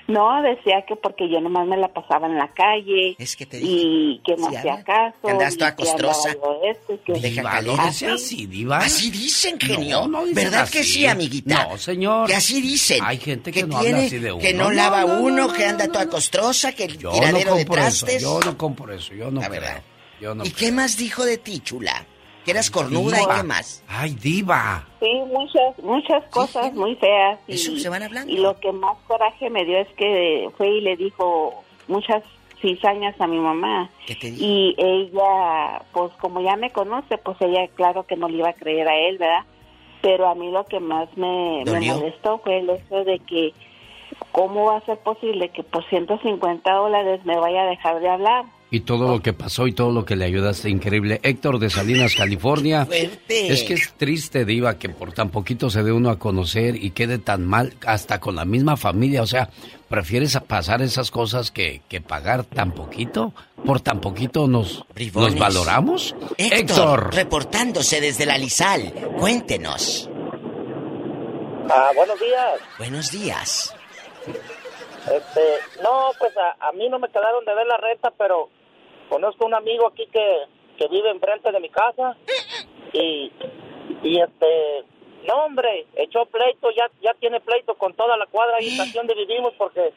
No, decía que porque yo nomás me la pasaba en la calle y que no Sí, hacía caso. Que andabas y toda que costrosa. que- no decía así, diva. Así dicen, genio. No, no ¿Verdad así. que sí, amiguita? No, señor. Que así dicen. Hay gente que, que no tiene, habla así de uno. que no, lava uno, que anda toda costrosa, que el Yo tiradero no de compro eso, trastes. yo no compro eso, yo no creo. Yo no ¿Y qué más dijo de ti, chula? Que eras cornuda diva. y qué más. Ay, diva. Sí, muchas, muchas cosas muy feas. Y, Eso se van hablando. Y lo que más coraje me dio es que fue y le dijo muchas cizañas a mi mamá. ¿Qué te dijo? Y ella, pues como ya me conoce, pues ella claro que no le iba a creer a él, ¿verdad? Pero a mí lo que más me, me molestó fue el hecho de que, ¿cómo va a ser posible que por 150 dólares me vaya a dejar de hablar? Y todo lo que pasó y todo lo que le ayudaste, increíble. Héctor de Salinas, California. Es que es triste, Diva, que por tan poquito se dé uno a conocer y quede tan mal hasta con la misma familia. O sea, ¿prefieres pasar esas cosas que, que pagar tan poquito? ¿Por tan poquito nos, nos valoramos? Héctor, reportándose desde la Lizal. Cuéntenos. Ah, buenos días. Buenos días. Este, no, pues a, a mí no me quedaron de ver la renta, pero conozco un amigo aquí que, que vive enfrente de mi casa y, y este, no hombre, echó pleito, ya, ya tiene pleito con toda la cuadra y estación donde vivimos porque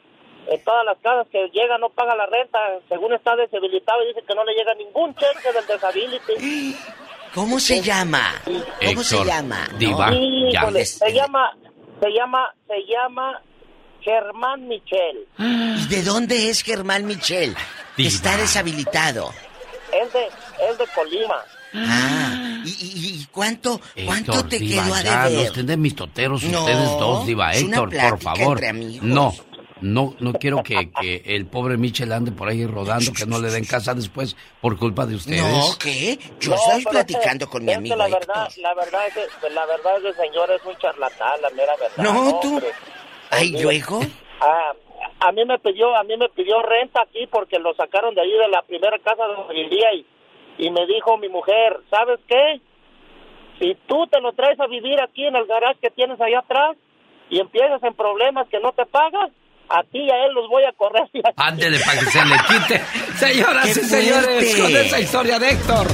en todas las casas que llega no paga la renta, según está deshabilitado y dice que no le llega ningún cheque del disability. ¿Cómo se llama? ¿Cómo se llama? Diva, No. ya. Se llama, se llama, se llama Germán Michel. ¿Y de dónde es Germán Michel? Que Está deshabilitado. Es de, es de Colima. Ah, ¿y, y- y cuánto, cuánto Héctor, te Diva, quedó a ya, deber? estén de mis toteros No, ustedes dos, Diva. es una Héctor, por plática favor. entre amigos. No, no, no quiero que, que el pobre Michel ande por ahí rodando, que no le den casa después por culpa de ustedes. No, ¿qué? Yo No, estoy platicando es- con mi es amigo la Héctor. verdad, la verdad es que, la verdad es que el señor es un charlatán, la mera verdad. No, tú. hombre. Ay, Olvídate. luego. Ah, a mí me pidió, a mí me pidió renta aquí porque lo sacaron de ahí de la primera casa donde vivía y, y me dijo mi mujer, ¿sabes qué? Si tú te lo traes a vivir aquí en el garage que tienes allá atrás y empiezas en problemas que no te pagas, a ti y a él los voy a correr. Ándele para que se le quite. Señoras ¡Qué y señores, con esa historia de Héctor,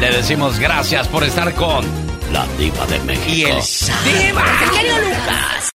le decimos gracias por estar con la Diva de México. Y el ¡Diva! genio Lucas.